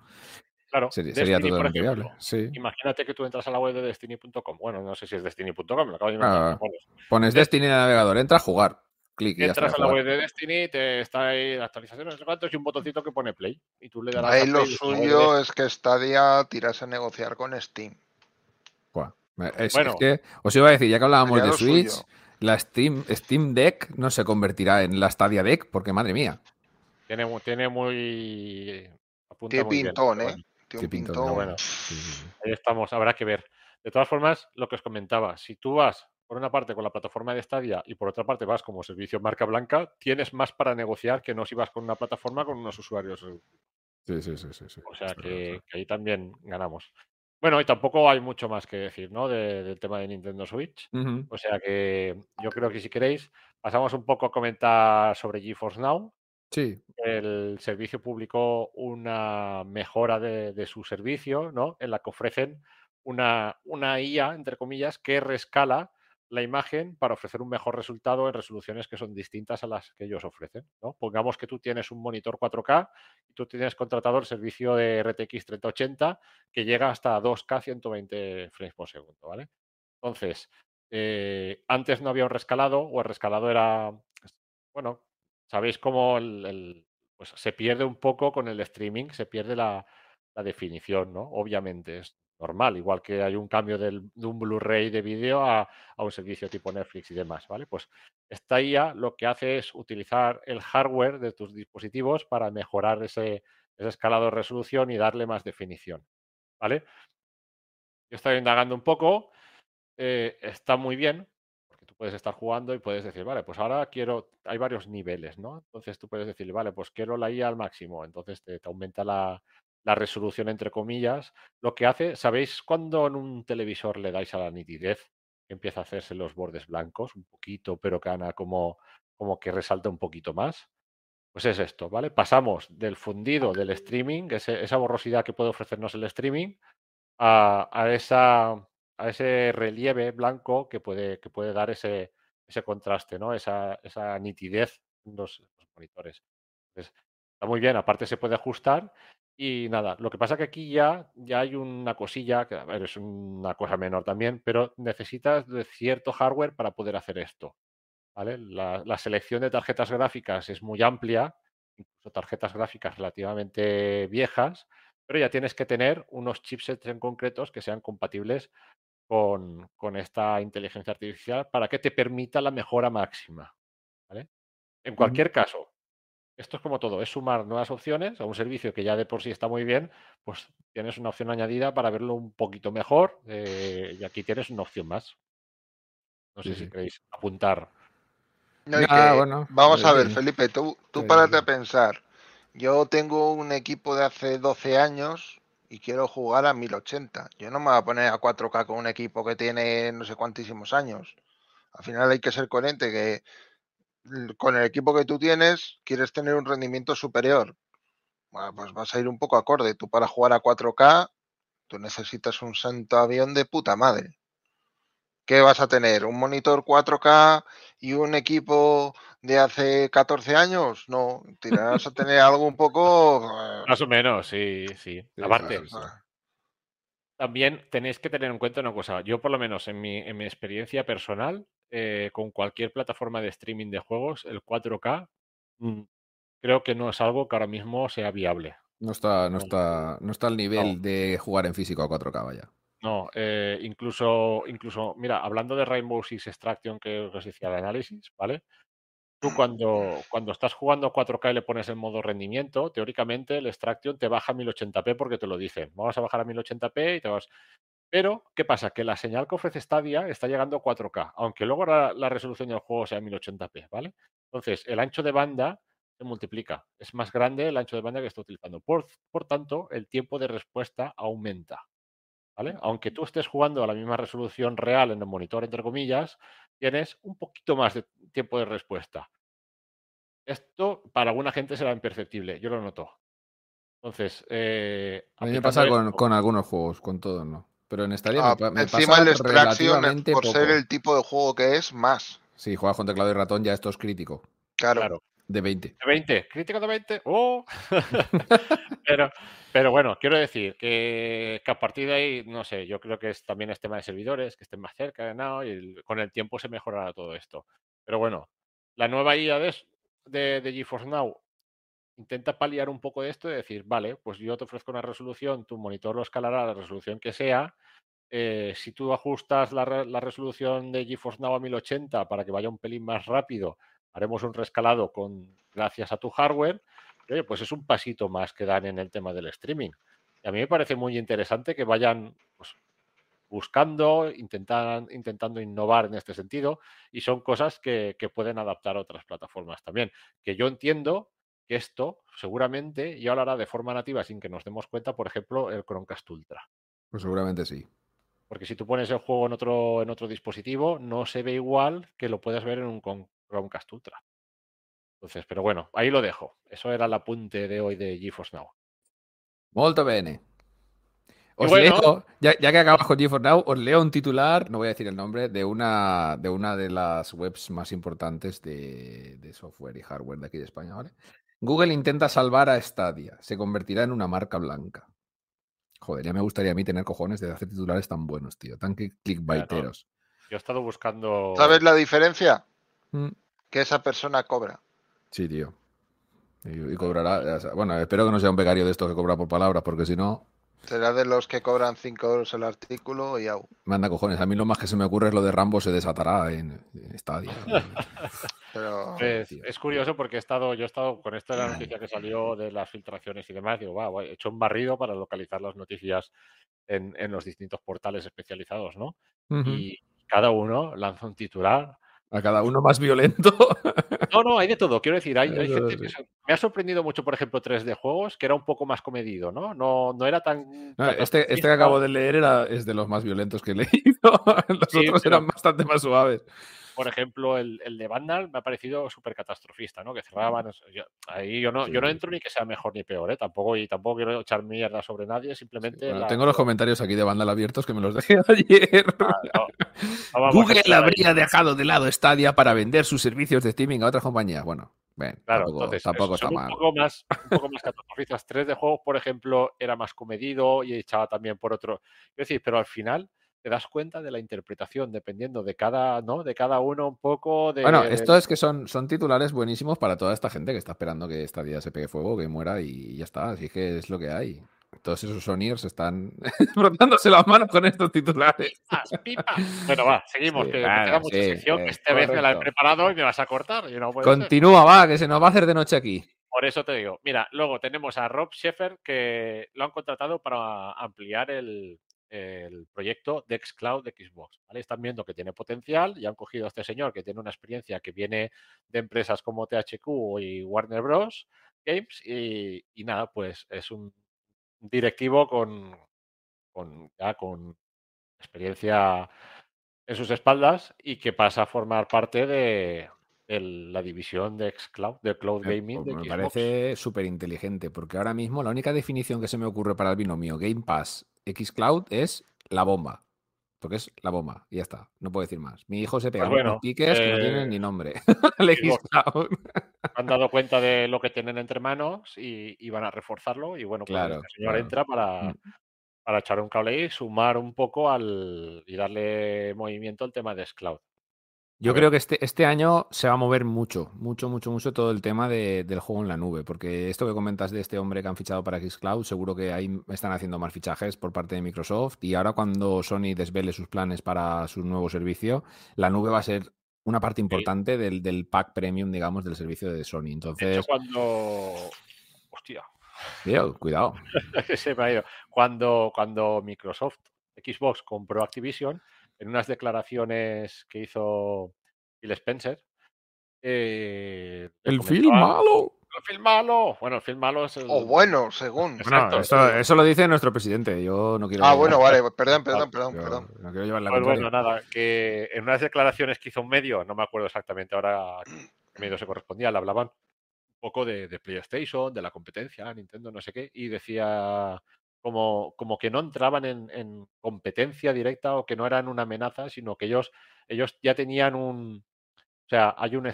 Claro, Sería, Destiny, totalmente ejemplo, viable. Sí. Imagínate que tú entras a la web de Destiny.com. Bueno, no sé si es Destiny.com, me lo acabo de Ah, inventar. pones. Pones Destiny en el navegador, entra a jugar, clic y ya está. Entras a la web de Destiny, te está ahí la actualización, no sé cuántos, y un botoncito que pone play. Y tú le darás ahí a lo play y dices, "Joder, suyo es que Stadia tirase a negociar con Steam. Es, Bueno. es que os iba a decir, ya que hablábamos de Switch, suyo. la Steam, Steam Deck no se convertirá en la Stadia Deck, porque madre mía. Tiene, tiene muy. Tiene bien, pintón, ¿eh? bueno, Tiene pintón, bueno, Sí, sí, sí. ahí estamos, habrá que ver. De todas formas, lo que os comentaba, si tú vas por una parte con la plataforma de Stadia y por otra parte vas como servicio marca blanca, tienes más para negociar que no si vas con una plataforma con unos usuarios. Sí, sí, sí, sí, sí. O sea que, ahí también ganamos. Bueno, y tampoco hay mucho más que decir, ¿no? De- del tema de Nintendo Switch. O sea que yo creo que si queréis, pasamos un poco a comentar sobre GeForce Now. Sí. El servicio publicó una mejora de, de su servicio, ¿no? En la que ofrecen una, una IA, entre comillas, que rescala la imagen para ofrecer un mejor resultado en resoluciones que son distintas a las que ellos ofrecen, ¿no? Pongamos que tú tienes un monitor 4K y tú tienes contratado el servicio de RTX 3080 que llega hasta 2K 120 frames por segundo, ¿vale? Entonces, eh, antes no había un rescalado o el rescalado era, bueno, sabéis cómo el, pues se pierde un poco con el streaming, se pierde la, definición, ¿no? Obviamente normal, igual que hay un cambio del- de un Blu-ray de vídeo a, a un servicio tipo Netflix y demás, ¿vale? Pues esta IA lo que hace es utilizar el hardware de tus dispositivos para mejorar ese, ese escalado de resolución y darle más definición, ¿vale? Yo estoy indagando un poco, eh, está muy bien, porque tú puedes estar jugando y puedes decir, vale, pues ahora quiero, hay varios niveles, ¿no? Entonces tú puedes decir, vale, pues quiero la IA al máximo, entonces te, te aumenta la, la resolución entre comillas. Lo que hace, ¿sabéis cuando en un televisor le dais a la nitidez? Empieza a hacerse los bordes blancos un poquito, pero gana como, como que resalta un poquito más. Pues es esto, ¿vale? Pasamos del fundido del streaming, ese- esa borrosidad que puede ofrecernos el streaming, a, a esa, a ese relieve blanco que puede, que puede dar ese, ese contraste, ¿no? Esa, esa nitidez en los, los monitores. Entonces, está muy bien, aparte se puede ajustar y nada, lo que pasa que aquí ya, ya hay una cosilla, que a ver, es una cosa menor también, pero necesitas de cierto hardware para poder hacer esto. ¿vale? La, la selección de tarjetas gráficas es muy amplia, incluso tarjetas gráficas relativamente viejas, pero ya tienes que tener unos chipsets en concretos que sean compatibles con, con esta inteligencia artificial para que te permita la mejora máxima. ¿vale? En cualquier caso, esto es como todo, es sumar nuevas opciones a un servicio que ya de por sí está muy bien, pues tienes una opción añadida para verlo un poquito mejor eh, y aquí tienes una opción más. No Sí, sé si queréis apuntar. No, Ah, que- bueno, vamos a eh, ver, sí. Felipe, tú, tú párate a pensar. Yo tengo un equipo de hace 12 años y quiero jugar a 1080. Yo no me voy a poner a 4K con un equipo que tiene no sé cuantísimos años. Al final hay que ser coherente que con el equipo que tú tienes quieres tener un rendimiento superior. Bueno, pues vas a ir un poco acorde. Tú para jugar a 4K, tú necesitas un santo avión de puta madre. ¿Qué vas a tener? ¿Un monitor 4K y un equipo de hace 14 años? No, tirarás a tener algo un poco... eh, Más o menos, sí, sí. Aparte, sí. también tenéis que tener en cuenta una cosa. Yo, por lo menos en mi, en mi experiencia personal, eh, con cualquier plataforma de streaming de juegos, el 4K mm, creo que no es algo que ahora mismo sea viable. No está, no está, no está al nivel No. de jugar en físico a 4K, vaya. No, eh, incluso, incluso, mira, hablando de Rainbow Six Extraction que os decía el análisis, ¿vale? Tú cuando, cuando estás jugando a 4K y le pones en modo rendimiento, teóricamente el Extraction te baja a 1080p porque te lo dicen. Vamos a bajar a 1080p y te vas. Pero, ¿qué pasa? Que la señal que ofrece Stadia está llegando a 4K, aunque luego la, la resolución del juego sea 1080p, ¿vale? Entonces, el ancho de banda se multiplica. Es más grande el ancho de banda que está utilizando. Por, por tanto, el tiempo de respuesta aumenta. ¿Vale? Aunque tú estés jugando a la misma resolución real en el monitor, entre comillas, tienes un poquito más de tiempo de respuesta. Esto para alguna gente será imperceptible, yo lo noto. Entonces, eh, A mí me aplicando pasa con algunos juegos, con todos no. Pero en Stadia ah, me, me encima pasa el extraction, relativamente por poco. ser el tipo de juego que es, más. Si juegas con teclado y ratón ya esto es crítico. Claro. Claro. De 20. De 20, crítico de 20, ¡oh! pero, pero bueno, quiero decir que, que a partir de ahí, no sé, yo creo que es, también es tema de servidores, que estén más cerca, ¿no? y el- con el tiempo se mejorará todo esto. Pero bueno, la nueva IA de, de, de GeForce Now intenta paliar un poco de esto y decir, vale, pues yo te ofrezco una resolución, tu monitor lo escalará a la resolución que sea. eh, si tú ajustas la, re- la resolución de GeForce Now a 1080 para que vaya un pelín más rápido, haremos un rescalado con gracias a tu hardware. Oye, pues es un pasito más que dan en el tema del streaming. Y a mí me parece muy interesante que vayan pues, buscando, intentan, intentando innovar en este sentido, y son cosas que, que pueden adaptar a otras plataformas también. Que yo entiendo que esto seguramente ya lo hará de forma nativa sin que nos demos cuenta, por ejemplo, el Chromecast Ultra. Pues seguramente sí. Porque si tú pones el juego en otro, en otro dispositivo, no se ve igual que lo puedes ver en un Chromecast Ultra. Entonces, pero bueno, ahí lo dejo. Eso era el apunte de hoy de GeForce Now. Molto bene. Os bueno. leo, ya, ya que acabas con GeForce Now, os leo un titular, no voy a decir el nombre, de una de, una de las webs más importantes de, de software y hardware de aquí de España, ¿vale? Google intenta salvar a Stadia, se convertirá en una marca blanca. Joder, ya me gustaría a mí tener cojones de hacer titulares tan buenos, tío, tan click- clickbaiteros. Yo he estado buscando. ¿Sabes la diferencia? Mm, Que esa persona cobra. Sí, tío. Y, y cobrará, bueno, espero que no sea un becario de estos que cobra por palabras, porque si no, Será de los que cobran 5 euros el artículo y au. manda cojones. A mí lo más que se me ocurre es lo de Rambo se desatará en, en Stadia. Pero Pues, es curioso porque he estado, yo he estado con de la noticia que salió de las filtraciones y demás, digo, va, guay, he hecho un barrido para localizar las noticias en, en los distintos portales especializados, ¿no? Y cada uno lanza un titular. A cada uno más violento. No, no, hay de todo. Quiero decir, hay, hay gente que se- me ha sorprendido mucho, por ejemplo, 3D Juegos, que era un poco más comedido, ¿no? No, no era tan. No, este, este que acabo de leer era, es de los más violentos que he leído. Los Sí, otros pero- eran bastante más suaves. Por ejemplo, el, el de Vandal me ha parecido súper catastrofista, ¿no? Que cerraban. sea, yo- ahí yo no, yo no Sí. entro ni que sea mejor ni peor, ¿eh? Tampoco, y tampoco quiero echar mierda sobre nadie, simplemente. Bueno, la- tengo los comentarios aquí de Vandal abiertos que me los dejé ayer. Ah, no, no Google entrar ahí. habría dejado de lado Stadia para vender sus servicios de streaming a otras compañías. Bueno, ven, Claro, tampoco, entonces tampoco está un mal. poco más, un poco más catastrofistas. 3 de juegos, por ejemplo, era más comedido y echaba también por otro. Es decir, pero al final te das cuenta de la interpretación dependiendo de cada, ¿no? De cada uno un poco de. Bueno, esto es que son, son titulares buenísimos para toda esta gente que está esperando que esta día se pegue fuego, que muera y ya está. Así que es lo que hay. Todos esos Sonyers están frotándose las manos con estos titulares. ¡Ah, pipa! Bueno, va, seguimos, Sí, que bueno, me queda mucha sí, sección que esta vez me la he preparado y me vas a cortar. Y no puede ser. Continúa, va, que se nos va a hacer de noche aquí. Por eso te digo. Mira, luego tenemos a Rob Sheffer que lo han contratado para ampliar el, el proyecto de Xcloud de Xbox. ¿vale? Están viendo que tiene potencial y han cogido a este señor que tiene una experiencia que viene de empresas como THQ y Warner Bros. Games y, y nada, pues es un directivo con, con, ya con experiencia en sus espaldas y que pasa a formar parte de, la división de Xcloud, de Cloud Gaming de me Xbox. parece súper inteligente, porque ahora mismo la única definición que se me ocurre para el binomio Game Pass Xcloud es la bomba. Porque es la bomba, y ya está. No puedo decir más. Mi hijo se pega Pues bueno, unos piques que no eh, tienen ni nombre. El Xbox. Xcloud. han dado cuenta de lo que tienen entre manos y, y van a reforzarlo. Y bueno, pues Claro, este señor claro. entra para, Mm. para echar un cable y sumar un poco al y darle movimiento al tema de Xcloud. Yo creo que este, este año se va a mover mucho, mucho, mucho, mucho todo el tema de- del juego en la nube, porque esto que comentas de este hombre que han fichado para Xcloud, seguro que ahí están haciendo más fichajes por parte de Microsoft y ahora cuando Sony desvele sus planes para su nuevo servicio, la nube va a ser una parte importante del, del pack premium, digamos, del servicio de Sony. De hecho, Entonces, cuando. Hostia, tío, cuidado. se me ha ido. Cuando, cuando Microsoft, Xbox compró Activision, en unas declaraciones que hizo Phil Spencer. eh, El film malo. El film malo. Bueno, el film malo es el. O bueno, según. Exacto. Eso, eso lo dice nuestro presidente. Yo no quiero. Ah, bueno, vale. Perdón, perdón, perdón, perdón. No quiero llevar la Pues bueno, nada, que en unas declaraciones que hizo un medio, no me acuerdo exactamente ahora qué medio se correspondía, le hablaban un poco de, de PlayStation, de la competencia, Nintendo, no sé qué, y decía como, como que no entraban en, en competencia directa o que no eran una amenaza, sino que ellos, ellos ya tenían un, o sea, hay un,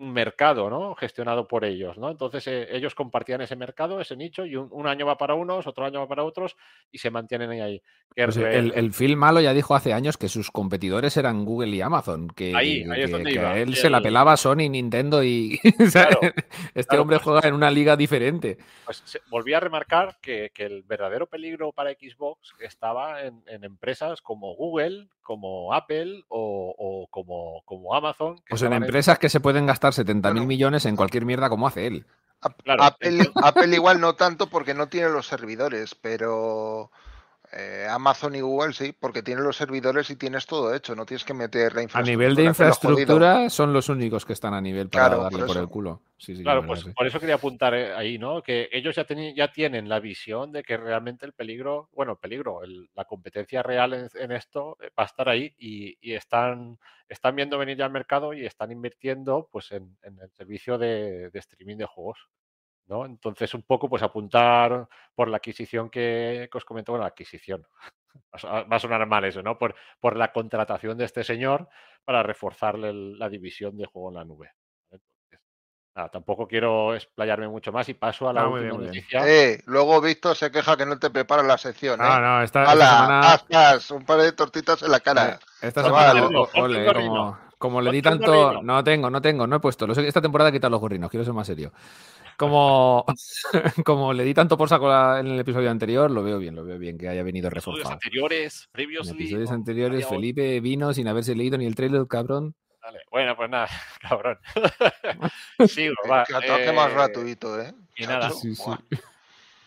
un mercado, ¿no? Gestionado por ellos, ¿no? Entonces eh, ellos compartían ese mercado, ese nicho, y un, un año va para unos, otro año va para otros, y se mantienen ahí. Pues el, el Phil Malo ya dijo hace años que sus competidores eran Google y Amazon, que, Ahí, es que- donde que iba. a él se la El- pelaba Sony, Nintendo y Claro, este claro, hombre pues- juega en una liga diferente. Pues volví a remarcar que, que el verdadero peligro para Xbox estaba en, en empresas como Google, como Apple o, o como, como Amazon. que Pues en empresas que se pueden gastar 70 mil Bueno. millones en cualquier mierda como hace él. Claro, Apple, Apple igual no tanto porque no tiene los servidores, pero Eh, Amazon y Google sí, porque tienen los servidores y tienes todo hecho, no tienes que meter la A infraestructura. nivel de lo infraestructura son los únicos que están a nivel para Claro, darle por el culo. Sí, sí, Claro, la pues por eso quería apuntar eh, ahí, ¿no? Que ellos ya, ya tienen la visión de que realmente el peligro, bueno, el peligro, el- la competencia real en, en esto eh, va a estar ahí y, y están, están viendo venir ya al mercado y están invirtiendo pues en, en el servicio de, de streaming de juegos, ¿no? Entonces, un poco pues apuntar por la adquisición que, que os comento, bueno, la adquisición. Va a sonar mal eso, ¿no? Por, por la contratación de este señor para reforzarle el- la división de juego en la nube. Entonces, nada, tampoco quiero explayarme mucho más y paso a la No, muy última bien, noticia. Eh, luego Víctor se queja que no te prepara la sección, ¿eh? No, no, esta, esta ¡Hala! semana. Un par de tortitas en la cara. Esta Chaval. semana, ole, un como, le di un tanto. gorrino. No tengo, no tengo, no he puesto. Esta temporada he quitado los gorrinos, quiero ser más serio. Como, como le di tanto por saco la- en el episodio anterior, lo veo bien, lo veo bien que haya venido Episodios reforzado. anteriores, En previously. episodios anteriores, Felipe vino sin haberse leído ni el trailer, cabrón. Vale, Bueno, pues nada, cabrón. Sigo, Eh, va. que ataque más eh, gratuito, ¿eh? y nada. Sí, sí.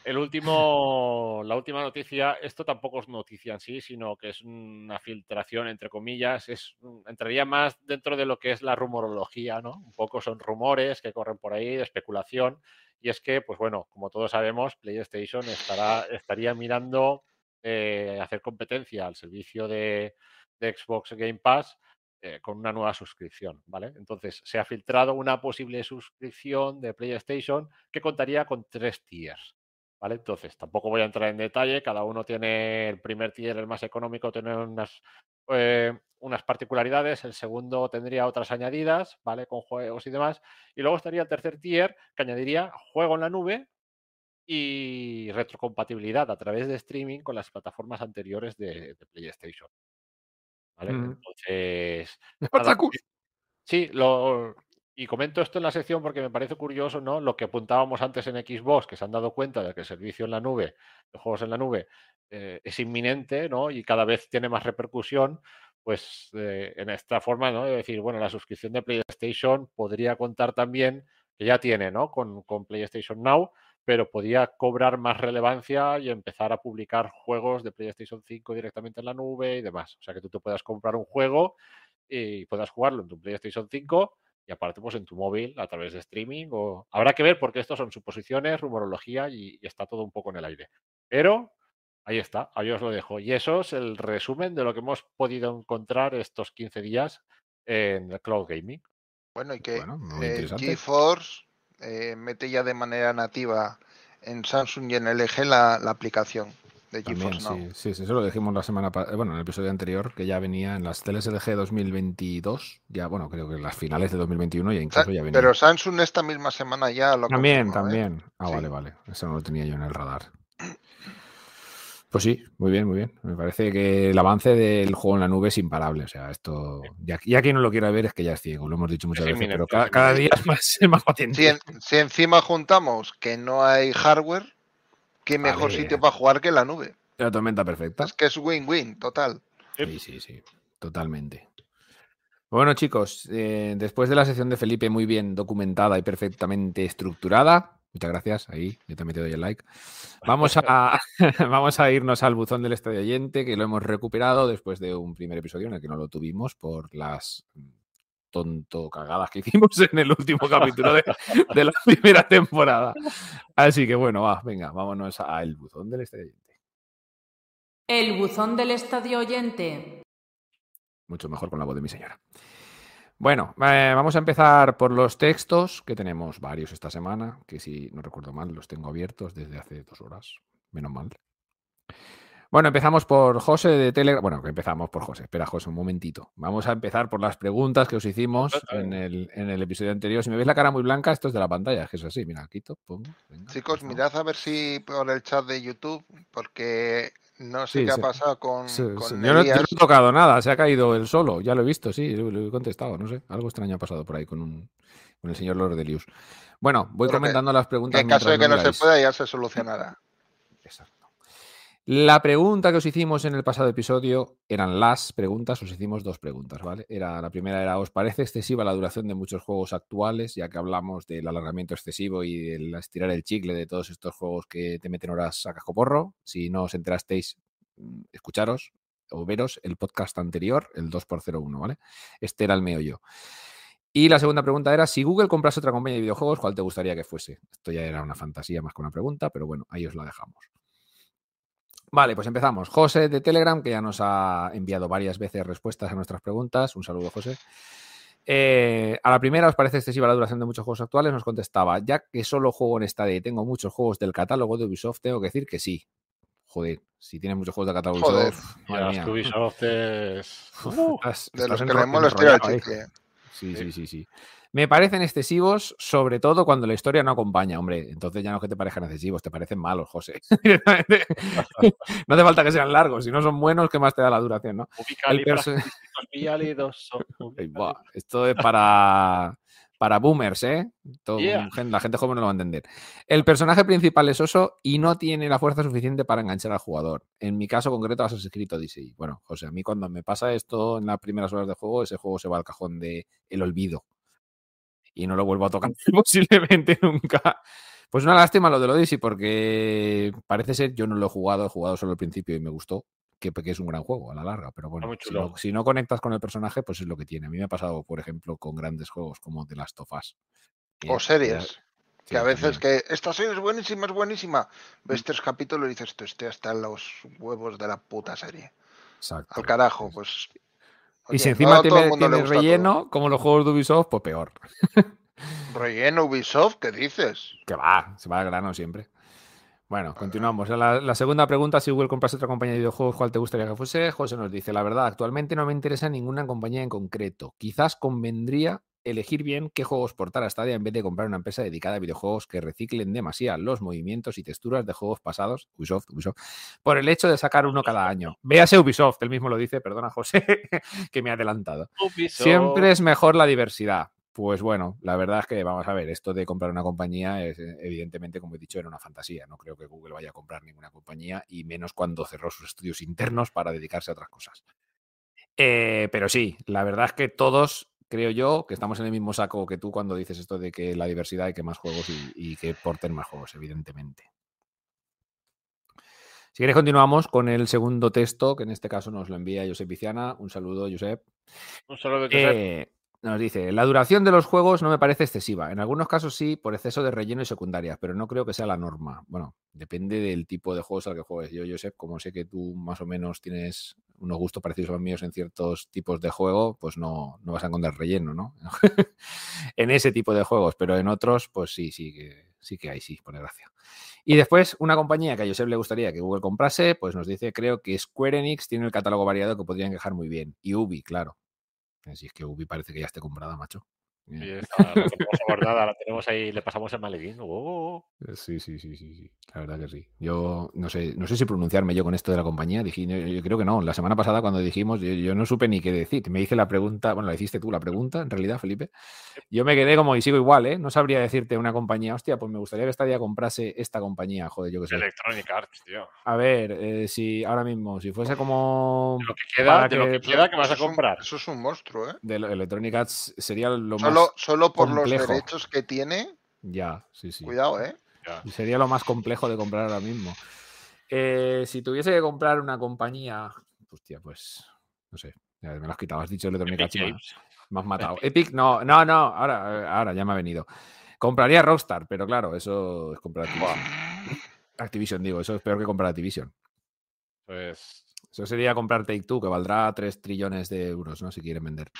El último, la última noticia, esto tampoco es noticia en sí, sino que es una filtración, entre comillas, es, entraría más dentro de lo que es la rumorología, ¿no? Un poco son rumores que corren por ahí, especulación, y es que, pues bueno, como todos sabemos, PlayStation estará, estaría mirando eh, hacer competencia al servicio de, de Xbox Game Pass eh, con una nueva suscripción, ¿vale? Entonces, se ha filtrado una posible suscripción de PlayStation que contaría con tres tiers. ¿Vale? Entonces, tampoco voy a entrar en detalle, cada uno tiene el primer tier, el más económico, tiene unas, eh, unas particularidades, el segundo tendría otras añadidas, ¿vale? Con juegos y demás, y luego estaría el tercer tier que añadiría juego en la nube y retrocompatibilidad a través de streaming con las plataformas anteriores de, de PlayStation. ¿Vale? Ujú. Entonces, nada. Sí, lo, y comento esto en la sección porque me parece curioso, ¿no? Lo que apuntábamos antes en Xbox, que se han dado cuenta de que el servicio en la nube, de juegos en la nube, eh, es inminente, ¿no? Y cada vez tiene más repercusión, pues eh, en esta forma, ¿no? De decir, bueno, la suscripción de PlayStation podría contar también, que ya tiene, ¿no? Con, con PlayStation Now, pero podía cobrar más relevancia y empezar a publicar juegos de PlayStation 5 directamente en la nube y demás. O sea, que tú te puedas comprar un juego y puedas jugarlo en tu PlayStation 5 y aparte pues en tu móvil a través de streaming o habrá que ver porque estos son suposiciones, rumorología y, y está todo un poco en el aire. Pero ahí está, ahí os lo dejo. Y eso es el resumen de lo que hemos podido encontrar estos 15 días en el cloud gaming. Bueno, y que Bueno, eh. GeForce eh, mete ya de manera nativa en Samsung y en LG la, la aplicación de También, Now. sí, sí, sí, eso lo dijimos la semana pasada, bueno, en el episodio anterior, que ya venía en las teles LG 2022, ya, bueno, creo que en las finales de 2021 ya incluso ya venía. Pero Samsung esta misma semana ya lo También, confirmado, ¿eh? también. Ah, Sí. vale, vale. Eso no lo tenía yo en el radar. Pues sí, muy bien, muy bien. Me parece que el avance del juego en la nube es imparable. O sea, esto. Ya, ya quien no lo quiera ver es que ya es ciego, lo hemos dicho muchas Es veces, pero cada, día es más, es más potente. Si, en- si encima juntamos que no hay hardware, qué mejor Vale. sitio para jugar que la nube. La tormenta perfecta. Es que es win-win, total. Sí, sí, sí, totalmente. Bueno, chicos, eh, después de la sección de Felipe muy bien documentada y perfectamente estructurada, muchas gracias, ahí, yo también te doy el like. Vamos a, vamos a irnos al buzón del estadio oyente, que lo hemos recuperado después de un primer episodio en el que no lo tuvimos por las tonto cagadas que hicimos en el último capítulo de, de la primera temporada. Así que bueno, va, venga, vámonos al buzón del estadio oyente. El buzón del estadio oyente. mucho mejor con la voz de mi señora. Bueno, eh, vamos a empezar por los textos, que tenemos varios esta semana, que si no recuerdo mal los tengo abiertos desde hace dos horas, menos mal. Bueno, empezamos por José de Telegram. Bueno, que empezamos por José. Espera, José, un momentito. Vamos a empezar por las preguntas que os hicimos en el, en el episodio anterior. Si me veis la cara muy blanca, esto es de la pantalla, que es así. Mira, quito, pongo. venga, Chicos, mirad a ver si por el chat de YouTube, porque no sé Sí, qué sí. ha pasado con, Sí, con sí. Yo, no, yo Elías. no he tocado nada, se ha caído él solo, ya lo he visto, sí, lo, he contestado, no sé, algo extraño ha pasado por ahí con, un, con el señor Lordelius. Bueno, voy Pero que- comentando las Que preguntas. en caso de que no se pueda, ya se solucionará. La pregunta que os hicimos en el pasado episodio eran las preguntas, os hicimos dos preguntas, ¿vale? Era, la primera era, ¿os parece excesiva la duración de muchos juegos actuales? Ya que hablamos del alargamiento excesivo y del estirar el chicle de todos estos juegos que te meten horas a cascoporro. Si no os enterasteis, mm, escucharos o veros el podcast anterior, el 2x01, ¿vale? Este era el meollo. Y la segunda pregunta era, si Google comprase otra compañía de videojuegos, ¿cuál te gustaría que fuese? Esto ya era una fantasía más que una pregunta, pero bueno, ahí os la dejamos. Vale, pues empezamos. José de Telegram, que ya nos ha enviado varias veces respuestas a nuestras preguntas. Un saludo, José. Eh, a la primera, ¿os parece excesiva la duración de muchos juegos actuales? Nos contestaba, ya que solo juego en Stadia y tengo muchos juegos del catálogo de Ubisoft, tengo que decir que sí. Joder, si tienes muchos juegos del catálogo de Ubisoft, mía. Ubisoft es... Uh, Estás- De los que le ahí. chicle. Sí, sí, sí, sí. Me parecen excesivos, sobre todo cuando la historia no acompaña. Hombre, entonces ya no es que te parezcan excesivos, te parecen malos, José. No hace falta que sean largos, si no son buenos, ¿qué más te da la duración, no? Buah, esto es para, para boomers, ¿eh? Todo- Yeah. gen- La gente joven no lo va a entender. El personaje principal es oso y no tiene la fuerza suficiente para enganchar al jugador. En mi caso concreto, has escrito Odyssey. Bueno, José, a mí cuando me pasa esto en las primeras horas de juego, ese juego se va al cajón de el olvido. Y no lo vuelvo a tocar posiblemente nunca. Pues una lástima lo del Odyssey, porque parece ser, yo no lo he jugado, he jugado solo al principio y me gustó, que, que es un gran juego a la larga, pero bueno, si no, si no conectas con el personaje, pues es lo que tiene. A mí me ha pasado, por ejemplo, con grandes juegos como The Last of Us. O series. sí, Que a veces también. que esta serie es buenísima, es buenísima. Ves tres capítulos y dices, esto esté hasta los huevos de la puta serie. Exacto. Al carajo, Sí. Y si encima no a todo el tiene, mundo le tiene gusta todo. relleno, como los juegos de Ubisoft, pues peor. Relleno Ubisoft, ¿qué dices? Que va, se va al grano siempre. Bueno, continuamos. La, la segunda pregunta, si Google comprase otra compañía de videojuegos, ¿cuál te gustaría que fuese? José nos dice, la verdad, actualmente no me interesa ninguna compañía en concreto. Quizás convendría elegir bien qué juegos portar a Stadia en vez de comprar una empresa dedicada a videojuegos que reciclen demasiado los movimientos y texturas de juegos pasados, Ubisoft, Ubisoft, por el hecho de sacar uno cada año. Véase Ubisoft, él mismo lo dice, perdona José, que me ha adelantado. Ubisoft. Siempre es mejor la diversidad. Pues bueno, la verdad es que vamos a ver, esto de comprar una compañía es eh, evidentemente, como he dicho, era una fantasía. No creo que Google vaya a comprar ninguna compañía y menos cuando cerró sus estudios internos para dedicarse a otras cosas. Eh, pero sí, la verdad es que todos, creo yo, que estamos en el mismo saco que tú cuando dices esto de que la diversidad hay que más juegos y, y que porten más juegos, evidentemente. Si quieres, continuamos con el segundo texto, que en este caso nos lo envía Josep Viciana. Un saludo, Josep. Un saludo Josep. Eh, nos dice, la duración de los juegos no me parece excesiva. En algunos casos sí, por exceso de relleno y secundarias, pero no creo que sea la norma. Bueno, depende del tipo de juegos al que juegues. Yo, Josep, como sé que tú más o menos tienes unos gustos parecidos a los míos en ciertos tipos de juego, pues no, no vas a encontrar relleno, ¿no? en ese tipo de juegos, pero en otros, pues sí, sí que, sí que hay, sí, por desgracia. Y después, una compañía que a Josep le gustaría que Google comprase, pues nos dice, creo que Square Enix tiene el catálogo variado que podrían encajar muy bien. Y Ubi, claro. Así es que Ubi parece que ya esté comprada, macho. Sí, Eh, esta, la tenemos guardada, la tenemos ahí, le pasamos el maletín. Oh, Sí, sí, sí, sí, sí. La verdad que sí. Yo no sé, no sé si pronunciarme yo con esto de la compañía. Dije, yo, yo creo que no. La semana pasada cuando dijimos, yo, yo no supe ni qué decir. Me hice la pregunta, bueno, la hiciste tú la pregunta, en realidad, Felipe. Yo me quedé como y sigo igual, ¿eh? No sabría decirte una compañía, hostia, pues me gustaría que Stadia comprase esta compañía, joder, yo qué sé. Electronic Arts, tío. A ver, eh, si ahora mismo, si fuese como De lo que queda, de lo que- que queda que vas a un- comprar. eso es un monstruo, ¿eh? de lo- Electronic Arts sería lo más solo por complejo. los derechos que tiene, ya, sí, sí. cuidado, ¿eh? Ya. Sería lo más complejo de comprar ahora mismo. Eh, si tuviese que comprar una compañía, hostia, pues no sé, ya me lo has quitado, has dicho Games. me has matado. Epic, no, no, no, ahora, ahora ya me ha venido. Compraría Rockstar, pero claro, eso es comprar Activision. Activision, digo, eso es peor que comprar Activision. Pues Eso sería comprar Take Two, que valdrá 3 trillones de euros, ¿no? Si quieren vender.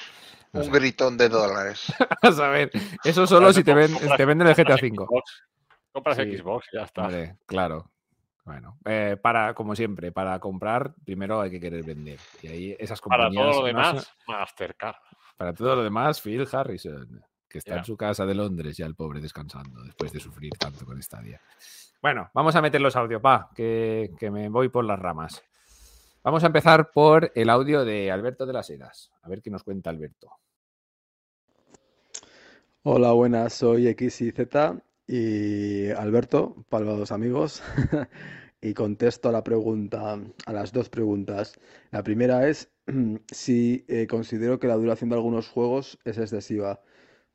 No Un sé. gritón de dólares. A saber, eso solo si te, ven, compras- te venden el GTA compras V. Xbox, Compras Sí. Xbox ya está. Vale, claro. Bueno, eh, para, como siempre, para comprar, primero hay que querer vender. Y ahí esas Para compañías. todo lo demás, Mastercard. para todo lo demás, Phil Harrison, que está en su casa de Londres, ya el pobre descansando, después de sufrir tanto con Stadia. Bueno, vamos a meter los audios, pa, que, que me voy por las ramas. Vamos a empezar por el audio de Alberto de las Heras. A ver qué nos cuenta Alberto. Hola, buenas, soy XYZ y Alberto, para los amigos, y contesto a la pregunta, a las dos preguntas. La primera es si eh, considero que la duración de algunos juegos es excesiva.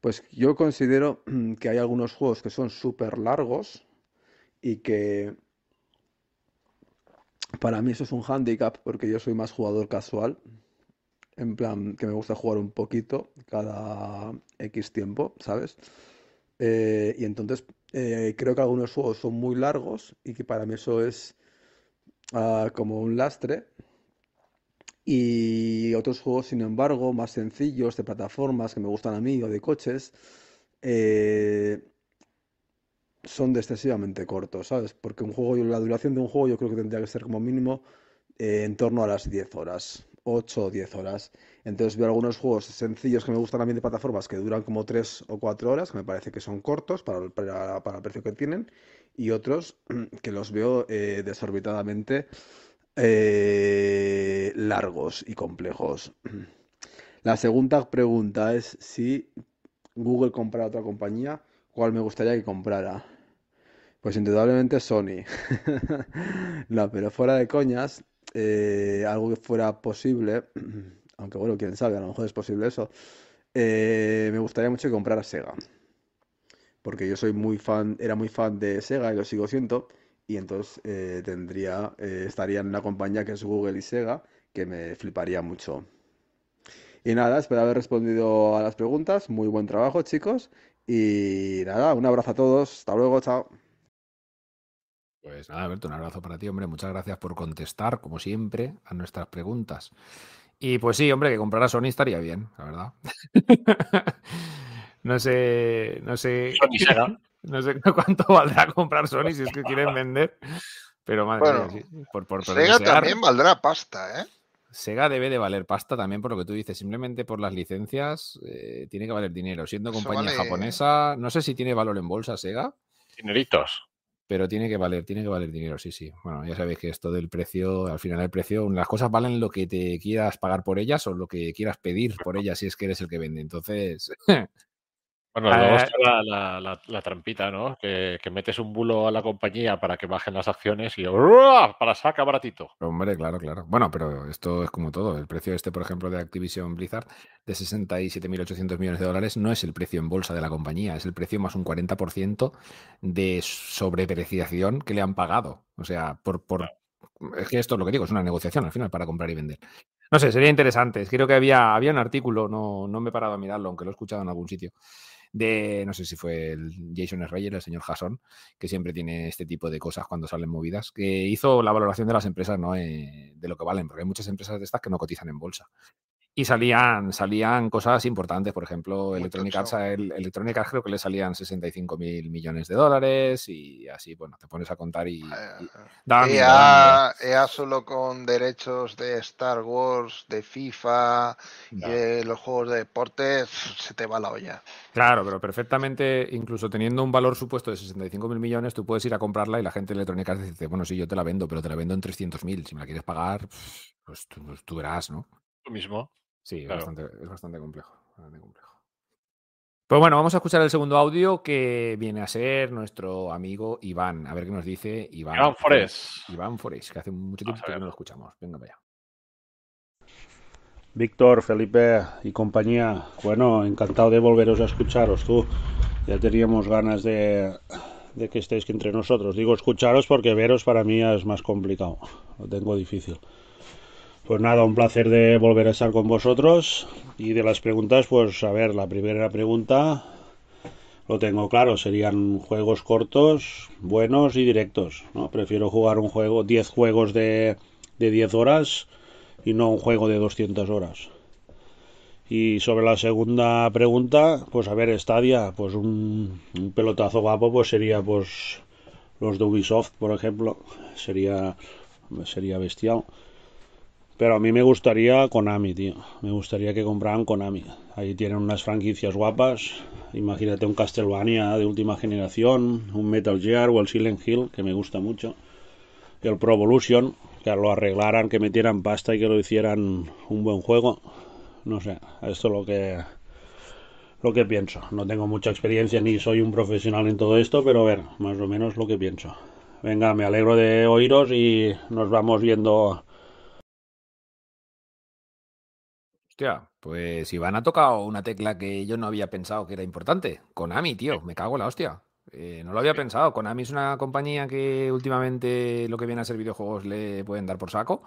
Pues yo considero que hay algunos juegos que son súper largos y que para mí eso es un handicap porque yo soy más jugador casual. En plan, que me gusta jugar un poquito cada X tiempo, ¿sabes? Eh, y entonces eh, creo que algunos juegos son muy largos y que para mí eso es ah, como un lastre. Y otros juegos, sin embargo, más sencillos, de plataformas que me gustan a mí o de coches, eh, son de excesivamente cortos, ¿sabes? Porque un juego, la duración de un juego yo creo que tendría que ser como mínimo eh, en torno a las 10 horas, 8 o 10 horas. Entonces veo algunos juegos sencillos que me gustan mí de plataformas que duran como 3 o 4 horas, que me parece que son cortos para el, precio que tienen, y otros que los veo eh, desorbitadamente eh, largos y complejos. La segunda pregunta es si Google compra otra compañía, ¿cuál me gustaría que comprara? Pues indudablemente Sony. no, pero fuera de coñas, eh, algo que fuera posible, aunque bueno, quién sabe, a lo mejor es posible eso, eh, me gustaría mucho que comprara Sega. Porque yo soy muy fan, era muy fan de Sega y lo sigo siendo y entonces eh, tendría, estaría en una compañía que es Google y Sega, que me fliparía mucho. Y nada, espero haber respondido a las preguntas. Muy buen trabajo, chicos. Y nada, un abrazo a todos. Hasta luego, chao. Pues nada, Alberto, un abrazo para ti, hombre. Muchas gracias por contestar, como siempre, a nuestras preguntas. Y pues sí, hombre, que comprar a Sony estaría bien, la verdad. no sé, no sé. No sé cuánto valdrá comprar Sony si es que quieren vender. Pero madre Bueno, mía, sí, por, por, por Sega desear- también valdrá pasta, ¿eh? Sega debe de valer pasta también por lo que tú dices. Simplemente por las licencias eh, tiene que valer dinero. Siendo Eso compañía vale- japonesa, no sé si tiene valor en bolsa Sega, Dineritos. Pero tiene que valer, tiene que valer dinero, sí, sí. Bueno, ya sabéis que esto del precio, al final el precio, las cosas valen lo que te quieras pagar por ellas o lo que quieras pedir por ellas si es que eres el que vende. Entonces, Bueno, luego está la, la- la- la trampita, ¿no? Que, que metes un bulo a la compañía para que bajen las acciones y ¡ruah! para saca baratito. Hombre, claro, claro. Bueno, pero esto es como todo. El precio este, por ejemplo, de Activision Blizzard de 67.800 millones de dólares no es el precio en bolsa de la compañía, es el precio más un 40% de sobrepreciación que le han pagado. O sea, por, por... Es que esto es lo que digo, es una negociación al final para comprar y vender. No sé, sería interesante. Creo que había, había un artículo, no, no me he parado a mirarlo, aunque lo he escuchado en algún sitio, de, no sé si fue el Jason Schreier, el señor Jason, que siempre tiene este tipo de cosas cuando salen movidas, que hizo la valoración de las empresas, ¿no? Eh, de lo que valen, porque hay muchas empresas de estas que no cotizan en bolsa. Y salían, salían cosas importantes, por ejemplo, Electronic Arts, él- Electronic Arts creo que le salían 65 mil millones de dólares y así, bueno, te pones a contar y... y Eh, miedo, daba EA, EA solo con derechos de Star Wars, de FIFA y de los juegos de deporte, se te va la olla. Claro, pero perfectamente, incluso teniendo un valor supuesto de 65 mil millones, tú puedes ir a comprarla y la gente de Electronic Arts dice, bueno, sí, yo te la vendo, pero te la vendo en 300 mil. Si me la quieres pagar, pues tú, pues tú verás, ¿no? Tú mismo. Sí, Claro. es, bastante, es bastante complejo. bastante complejo. Pues bueno, vamos a escuchar el segundo audio que viene a ser nuestro amigo Iván. A ver qué nos dice Iván. Iván Forés. Iván Forés, que hace mucho tiempo a que no lo escuchamos. Venga, vaya. Víctor, Felipe y compañía, bueno, encantado de volveros a escucharos tú. Ya teníamos ganas de, de que estéis entre nosotros. Digo escucharos porque veros para mí es más complicado, lo tengo difícil. Pues nada, un placer de volver a estar con vosotros. Y de las preguntas, pues a ver, la primera pregunta lo tengo claro, serían juegos cortos, buenos y directos. ¿no? Prefiero jugar un juego, 10 juegos de, de 10 horas y no un juego de 200 horas. Y sobre la segunda pregunta, pues a ver, Stadia, pues un, un pelotazo guapo, pues sería pues los de Ubisoft, por ejemplo, sería sería bestial. Pero a mí me gustaría Konami, tío. Me gustaría que compraran Konami. Ahí tienen unas franquicias guapas. Imagínate un Castlevania de última generación, un Metal Gear o el Silent Hill, que me gusta mucho. El Pro Evolution, que lo arreglaran, que metieran pasta y que lo hicieran un buen juego. No sé, esto es lo que lo que pienso. No tengo mucha experiencia ni soy un profesional en todo esto, pero a ver, más o menos lo que pienso. Venga, me alegro de oíros y nos vamos viendo Hostia, pues Iván ha tocado una tecla que yo no había pensado que era importante. Konami, tío, me cago en la hostia. Eh, no lo había pensado. Konami es una compañía que últimamente lo que viene a ser videojuegos le pueden dar por saco.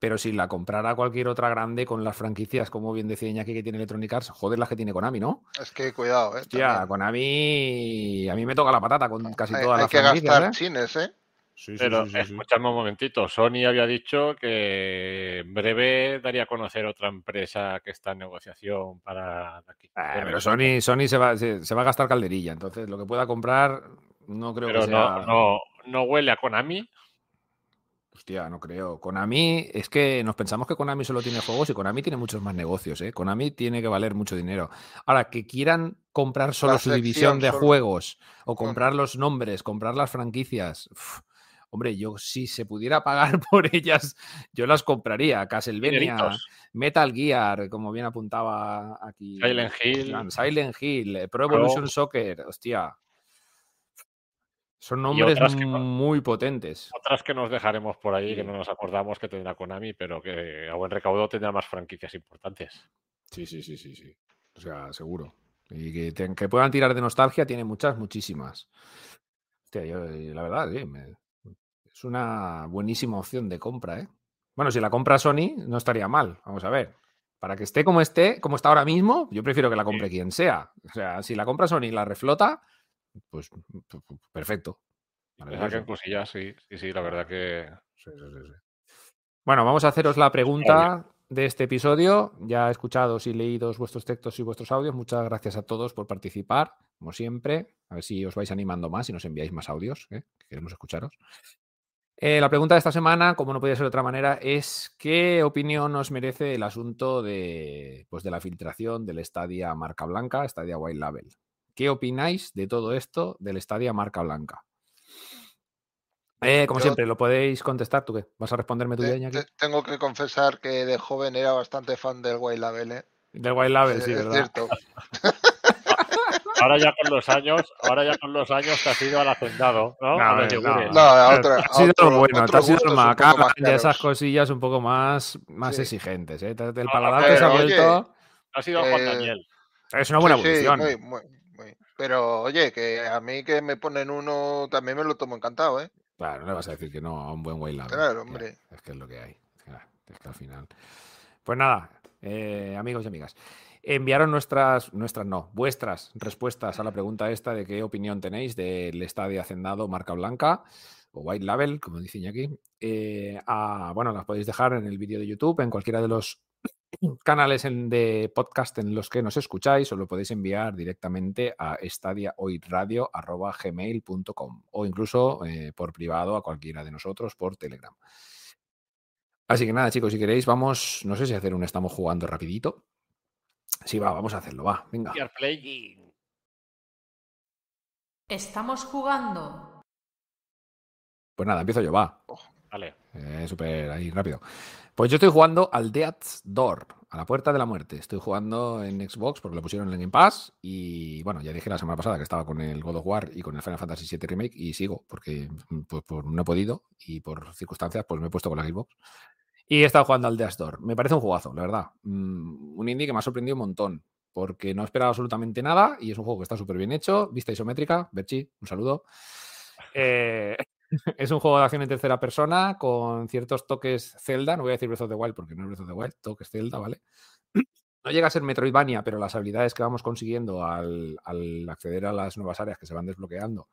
Pero si la comprara cualquier otra grande con las franquicias, como bien decía Iñaki, que tiene Electronic Arts, joder las que tiene Konami, ¿no? Es que cuidado, ¿eh? Hostia. Konami a mí me toca la patata con casi Hay, todas hay las que franquicias, gastar ¿eh? chines, ¿eh? Sí, sí, Pero sí, sí, sí. escuchadme un momentito. Sony había dicho que en breve daría a conocer otra empresa que está en negociación para la Ah, pero Sony, Sony se, va, se, se va a gastar calderilla, entonces lo que pueda comprar no creo Pero que sea... no, no, no huele a Konami. Hostia, no creo. Konami, es que nos pensamos que Konami solo tiene juegos y Konami tiene muchos más negocios, ¿eh? Konami tiene que valer mucho dinero. Ahora, que quieran comprar solo su división de solo. juegos o comprar los nombres, comprar las franquicias. uf, hombre, yo si se pudiera pagar por ellas, yo las compraría. Castlevania, Dineritos. Metal Gear, como bien apuntaba aquí. Silent Hill. Silent Hill, Pro Pro. Evolution Soccer, hostia. Son nombres que muy potentes. Otras que nos dejaremos por ahí, que no nos acordamos que tendrá Konami, pero que a buen recaudo tendrá más franquicias importantes. Sí, sí, sí, sí, sí. O sea, seguro. Y que, te- que puedan tirar de nostalgia tiene muchas, muchísimas. Hostia, yo, la verdad, sí, me- es una buenísima opción de compra, ¿eh? Bueno, si la compra Sony, no estaría mal. Vamos a ver. Para que esté como esté, como está ahora mismo, yo prefiero que la compre quien sea. O sea, si la compra Sony y la reflota, pues perfecto. Saquen cosillas, sí, sí, sí, la verdad que Sí, sí, sí, sí. Bueno, vamos a haceros la pregunta de este episodio. Ya escuchados y leídos vuestros textos y vuestros audios. Muchas gracias a todos por participar, como siempre. A ver si os vais animando más y nos enviáis más audios, ¿eh? que queremos escucharos. Eh, la pregunta de esta semana, como no podía ser de otra manera, es ¿qué opinión os merece el asunto de, pues de la filtración del Stadia marca blanca, Stadia White Label? ¿Qué opináis de todo esto del Stadia marca blanca? Eh, como Yo- siempre, lo podéis contestar. ¿Tú qué? ¿Vas a responderme tú, Te- te- tengo que confesar que de joven era bastante fan del White Label, ¿eh? Del White Label, sí, es ¿verdad? cierto. ahora ya con los años, ahora ya con los años te has ido al hacendado, ¿no? No, A los no. a otra, Te has sido lo bueno, te has sido gusto el más y esas cosillas un poco más, más Sí. exigentes. ¿eh? El No, paladar te se ha vuelto. Ha sido Juan Eh, Daniel. Es una buena Sí, sí, evolución. muy, muy, muy. Pero oye, que a mí que me ponen uno también me lo tomo encantado, ¿eh? Claro, no le vas a decir que no a un buen Label. Claro, Ya, hombre. Es que es lo que hay. Es que al final. Pues nada, eh, amigos y amigas. Enviaron nuestras, nuestras no, vuestras respuestas a la pregunta esta de qué opinión tenéis del estadio hacendado marca blanca o white label, como dice aquí. bueno, las podéis dejar en el vídeo de YouTube, en cualquiera de los canales de podcast en los que nos escucháis, o lo podéis enviar directamente a estadiaoiradio.gmail.com o incluso eh, por privado a cualquiera de nosotros por Telegram. Así que nada, chicos, si queréis, vamos, no sé si hacer un estamos jugando rapidito. Sí, va, vamos a hacerlo, va, venga. We are playing. Estamos jugando. Pues nada, empiezo yo, va. Vale. Eh, Súper ahí, rápido. Pues yo estoy jugando al Death's Door, a la puerta de la muerte. Estoy jugando en Xbox porque lo pusieron en el Game Pass. Y bueno, ya dije la semana pasada que estaba con el God of War y con el Final Fantasy VII Remake y sigo porque pues, por- no he podido y por circunstancias pues me he puesto con la Xbox. Y he estado jugando al Death's Door. Me parece un jugazo, la verdad. Mm, un indie que me ha sorprendido un montón porque no esperaba absolutamente nada y es un juego que está súper bien hecho. Vista isométrica, Berchi, un saludo. Eh, es un juego de acción en tercera persona con ciertos toques Zelda. No voy a decir Breath of the Wild porque no es Breath of the Wild, toques Zelda, ¿vale? No llega a ser Metroidvania, pero las habilidades que vamos consiguiendo al, al acceder a las nuevas áreas que se van desbloqueando,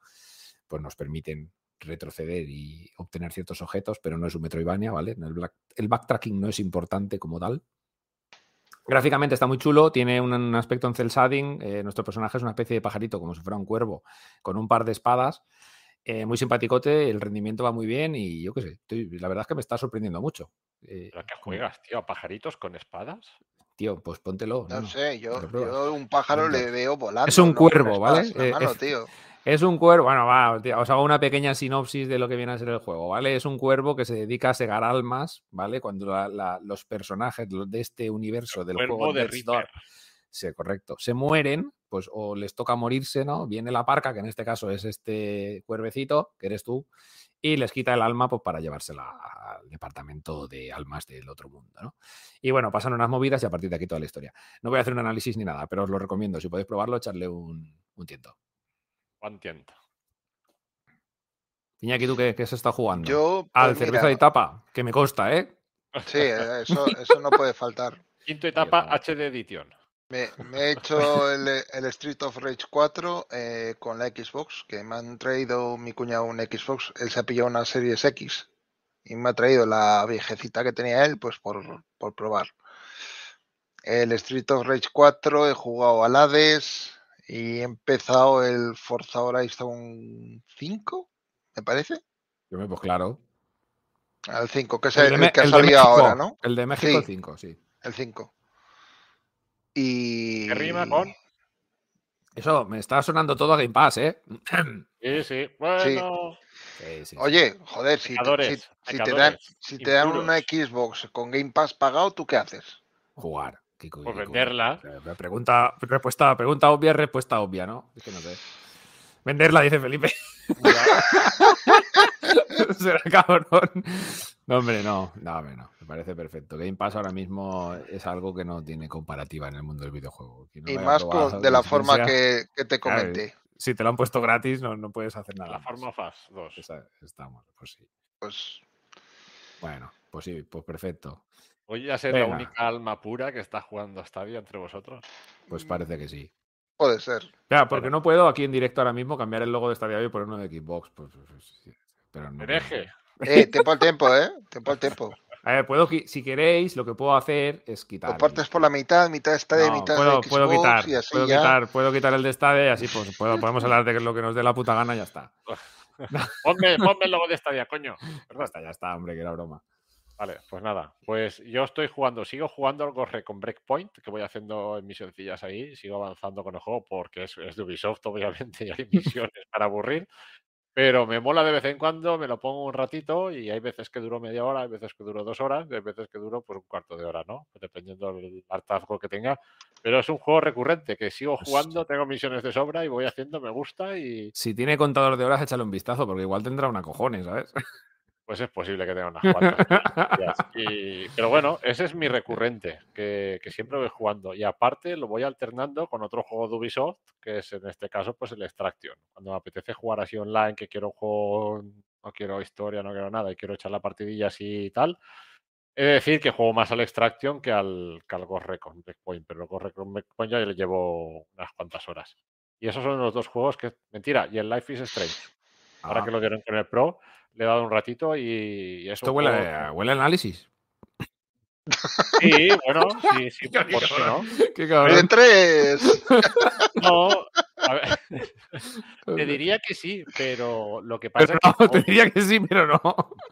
pues nos permiten retroceder y obtener ciertos objetos, pero no es un Metroidvania, ¿vale? El, black- el backtracking no es importante como tal. Gráficamente está muy chulo, tiene un, un aspecto en cel shading. eh, nuestro personaje es una especie de pajarito, como si fuera un cuervo, con un par de espadas. eh, muy simpaticote, el rendimiento va muy bien y yo qué sé, estoy- la verdad es que me está sorprendiendo mucho. Eh, ¿Pero qué juegas, tío? ¿A pajaritos con espadas? Tío, pues póntelo. No sé, yo, yo un pájaro le veo volando. Es un cuervo, ¿vale? Eh, mano, tío. Es un cuervo, bueno, va, os hago una pequeña sinopsis de lo que viene a ser el juego, ¿vale? Es un cuervo que se dedica a segar almas, ¿vale? Cuando la- la- los personajes de este universo del juego de Door. Sí, correcto. Se mueren, pues o les toca morirse, ¿no? Viene la parca, que en este caso es este cuervecito, que eres tú, y les quita el alma pues, para llevársela al departamento de almas del otro mundo, ¿no? Y bueno, pasan unas movidas y a partir de aquí toda la historia. No voy a hacer un análisis ni nada, pero os lo recomiendo. Si podéis probarlo, echarle un, un tiento. Iñaki, ¿tú qué, qué se está jugando? Yo, Al pues cerveza mira, de tapa, que me consta, ¿eh? Sí, eso, eso no puede faltar. Quinto etapa. HD Edition. Me, me he hecho el, el Street of Rage 4 eh, con la Xbox, que me han traído mi cuñado un Xbox, él se ha pillado una Series X y me ha traído la viejecita que tenía él, pues por, por probar. El Street of Rage 4 he jugado al Hades y he empezado el Forza Horizon 5, me parece. Yo me pues claro. Al 5, que es El el, de el que ha el salido ahora, ¿no? El de México Sí. el 5, sí. El 5. Y... ¿Qué rima con? Eso, me está sonando todo a Game Pass, ¿eh? Sí, sí. Bueno, Sí, sí. Oye, joder, si te, si- si te dan, si te dan una. Xbox con Game Pass pagado, ¿tú qué haces? Jugar. Kiko, Kiko. venderla. Pregunta, respuesta, pregunta obvia, respuesta obvia, ¿no? Es que no sé. Venderla, dice Felipe. Será cabrón. No, hombre, no. No, hombre, no. Me parece perfecto. Game Pass ahora mismo es algo que no tiene comparativa en el mundo del videojuego. No y más probado, con- de la forma que, que te Claro, comenté. Si te lo han puesto gratis, no, no puedes hacer nada. la más. forma FAS 2. Esa- estamos, pues sí. Pues Bueno, pues sí, pues perfecto. Voy a ser la única alma pura que está jugando Stadia entre vosotros. Pues parece que sí. puede ser. Ya, porque no puedo aquí en directo ahora mismo cambiar el logo de Stadia y poner uno de Xbox. Pues, pues, pues, sí, pero no. Hereje. Eh, tiempo al tiempo, ¿eh? Tiempo al tiempo. A ver, puedo, si queréis, lo que puedo hacer es quitar. Lo partes por la mitad, mitad está de No, mitad puedo, de Xbox puedo quitar, y así puedo ya. quitar, puedo quitar el de Stadia y así pues, puedo- podemos hablar de lo que nos dé la puta gana y ya está. Ponme, ponme el logo de Stadia, coño. Ya está, ya está, hombre, que era broma. Vale, pues nada. Pues yo estoy jugando, sigo jugando al Gorre con Breakpoint, que voy haciendo en misioncillas ahí, sigo avanzando con el juego porque es, es de Ubisoft, obviamente, y hay misiones para aburrir. Pero me mola de vez en cuando, me lo pongo un ratito y hay veces que duro media hora, hay veces que duro dos horas, y hay veces que duro pues un cuarto de hora, ¿no? Dependiendo del hartazgo que tenga. Pero es un juego recurrente que sigo jugando, tengo misiones de sobra y voy haciendo, me gusta y Si tiene contador de horas, échale un vistazo, porque igual tendrá una cojones, ¿sabes? pues es posible que tenga unas cuantas. Y- pero bueno, ese es mi recurrente, que, que siempre voy jugando. Y aparte lo voy alternando con otro juego de Ubisoft, que es en este caso pues el Extraction. Cuando me apetece jugar así online, que quiero juego, no quiero historia, no quiero nada, y quiero echar la partidilla así y tal. He de decir que juego más al Extraction que al, que al Ghost Recon Breakpoint, pero el Ghost Recon Breakpoint ya le llevo unas cuantas horas. Y esos son los dos juegos que, mentira, y el Life is Strange. Ahora Ah, que lo dieron con el Pro, le he dado un ratito y es Esto huele, juego a- huele a análisis. Sí, bueno, sí, sí, Qué ¿por qué no? Qué De cabrón. tres. No, a ver, te diría que sí, pero lo que pasa Pero es que no, te diría que sí, pero no.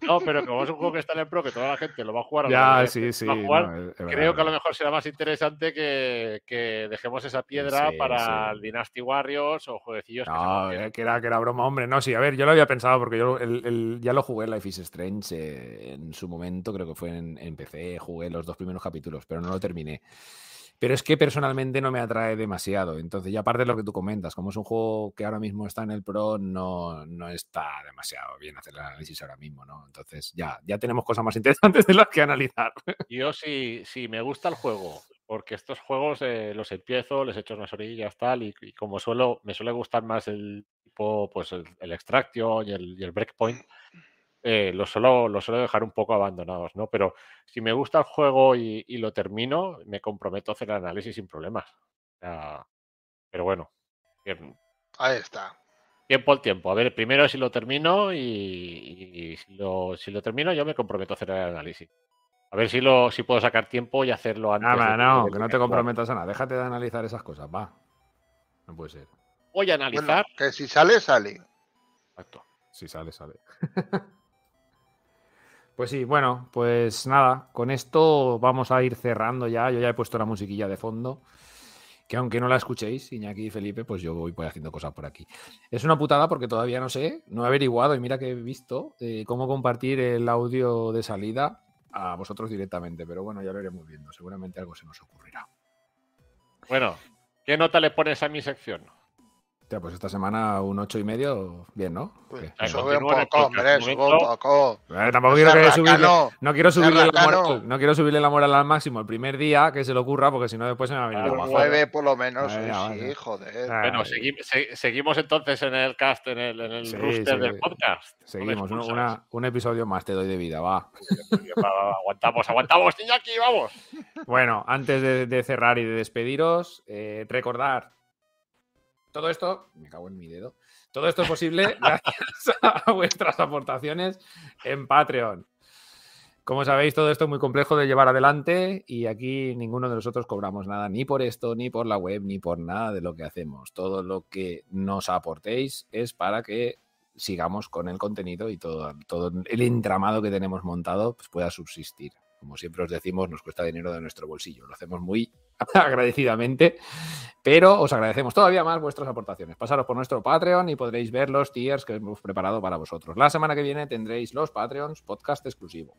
no, pero como es un juego que está en el Pro, que toda la gente lo va a jugar, Ya, de sí, gente sí. a jugar, no, es- es verdad, creo que a lo mejor será más interesante que, que dejemos esa piedra Sí, para sí. el Dynasty Warriors o jueguecillos que No, mantienen. eh, que era, que era broma, hombre. No, sí, a ver, yo lo había pensado porque yo el- el- ya lo jugué Life is Strange eh, en su momento, creo que fue en, en PC, jugué los dos primeros capítulos, pero no lo terminé. Pero es que personalmente no me atrae demasiado. Entonces, ya aparte de lo que tú comentas, como es un juego que ahora mismo está en el Pro, no, no está demasiado bien hacer el análisis ahora mismo, ¿no? Entonces, ya, ya tenemos cosas más interesantes de las que analizar. Yo sí, sí, me gusta el juego, porque estos juegos eh, los empiezo, les echo unas orillas tal, y, y como suelo, me suele gustar más el tipo, pues el, Extraction y y el Breakpoint, eh, los suelo, los suelo dejar un poco abandonados, ¿no? Pero si me gusta el juego y, y lo termino, me comprometo a hacer el análisis sin problemas. Pero bueno, bien, Ahí está. tiempo al tiempo. A ver, primero si lo termino y, y si, lo, si lo termino yo me comprometo a hacer el análisis. A ver si lo si puedo sacar tiempo y hacerlo antes. Nada, de no, de que no te comprometas a nada. Déjate de analizar esas cosas, va. No puede ser. Voy a Bueno, analizar. que si sale, sale. Exacto. Si sale, sale. pues sí, bueno, pues nada, con esto vamos a ir cerrando ya. Yo ya he puesto la musiquilla de fondo. Que aunque no la escuchéis, Iñaki y Felipe, pues yo voy, haciendo cosas por aquí. Es una putada porque todavía no sé, no he averiguado y mira que he visto eh, cómo compartir el audio de salida a vosotros directamente. Pero bueno, ya lo iremos viendo. Seguramente algo se nos ocurrirá. Bueno, ¿qué nota le pones a mi sección? Hostia, pues esta semana un ocho y medio, bien, ¿no? Pues, sube un poco, hombre, un sube un poco. Eh, tampoco quiero que subirle, no quiero subirle la moral, no quiero subirle la moral al máximo el primer día que se le ocurra, porque si no después se me va a venir Ah, abajo. Nueve por lo menos, sí, vale. joder. Ah, Bueno, segui- se- seguimos entonces en el cast, en el, en el Sí, rooster sí, del sí. podcast. No Seguimos, un- expulsas. una- un episodio más te doy de vida, va. Va, va, va, aguantamos, aguantamos, Iñaki, vamos. Bueno, antes de, de cerrar y de despediros, eh, recordar todo esto, me cago en mi dedo, todo esto es posible gracias a vuestras aportaciones en Patreon. Como sabéis, todo esto es muy complejo de llevar adelante y aquí ninguno de nosotros cobramos nada, ni por esto, ni por la web, ni por nada de lo que hacemos. Todo lo que nos aportéis es para que sigamos con el contenido y todo, todo el entramado que tenemos montado pues, pueda subsistir. Como siempre os decimos, nos cuesta dinero de nuestro bolsillo. Lo hacemos muy agradecidamente, pero os agradecemos todavía más vuestras aportaciones. Pasaros por nuestro Patreon y podréis ver los tiers que hemos preparado para vosotros. La semana que viene tendréis los Patreons podcast exclusivo.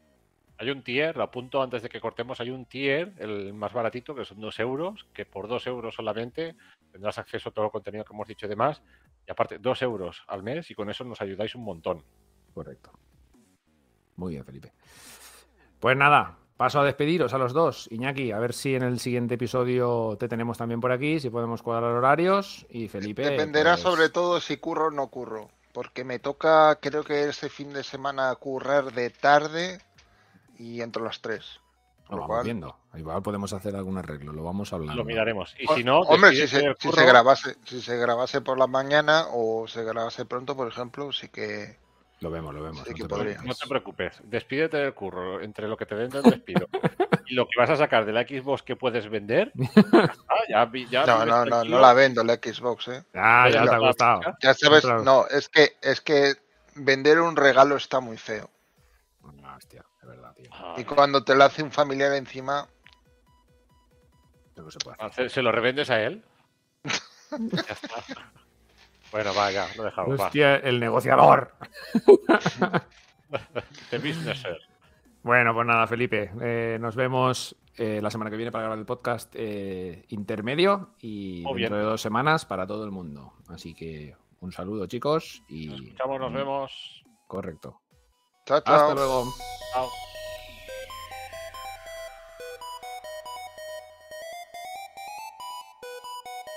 Hay un tier, lo apunto antes de que cortemos, hay un tier, el más baratito, que son dos euros, que por dos euros solamente tendrás acceso a todo el contenido que hemos dicho y demás. Y aparte, dos euros al mes y con eso nos ayudáis un montón. Correcto. Muy bien, Felipe. Pues nada, paso a despediros a los dos. Iñaki, a ver si en el siguiente episodio te tenemos también por aquí, si podemos cuadrar horarios. Y Felipe. Dependerá pues, sobre todo si curro o no curro. Porque me toca, creo que este fin de semana, currar de tarde y entre las tres. Lo lo vamos cual- viendo. Igual podemos hacer algún arreglo, lo vamos hablando. Lo miraremos. Y si no, Hombre, si se grabase, si se grabase por la mañana o se grabase pronto, por ejemplo, sí que Lo vemos, lo vemos. Sí no te preocupes. No te preocupes, despídete del curro. Entre lo que te den del despido y lo que vas a sacar de la Xbox que puedes vender, ah, ya, vi- ya no, no, no, no la vendo la Xbox, eh. Ah, ya Ya te ha gustado. Ya sabes, no, es que es que vender un regalo está muy feo. Ah, hostia, de verdad, tío. Ah, Y cuando te lo hace un familiar encima, Esto no se puede hacer. ¿Se, se lo revendes a él? ya está. Bueno, va, ya, lo dejamos. Va. Hostia, el negociador. The businesser. Bueno, pues nada, Felipe. eh, nos vemos eh, la semana que viene para grabar el podcast eh, intermedio y Muy dentro bien. de dos semanas para todo el mundo. Así que un saludo, chicos. Y Nos escuchamos, nos vemos. Correcto. chao, chao. Hasta luego. Chao.